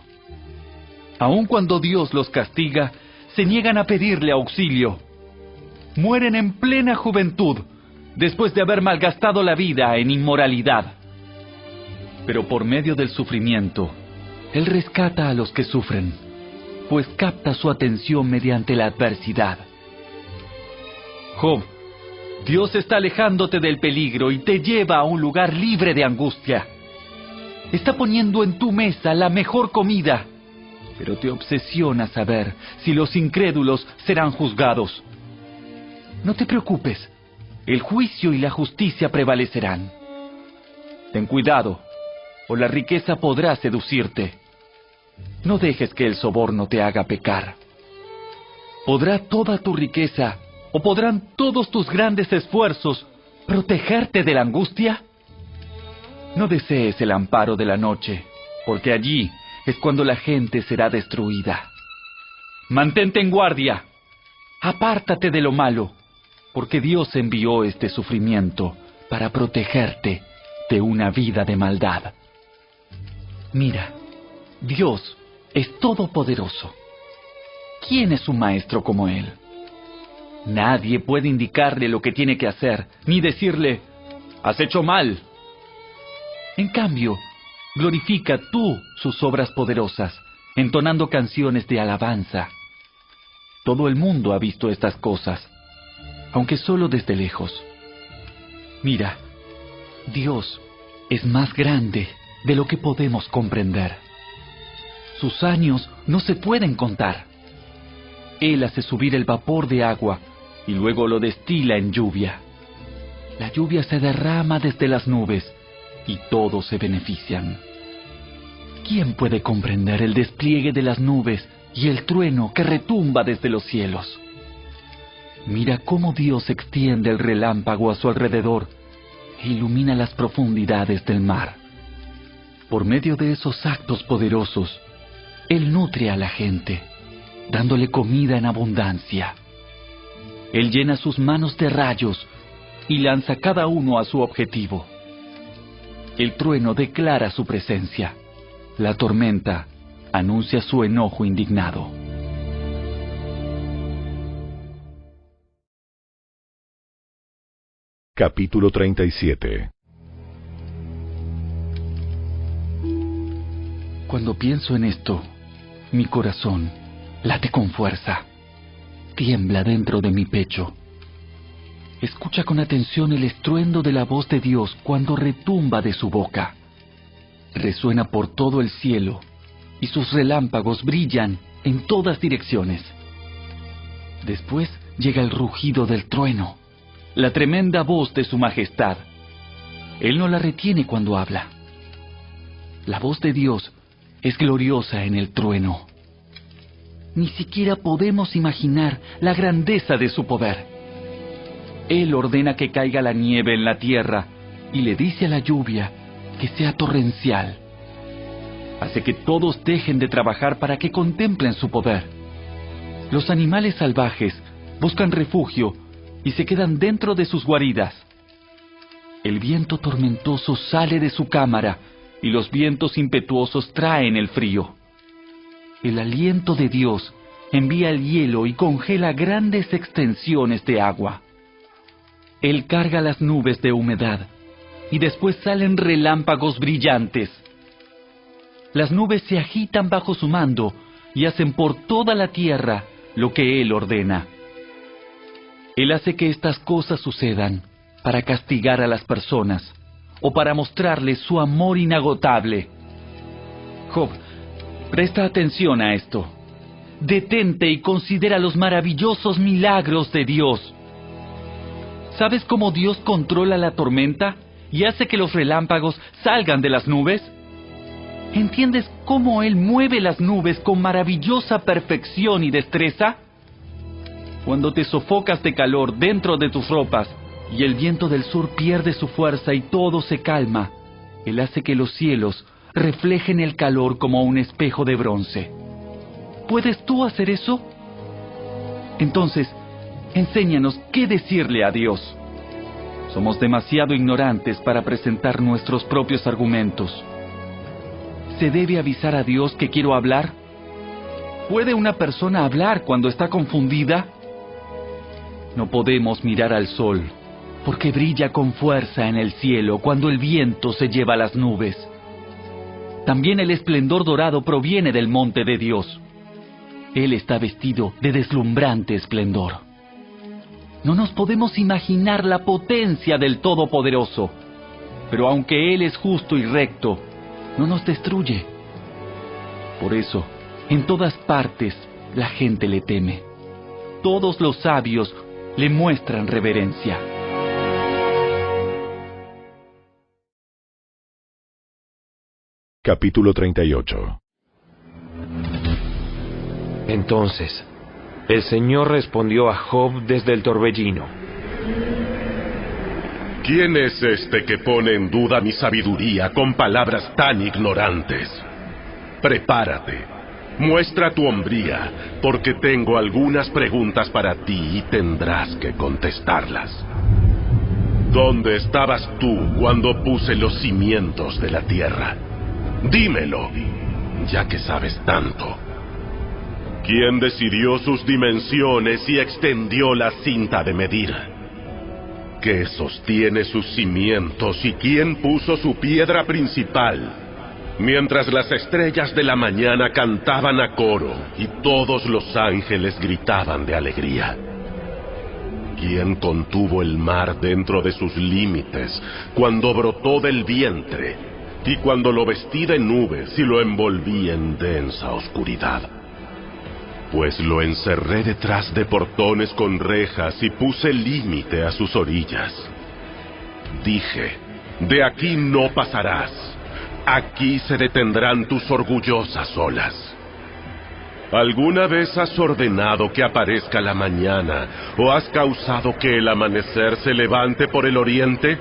Aun cuando Dios los castiga, se niegan a pedirle auxilio. Mueren en plena juventud, después de haber malgastado la vida en inmoralidad. Pero por medio del sufrimiento, Él rescata a los que sufren pues capta su atención mediante la adversidad. Job, Dios está alejándote del peligro y te lleva a un lugar libre de angustia. Está poniendo en tu mesa la mejor comida, pero te obsesiona saber si los incrédulos serán juzgados. No te preocupes, el juicio y la justicia prevalecerán. Ten cuidado, o la riqueza podrá seducirte. No dejes que el soborno te haga pecar. ¿Podrá toda tu riqueza o podrán todos tus grandes esfuerzos protegerte de la angustia? No desees el amparo de la noche, porque allí es cuando la gente será destruida. Mantente en guardia. Apártate de lo malo, porque Dios envió este sufrimiento para protegerte de una vida de maldad. Mira, Dios es todopoderoso. ¿Quién es un maestro como Él? Nadie puede indicarle lo que tiene que hacer, ni decirle, has hecho mal. En cambio, glorifica tú sus obras poderosas, entonando canciones de alabanza. Todo el mundo ha visto estas cosas, aunque solo desde lejos. Mira, Dios es más grande de lo que podemos comprender. Sus años no se pueden contar. Él hace subir el vapor de agua y luego lo destila en lluvia. La lluvia se derrama desde las nubes y todos se benefician. ¿Quién puede comprender el despliegue de las nubes y el trueno que retumba desde los cielos? Mira cómo Dios extiende el relámpago a su alrededor e ilumina las profundidades del mar. Por medio de esos actos poderosos, Él nutre a la gente, dándole comida en abundancia. Él llena sus manos de rayos y lanza cada uno a su objetivo. El trueno declara su presencia. La tormenta anuncia su enojo indignado. Capítulo 37 Cuando pienso en esto, mi corazón late con fuerza, tiembla dentro de mi pecho. Escucha con atención el estruendo de la voz de Dios cuando retumba de su boca. Resuena por todo el cielo y sus relámpagos brillan en todas direcciones. Después llega el rugido del trueno, la tremenda voz de su majestad. Él no la retiene cuando habla. La voz de Dios es gloriosa en el trueno. Ni siquiera podemos imaginar la grandeza de su poder. Él ordena que caiga la nieve en la tierra y le dice a la lluvia que sea torrencial. Hace que todos dejen de trabajar para que contemplen su poder. Los animales salvajes buscan refugio y se quedan dentro de sus guaridas. El viento tormentoso sale de su cámara y los vientos impetuosos traen el frío. El aliento de Dios envía el hielo y congela grandes extensiones de agua. Él carga las nubes de humedad y después salen relámpagos brillantes. Las nubes se agitan bajo su mando y hacen por toda la tierra lo que Él ordena. Él hace que estas cosas sucedan para castigar a las personas o para mostrarles su amor inagotable. Job, presta atención a esto. Detente y considera los maravillosos milagros de Dios. ¿Sabes cómo Dios controla la tormenta y hace que los relámpagos salgan de las nubes? ¿Entiendes cómo Él mueve las nubes con maravillosa perfección y destreza? Cuando te sofocas de calor dentro de tus ropas y el viento del sur pierde su fuerza y todo se calma, Él hace que los cielos reflejen el calor como un espejo de bronce. ¿Puedes tú hacer eso? Entonces, enséñanos qué decirle a Dios. Somos demasiado ignorantes para presentar nuestros propios argumentos. ¿Se debe avisar a Dios que quiero hablar? ¿Puede una persona hablar cuando está confundida? No podemos mirar al sol, porque brilla con fuerza en el cielo cuando el viento se lleva las nubes. También el esplendor dorado proviene del monte de Dios. Él está vestido de deslumbrante esplendor. No nos podemos imaginar la potencia del Todopoderoso, pero aunque Él es justo y recto, no nos destruye. Por eso, en todas partes, la gente le teme. Todos los sabios le muestran reverencia. Capítulo 38 Entonces, el Señor respondió a Job desde el torbellino. ¿Quién es este que pone en duda mi sabiduría con palabras tan ignorantes? Prepárate, muestra tu hombría, porque tengo algunas preguntas para ti y tendrás que contestarlas. ¿Dónde estabas tú cuando puse los cimientos de la tierra? Dímelo, ya que sabes tanto. ¿Quién decidió sus dimensiones y extendió la cinta de medir? ¿Qué sostiene sus cimientos y quién puso su piedra principal? Mientras las estrellas de la mañana cantaban a coro y todos los ángeles gritaban de alegría. ¿Quién contuvo el mar dentro de sus límites cuando brotó del vientre y cuando lo vestí de nubes y lo envolví en densa oscuridad? Pues lo encerré detrás de portones con rejas y puse límite a sus orillas. Dije, de aquí no pasarás, aquí se detendrán tus orgullosas olas. ¿Alguna vez has ordenado que aparezca la mañana o has causado que el amanecer se levante por el oriente?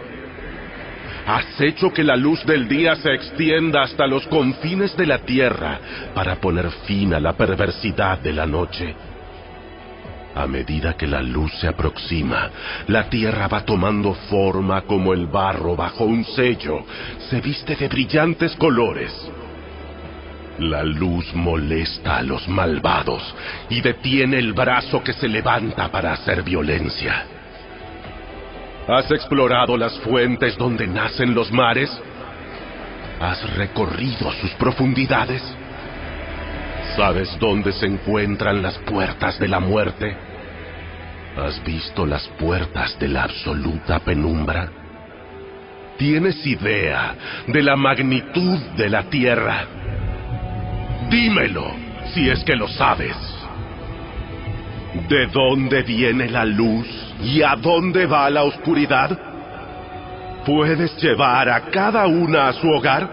Has hecho que la luz del día se extienda hasta los confines de la tierra para poner fin a la perversidad de la noche. A medida que la luz se aproxima, la tierra va tomando forma como el barro bajo un sello, se viste de brillantes colores. La luz molesta a los malvados y detiene el brazo que se levanta para hacer violencia. ¿Has explorado las fuentes donde nacen los mares? ¿Has recorrido sus profundidades? ¿Sabes dónde se encuentran las puertas de la muerte? ¿Has visto las puertas de la absoluta penumbra? ¿Tienes idea de la magnitud de la tierra? Dímelo, si es que lo sabes. ¿De dónde viene la luz y a dónde va la oscuridad? ¿Puedes llevar a cada una a su hogar?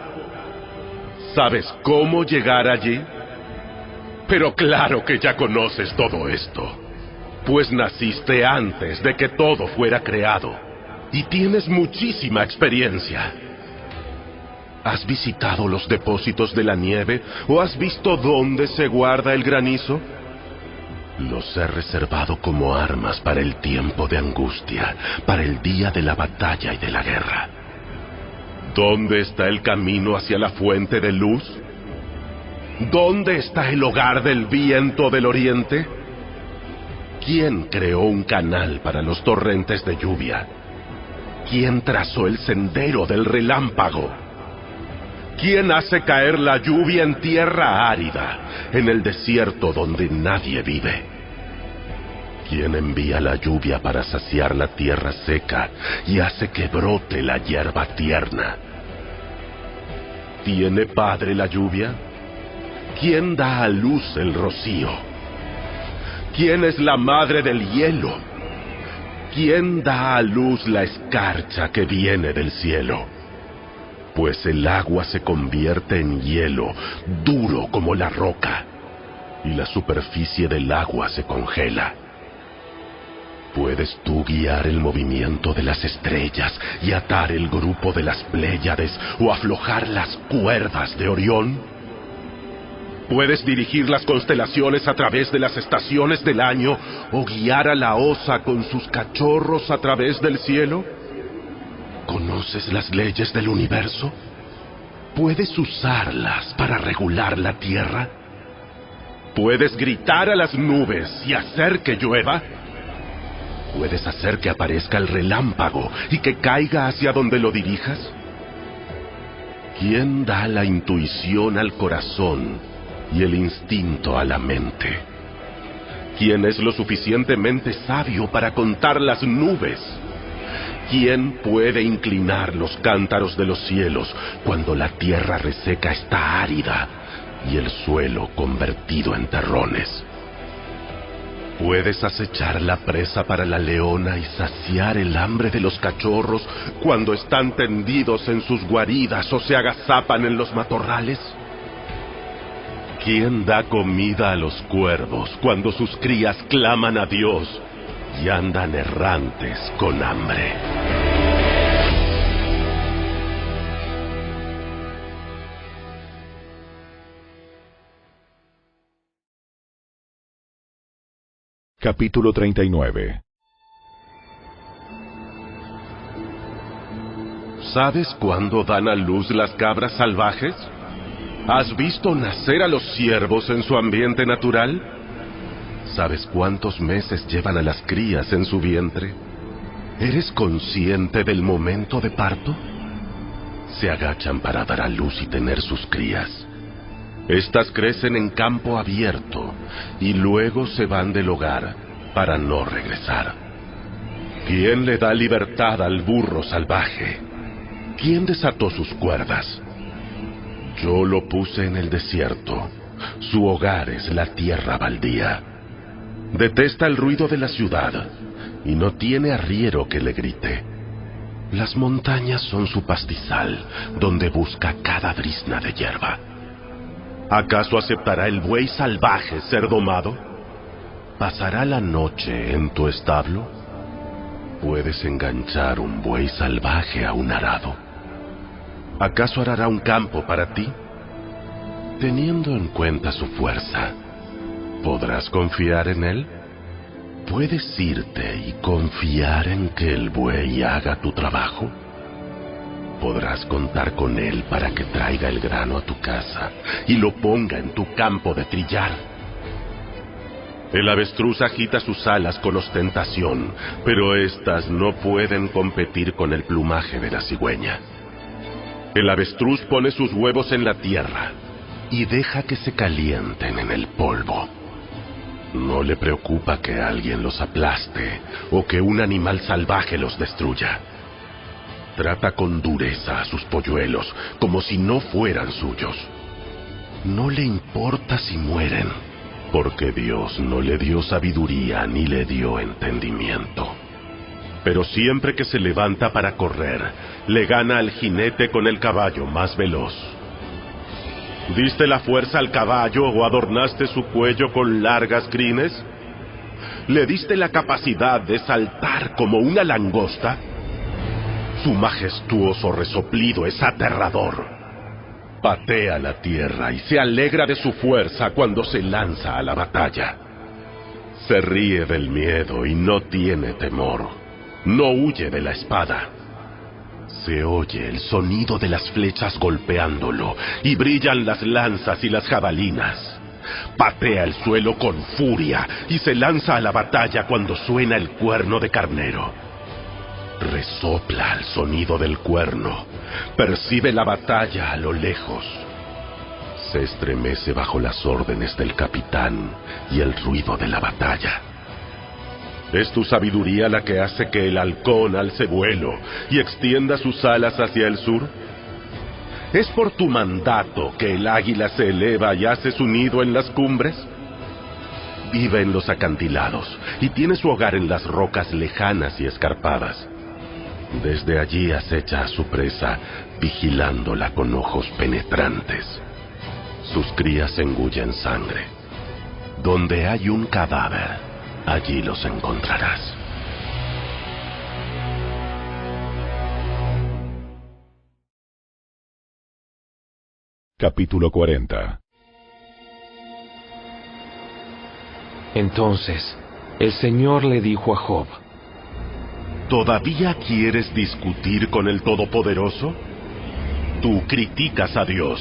¿Sabes cómo llegar allí? Pero claro que ya conoces todo esto, pues naciste antes de que todo fuera creado y tienes muchísima experiencia. ¿Has visitado los depósitos de la nieve o has visto dónde se guarda el granizo? Los he reservado como armas para el tiempo de angustia, para el día de la batalla y de la guerra. ¿Dónde está el camino hacia la fuente de luz? ¿Dónde está el hogar del viento del oriente? ¿Quién creó un canal para los torrentes de lluvia? ¿Quién trazó el sendero del relámpago? ¿Quién hace caer la lluvia en tierra árida, en el desierto donde nadie vive? ¿Quién envía la lluvia para saciar la tierra seca y hace que brote la hierba tierna? ¿Tiene padre la lluvia? ¿Quién da a luz el rocío? ¿Quién es la madre del hielo? ¿Quién da a luz la escarcha que viene del cielo? Pues el agua se convierte en hielo, duro como la roca, y la superficie del agua se congela. ¿Puedes tú guiar el movimiento de las estrellas y atar el grupo de las Pléyades o aflojar las cuerdas de Orión? ¿Puedes dirigir las constelaciones a través de las estaciones del año o guiar a la osa con sus cachorros a través del cielo? ¿Conoces las leyes del universo? ¿Puedes usarlas para regular la tierra? ¿Puedes gritar a las nubes y hacer que llueva? ¿Puedes hacer que aparezca el relámpago y que caiga hacia donde lo dirijas? ¿Quién da la intuición al corazón y el instinto a la mente? ¿Quién es lo suficientemente sabio para contar las nubes? ¿Quién puede inclinar los cántaros de los cielos cuando la tierra reseca está árida y el suelo convertido en terrones? Puedes acechar la presa para la leona y saciar el hambre de los cachorros cuando están tendidos en sus guaridas o se agazapan en los matorrales. ¿Quién da comida a los cuervos cuando sus crías claman a Dios y andan errantes con hambre? Capítulo 39 ¿Sabes cuándo dan a luz las cabras salvajes? ¿Has visto nacer a los ciervos en su ambiente natural? ¿Sabes cuántos meses llevan a las crías en su vientre? ¿Eres consciente del momento de parto? Se agachan para dar a luz y tener sus crías. Estas crecen en campo abierto y luego se van del hogar para no regresar. ¿Quién le da libertad al burro salvaje? ¿Quién desató sus cuerdas? Yo lo puse en el desierto. Su hogar es la tierra baldía. Detesta el ruido de la ciudad y no tiene arriero que le grite. Las montañas son su pastizal, donde busca cada brisna de hierba. ¿Acaso aceptará el buey salvaje ser domado? ¿Pasará la noche en tu establo? Puedes enganchar un buey salvaje a un arado. ¿Acaso arará un campo para ti? Teniendo en cuenta su fuerza, ¿podrás confiar en él? ¿Puedes irte y confiar en que el buey haga tu trabajo? Podrás contar con él para que traiga el grano a tu casa y lo ponga en tu campo de trillar. El avestruz agita sus alas con ostentación, pero éstas no pueden competir con el plumaje de la cigüeña. El avestruz pone sus huevos en la tierra y deja que se calienten en el polvo. No le preocupa que alguien los aplaste o que un animal salvaje los destruya. Trata con dureza a sus polluelos como si no fueran suyos. No le importa si mueren, porque Dios no le dio sabiduría ni le dio entendimiento. Pero siempre que se levanta para correr, le gana al jinete con el caballo más veloz. ¿Diste la fuerza al caballo o adornaste su cuello con largas crines? ¿Le diste la capacidad de saltar como una langosta? Su majestuoso resoplido es aterrador. Patea la tierra y se alegra de su fuerza cuando se lanza a la batalla. Se ríe del miedo y no tiene temor. No huye de la espada. Se oye el sonido de las flechas golpeándolo y brillan las lanzas y las jabalinas. Patea el suelo con furia y se lanza a la batalla cuando suena el cuerno de carnero. Resopla al sonido del cuerno. Percibe la batalla a lo lejos. Se estremece bajo las órdenes del capitán y el ruido de la batalla. ¿Es tu sabiduría la que hace que el halcón alce vuelo y extienda sus alas hacia el sur? ¿Es por tu mandato que el águila se eleva y hace su nido en las cumbres? Vive en los acantilados y tiene su hogar en las rocas lejanas y escarpadas. Desde allí acecha a su presa, vigilándola con ojos penetrantes. Sus crías engullen sangre. Donde hay un cadáver, Allí los encontrarás. Capítulo 40 Entonces, el Señor le dijo a Job, ¿Todavía quieres discutir con el Todopoderoso? Tú criticas a Dios,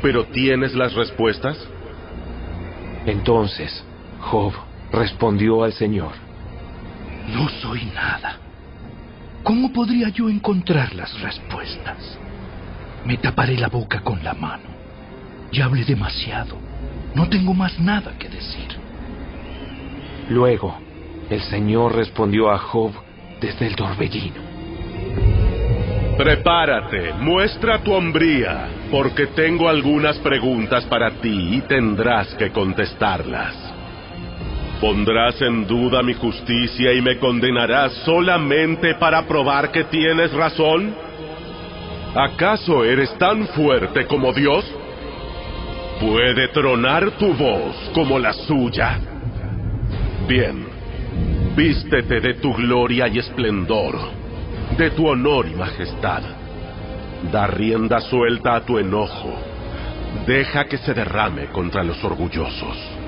pero ¿tienes las respuestas? Entonces, Job respondió al Señor. No soy nada. ¿Cómo podría yo encontrar las respuestas? Me taparé la boca con la mano. Ya hablé demasiado. No tengo más nada que decir. Luego, el Señor respondió a Job desde el torbellino. Prepárate, muestra tu hombría, porque tengo algunas preguntas para ti y tendrás que contestarlas. ¿Pondrás en duda mi justicia y me condenarás solamente para probar que tienes razón? ¿Acaso eres tan fuerte como Dios? ¿Puede tronar tu voz como la suya? Bien, vístete de tu gloria y esplendor, de tu honor y majestad. Da rienda suelta a tu enojo. Deja que se derrame contra los orgullosos.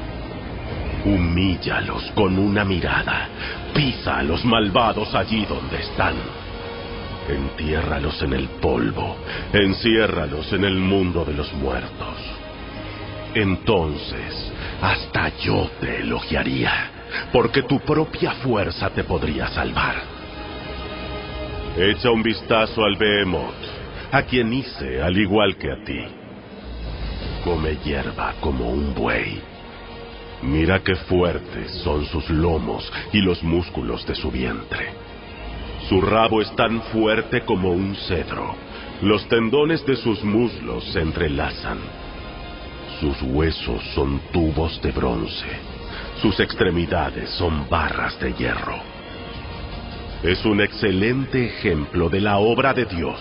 Humíllalos con una mirada. Pisa a los malvados allí donde están. Entiérralos en el polvo. Enciérralos en el mundo de los muertos. Entonces, hasta yo te elogiaría, porque tu propia fuerza te podría salvar. Echa un vistazo al Behemoth, a quien hice al igual que a ti. Come hierba como un buey. Mira qué fuertes son sus lomos y los músculos de su vientre. Su rabo es tan fuerte como un cedro. Los tendones de sus muslos se entrelazan. Sus huesos son tubos de bronce. Sus extremidades son barras de hierro. Es un excelente ejemplo de la obra de Dios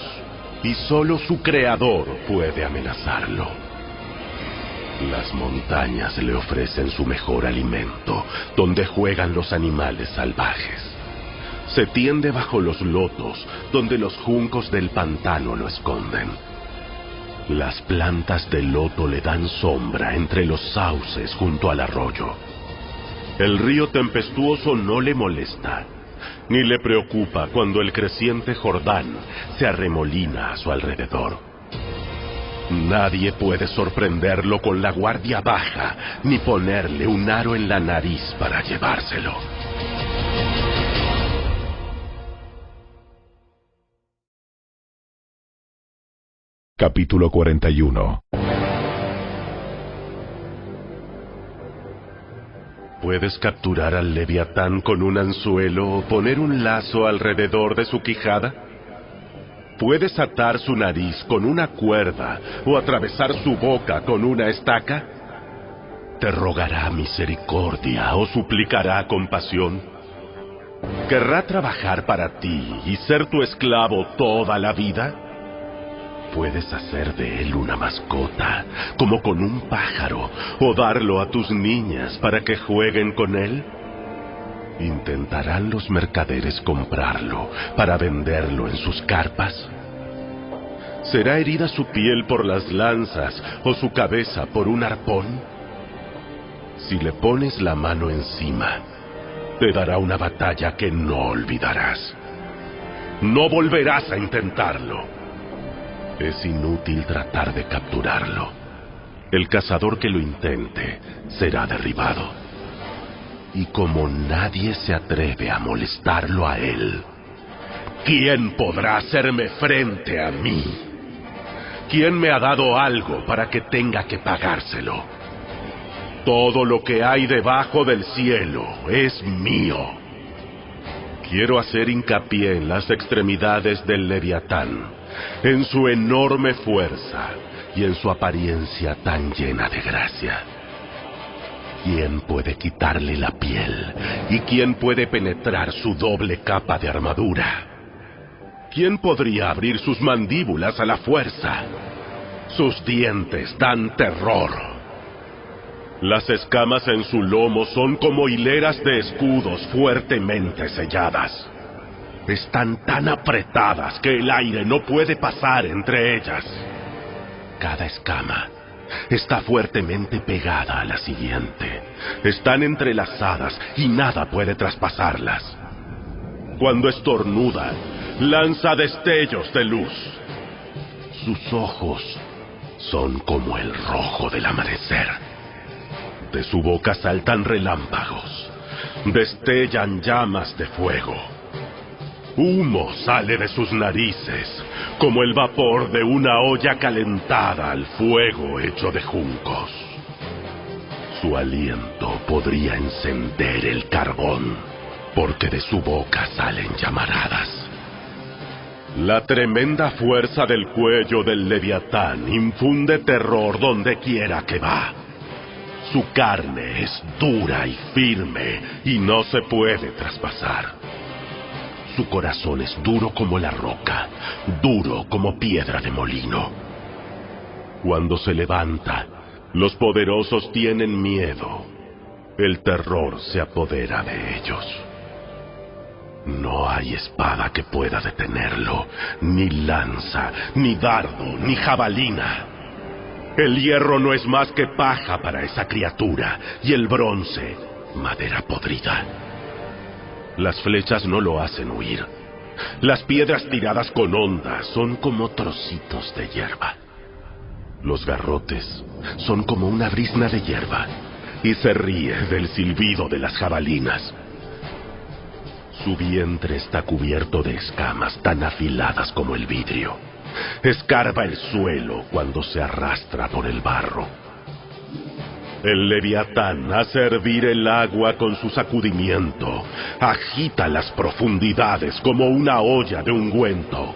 y solo su creador puede amenazarlo. Las montañas le ofrecen su mejor alimento, donde juegan los animales salvajes. Se tiende bajo los lotos, donde los juncos del pantano lo esconden. Las plantas de loto le dan sombra entre los sauces junto al arroyo. El río tempestuoso no le molesta, ni le preocupa cuando el creciente Jordán se arremolina a su alrededor. Nadie puede sorprenderlo con la guardia baja, ni ponerle un aro en la nariz para llevárselo. Capítulo 41 ¿Puedes capturar al leviatán con un anzuelo o poner un lazo alrededor de su quijada? ¿Puedes atar su nariz con una cuerda o atravesar su boca con una estaca? ¿Te rogará misericordia o suplicará compasión? ¿Querrá trabajar para ti y ser tu esclavo toda la vida? Puedes hacer de él una mascota, como con un pájaro, o darlo a tus niñas para que jueguen con él. ¿Intentarán los mercaderes comprarlo para venderlo en sus carpas? ¿Será herida su piel por las lanzas o su cabeza por un arpón? Si le pones la mano encima, te dará una batalla que no olvidarás. No volverás a intentarlo. Es inútil tratar de capturarlo. El cazador que lo intente será derribado. Y como nadie se atreve a molestarlo a él, ¿quién podrá hacerme frente a mí? ¿Quién me ha dado algo para que tenga que pagárselo? Todo lo que hay debajo del cielo es mío. Quiero hacer hincapié en las extremidades del leviatán en su enorme fuerza y en su apariencia tan llena de gracia. ¿Quién puede quitarle la piel? ¿Y quién puede penetrar su doble capa de armadura? ¿Quién podría abrir sus mandíbulas a la fuerza? Sus dientes dan terror. Las escamas en su lomo son como hileras de escudos fuertemente selladas. Están tan apretadas que el aire no puede pasar entre ellas. Cada escama está fuertemente pegada a la siguiente. Están entrelazadas y nada puede traspasarlas. Cuando estornuda, lanza destellos de luz. Sus ojos son como el rojo del amanecer. De su boca saltan relámpagos, destellan llamas de fuego. Humo sale de sus narices, como el vapor de una olla calentada al fuego hecho de juncos. Su aliento podría encender el carbón, porque de su boca salen llamaradas. La tremenda fuerza del cuello del leviatán infunde terror donde quiera que va. Su carne es dura y firme y no se puede traspasar. Su corazón es duro como la roca, duro como piedra de molino. Cuando se levanta, los poderosos tienen miedo. El terror se apodera de ellos. No hay espada que pueda detenerlo, ni lanza, ni dardo, ni jabalina. El hierro no es más que paja para esa criatura, y el bronce, madera podrida. Las flechas no lo hacen huir. Las piedras tiradas con ondas son como trocitos de hierba. Los garrotes son como una brisna de hierba y se ríe del silbido de las jabalinas. Su vientre está cubierto de escamas tan afiladas como el vidrio. Escarba el suelo cuando se arrastra por el barro. El leviatán hace hervir el agua con su sacudimiento, agita las profundidades como una olla de ungüento.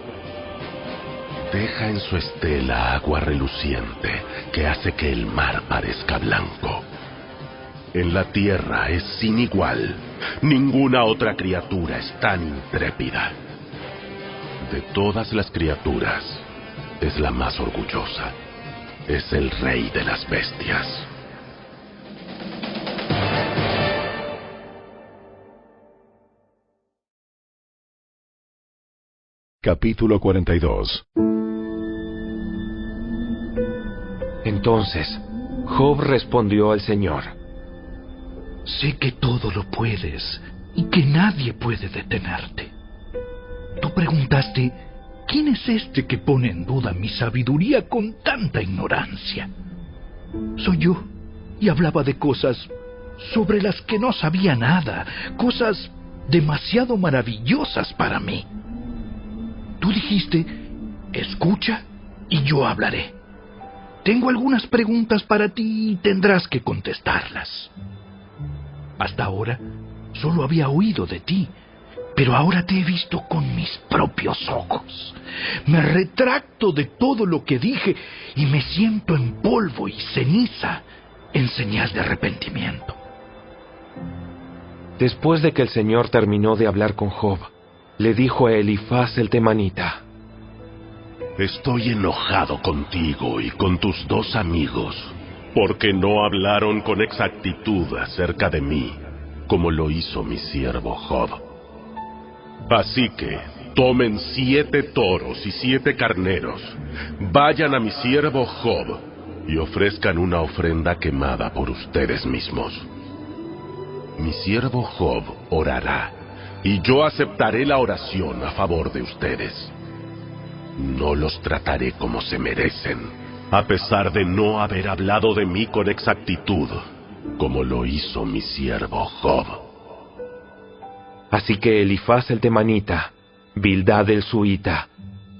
Deja en su estela agua reluciente que hace que el mar parezca blanco. En la tierra es sin igual. Ninguna otra criatura es tan intrépida. De todas las criaturas, es la más orgullosa. Es el rey de las bestias. Capítulo 42 Entonces, Job respondió al Señor. Sé que todo lo puedes y que nadie puede detenerte. Tú preguntaste, ¿quién es este que pone en duda mi sabiduría con tanta ignorancia? Soy yo, y hablaba de cosas sobre las que no sabía nada, cosas demasiado maravillosas para mí. Tú dijiste, escucha y yo hablaré. Tengo algunas preguntas para ti y tendrás que contestarlas. Hasta ahora solo había oído de ti, pero ahora te he visto con mis propios ojos. Me retracto de todo lo que dije y me siento en polvo y ceniza en señal de arrepentimiento. Después de que el Señor terminó de hablar con Job, le dijo a Elifaz el temanita, Estoy enojado contigo y con tus dos amigos, porque no hablaron con exactitud acerca de mí, como lo hizo mi siervo Job. Así que tomen siete toros y siete carneros, vayan a mi siervo Job y ofrezcan una ofrenda quemada por ustedes mismos. Mi siervo Job orará, y yo aceptaré la oración a favor de ustedes. No los trataré como se merecen, a pesar de no haber hablado de mí con exactitud, como lo hizo mi siervo Job. Así que Elifaz el temanita, Bildad el suita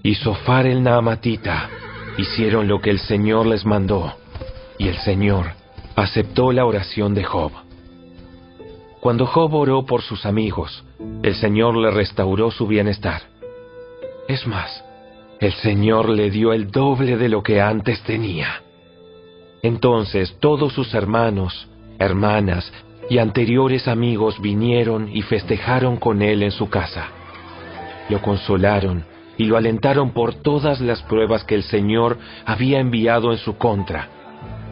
y Sofar el naamatita hicieron lo que el Señor les mandó, y el Señor aceptó la oración de Job. Cuando Job oró por sus amigos, el Señor le restauró su bienestar. Es más, el Señor le dio el doble de lo que antes tenía. Entonces todos sus hermanos, hermanas y anteriores amigos vinieron y festejaron con él en su casa. Lo consolaron y lo alentaron por todas las pruebas que el Señor había enviado en su contra,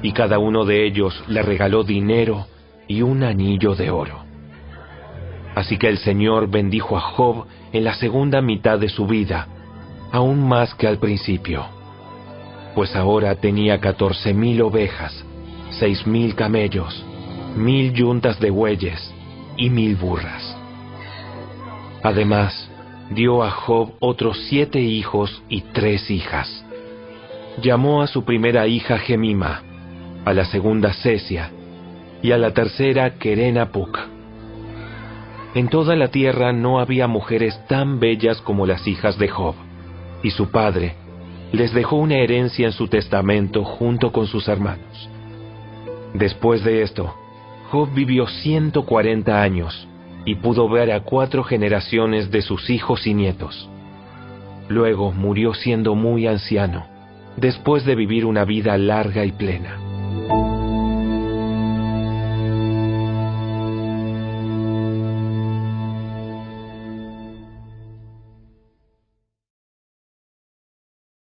y cada uno de ellos le regaló dinero y un anillo de oro. Así que el Señor bendijo a Job en la segunda mitad de su vida, aún más que al principio, pues ahora tenía catorce mil ovejas, seis mil camellos, mil yuntas de bueyes y mil burras. Además, dio a Job otros siete hijos y tres hijas. Llamó a su primera hija Gemima, a la segunda Cesia y a la tercera Kerenapuk. En toda la tierra no había mujeres tan bellas como las hijas de Job, y su padre les dejó una herencia en su testamento junto con sus hermanos. Después de esto, Job vivió 140 años y pudo ver a cuatro generaciones de sus hijos y nietos. Luego murió siendo muy anciano, después de vivir una vida larga y plena.